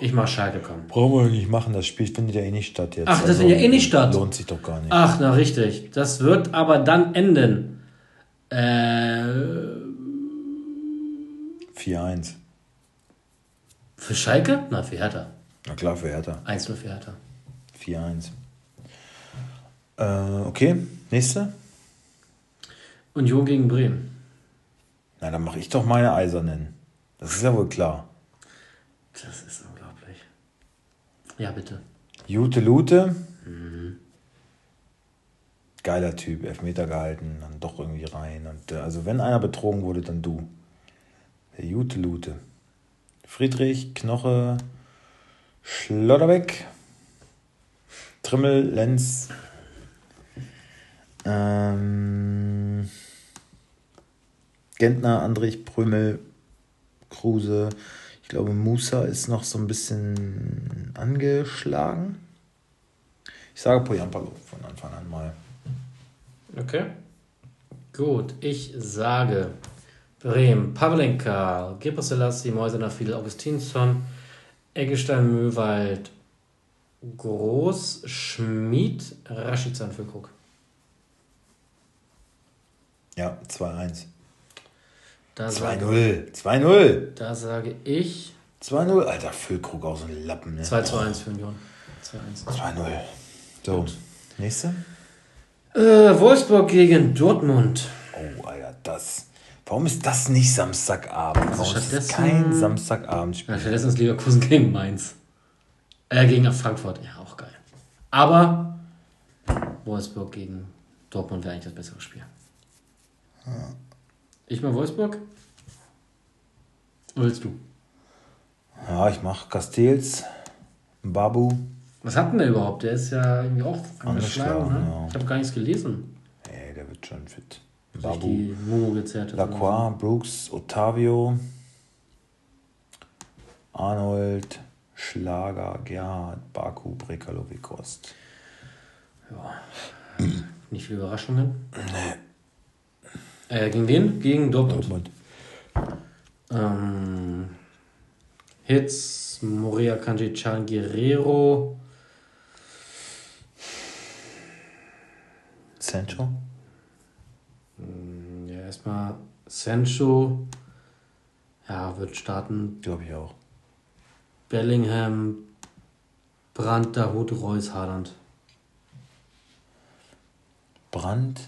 Ich mach Schalke kommen. Brauchen wir nicht machen, das Spiel findet ja eh nicht statt jetzt. Ach, das also, ja eh nicht statt. Lohnt sich doch gar nicht. Ach, na richtig. Das wird aber dann enden. Äh. 4-1. Für Schalke? Na, für Hertha. Na klar, für Hertha. 1-0 für Hertha. 4-1. Äh, okay, nächste. Union gegen Bremen. Na, dann mache ich doch meine Eisernen. Das ist ja wohl klar. Das ist unglaublich. Ja, bitte. Jute Lute. Geiler Typ, Elfmeter gehalten, dann doch irgendwie rein. Und äh, also wenn einer betrogen wurde, dann du. Der Jute Lute. Friedrich, Knoche, Schlotterbeck, Trimmel, Lenz, ähm, Gentner, Andrich, Prümel, Kruse. Ich glaube, Musa ist noch so ein bisschen angeschlagen. Ich sage Poyampalo von Anfang an mal. Okay. Gut, ich sage Bremen, Pavlenka, Gebrselassie, Mäusener, Fiedel, Augustinsson, Eggestein, Möwald, Groß, Schmid, Raschizan für Cook. Ja, 2-1. Da sage, 2-0. 2-0. da sage ich 2-0. Alter, Füllkrug so ein Lappen, ne? 2 zu 1 für Union. 2-1. 2-0. So, nächste. Äh, Wolfsburg gegen Dortmund. Oh, Alter, das. Warum ist das nicht Samstagabend? Warum ist das kein Samstagabendspiel? Ja, stattdessen ist Leverkusen gegen Mainz. Äh, gegen Frankfurt. Ja, auch geil. Aber Wolfsburg gegen Dortmund wäre eigentlich das bessere Spiel. Ich mal Wolfsburg? Oder willst du? Ja, ich mach Castells, Babu. Was hat denn der überhaupt? Der ist ja irgendwie auch angeschlagen, Angeschlagen, ne? ja. Ich habe gar nichts gelesen. Ey, der wird schon fit. Babu, die Momo gezerrt. Lacroix, Brooks, Otavio, Arnold, Schlager, Gerhard, Baku, Brekalo, Kost. Nicht viele Überraschungen. Äh, gegen wen? Gegen Dortmund. Dortmund. Ähm, Hitz, Moria Kanji Chan Guerrero. Sancho? Ja, erstmal Sancho. Ja, wird starten. Glaube ich auch. Bellingham, Brandt, Dahut, Reus, Haaland. Brandt,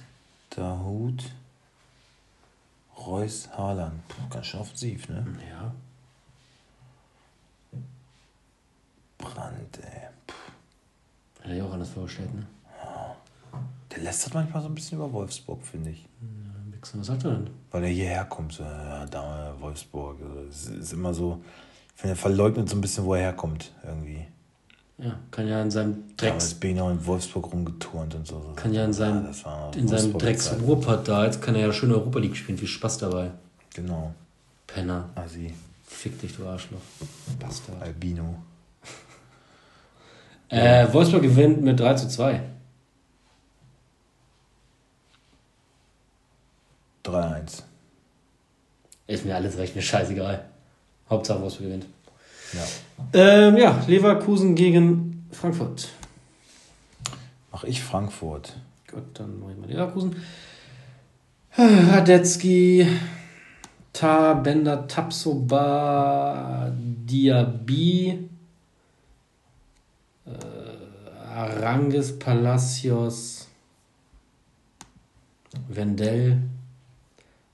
Dahut, Reus, Haaland. Puh, ganz schön offensiv, ne? Ja. Brandt, ey. Puh. Hätte ich auch anders vorgestellt, ne? Der lästert manchmal so ein bisschen über Wolfsburg, finde ich. Wichser, Was sagt er denn? Weil er hierher kommt, so, ja, da Wolfsburg. Also, Es ist immer so, ich finde, er verleugnet so ein bisschen, wo er herkommt, irgendwie. Ja, kann ja in seinem Drecks, bin ich auch in Wolfsburg rumgeturnt und so. kann ja in seinem, in seinem Drecks Zeit. Ruhrpott da, jetzt kann er ja schön Europa League spielen. Viel Spaß dabei. Genau. Penner. Asi, Fick dich, du Arschloch. Bastard. Albino. Äh, Wolfsburg gewinnt mit 3 zu 2. 3-1. Ist mir alles recht, mir scheißegal. Hauptsache Wolfsburg gewinnt. Ja. Ähm, ja, Leverkusen gegen Frankfurt. Mach ich Frankfurt. Gut, dann mache ich mal Leverkusen. Radetzky, Ta, Bender, Tapsoba, Diaby, äh, Arangis, Palacios, Wendell,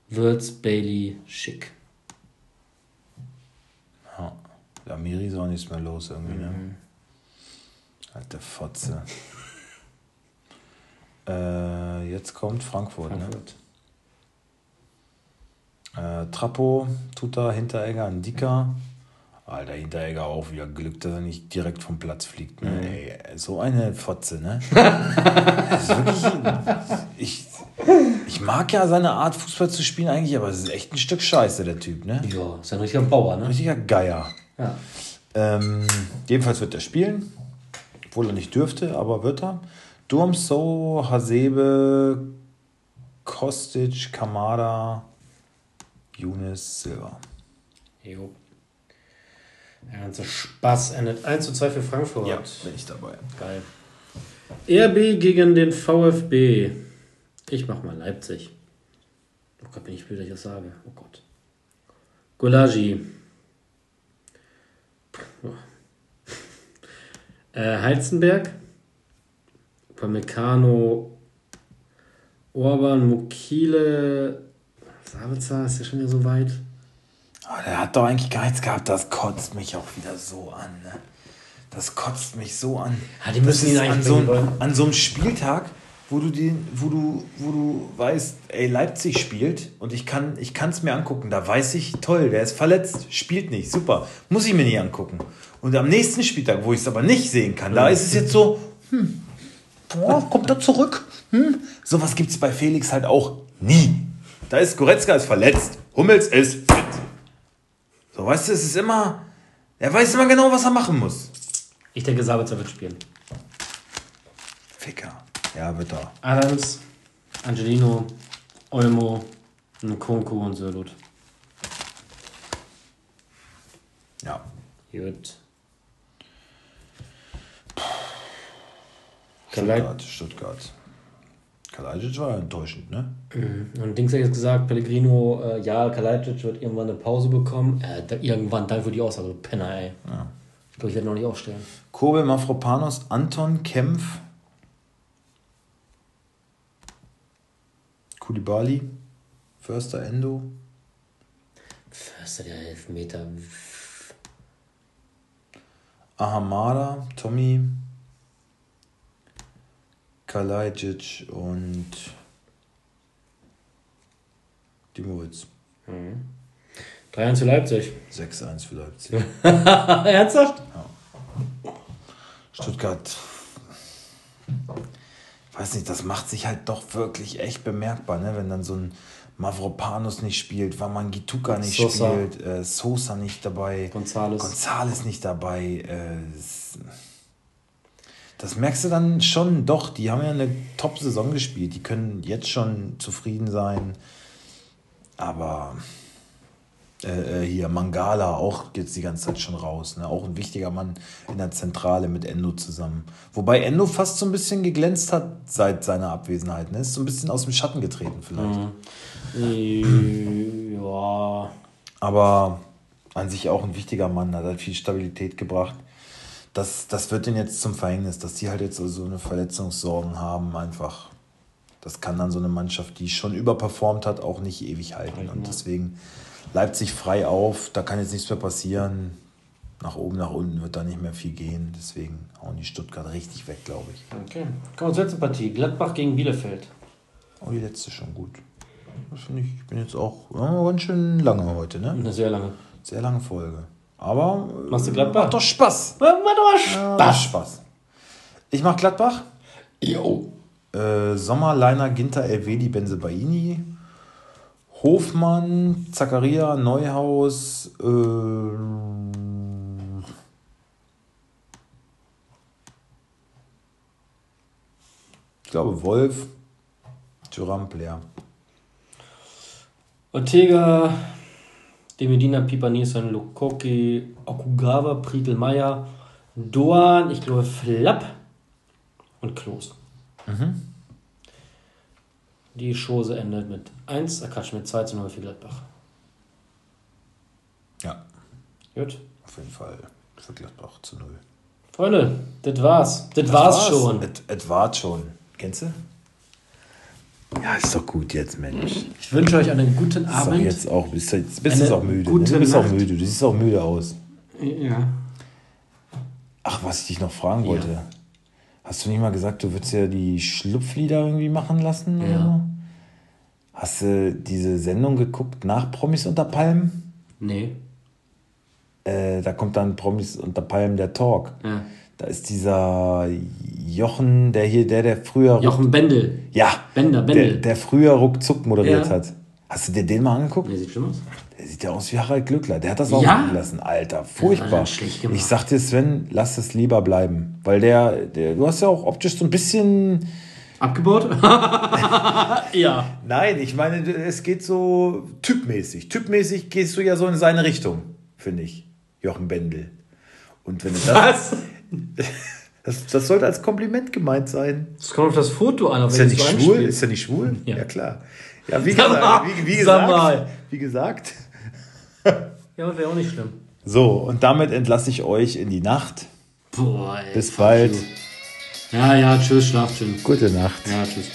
Würz, Bailey, Schick. Ja. Der Amiri ist auch nichts mehr los irgendwie, Mhm. ne? Alte Fotze. äh, jetzt kommt Frankfurt, Frankfurt. ne? Äh, Trappo, Tuta, Hinteregger, Ndika. Alter, Hinteregger auch wieder Glück, dass er nicht direkt vom Platz fliegt. Ne? Ey, so eine Fotze, ne? Ist wirklich, ich, ich mag ja seine Art, Fußball zu spielen eigentlich, aber es ist echt ein Stück Scheiße, der Typ, ne? Ja, ist ein richtiger Bauer, ne? Richtiger Geier. Ja. Ähm, jedenfalls wird er spielen, obwohl er nicht dürfte, aber wird er. Durmso, Hasebe, Kostic, Kamada, Younes, Silva. Jo. Der ganze Spaß endet 1 zu 2 für Frankfurt. bin ich dabei. Geil. RB gegen den VfB. Ich mach mal Leipzig. Oh Gott, bin ich blöd, dass ich das sage. Oh Gott. Golagi. Äh, Heizenberg, Pamecano, Orban, Mokile, Sabitzer ist ja schon wieder so weit. Aber der hat doch eigentlich nichts gehabt. Das kotzt mich auch wieder so an. Ne? Das kotzt mich so an. Ja, die müssen ihn eigentlich an so, einem, an so einem Spieltag, wo du, den, wo, du, wo du weißt, ey, Leipzig spielt und ich kann es mir angucken. Da weiß ich, toll, der ist verletzt, spielt nicht, super. Muss ich mir nicht angucken. Und am nächsten Spieltag, wo ich es aber nicht sehen kann, da ist es jetzt so, hm, oh, kommt er zurück? Hm? Sowas gibt es bei Felix halt auch nie. Da ist Goretzka ist verletzt, Hummels ist fit. So, weißt du, es ist immer, er weiß immer genau, was er machen muss. Ich denke, Sabitzer wird spielen. Ficker. Ja, wird er. Adams, Angelino, Olmo, Nkunku und Sörlot. Ja. Gut. Stuttgart, Stuttgart. Kalajdzic war enttäuschend, ne? und Dings hat jetzt gesagt, Pellegrino, äh, ja, Kalajdzic wird irgendwann eine Pause bekommen. Äh, da, irgendwann, danke für die Aussage, Penner, ey. Ja. Ich glaube, ich werde noch nicht aufstellen. Kobel, Mafropanos, Anton, Kempf, Kulibali, Förster, Endo, Förster, der Elfmeter. Ahamada, Tommy, Kalajdzic und Dimowitz. 3-1 für Leipzig. 6-1 für Leipzig. Ernsthaft? Stuttgart, weiß nicht, das macht sich halt doch wirklich echt bemerkbar, ne? wenn dann so ein Mavropanos nicht spielt, Wamangituka nicht Sosa. spielt, äh, Sosa nicht dabei, Gonzales. Gonzales nicht dabei. Äh, das merkst du dann schon doch, die haben ja eine Top-Saison gespielt, die können jetzt schon zufrieden sein, aber äh, äh, hier Mangala auch jetzt die ganze Zeit schon raus. Ne? Auch ein wichtiger Mann in der Zentrale mit Endo zusammen. Wobei Endo fast so ein bisschen geglänzt hat seit seiner Abwesenheit. Ne? Ist so ein bisschen aus dem Schatten getreten vielleicht. Äh, ja. Aber an sich auch ein wichtiger Mann, hat halt viel Stabilität gebracht. Das, das wird denen jetzt zum Verhängnis, dass die halt jetzt so eine Verletzungssorgen haben, einfach. Das kann dann so eine Mannschaft, die schon überperformt hat, auch nicht ewig halten. Und deswegen Leipzig frei auf, da kann jetzt nichts mehr passieren. Nach oben, nach unten wird da nicht mehr viel gehen. Deswegen hauen die Stuttgart richtig weg, glaube ich. Okay. Kommen wir zur letzten Partie. Gladbach gegen Bielefeld. Oh, die letzte schon gut. Das finde ich, ich bin jetzt auch ja, ganz schön lange heute, ne? Eine sehr lange. Sehr lange Folge. Aber äh, Machst du Gladbach? macht doch Spaß. Mach doch Ja, Spaß. Spaß. Ich mach Gladbach. Jo. Äh, Sommer, Leiner, Ginter, Elvedi, Benzebaini. Hofmann, Zacharia, Neuhaus. Äh, ich glaube Wolf. Thuram, Player. Ortega, Demedina, Pipa, Nielsen, Lukoki, Okugawa, Prietl, Meier, Doan, ich glaube Flapp und Klos. Die Chose endet mit 1, äh, Quatsch, mit 2 zu 0 für Gladbach. Ja, Gut. auf jeden Fall für Gladbach zu null. Freunde, das war's. Das war's schon. Es es war's schon. Kennst du? Ja, ist doch gut jetzt, Mensch. Ich wünsche euch einen guten Abend. jetzt auch, bist, du- jetzt bist du auch müde. Ne? Du bist auch Nacht. müde. Du siehst auch müde aus. Ja. Ach, was ich dich noch fragen wollte. Hast du nicht mal gesagt, du würdest ja die Schlupflieder irgendwie machen lassen? Oder Ja. so? Hast du diese Sendung geguckt nach Promis unter Palmen? Nee. Äh, da kommt dann Promis unter Palmen der Talk. Ja. Da ist dieser Jochen, der hier, der, der früher. Jochen Bendel. Ja, Bender, der, Bendel. der früher ruckzuck moderiert Ja. hat. Hast du dir den mal angeguckt? Nee, sieht schon aus. Der sieht ja aus wie Harald Glückler. Der hat das auch Ja? machen lassen. Alter, furchtbar. Ja, ich sag dir, Sven, lass es lieber bleiben. Weil der, der, du hast ja auch optisch so ein bisschen. Abgebaut? ja. Nein, ich meine, es geht so typmäßig. Typmäßig gehst du ja so in seine Richtung, finde ich. Jochen Bendel. Und wenn du das. Was? Das, das sollte als Kompliment gemeint sein. Das kommt auf das Foto an, Ist er welches nicht schwul? Ist er nicht schwul? Ja. Ja, klar. Ja, wie gesagt, wie, wie sag gesagt, wie gesagt. Ja, wäre auch nicht schlimm. So, und damit entlasse ich euch in die Nacht. Boah, ey, Bis bald. you. Ja, ja, tschüss, schlaft schön. Gute Nacht. Ja, tschüss.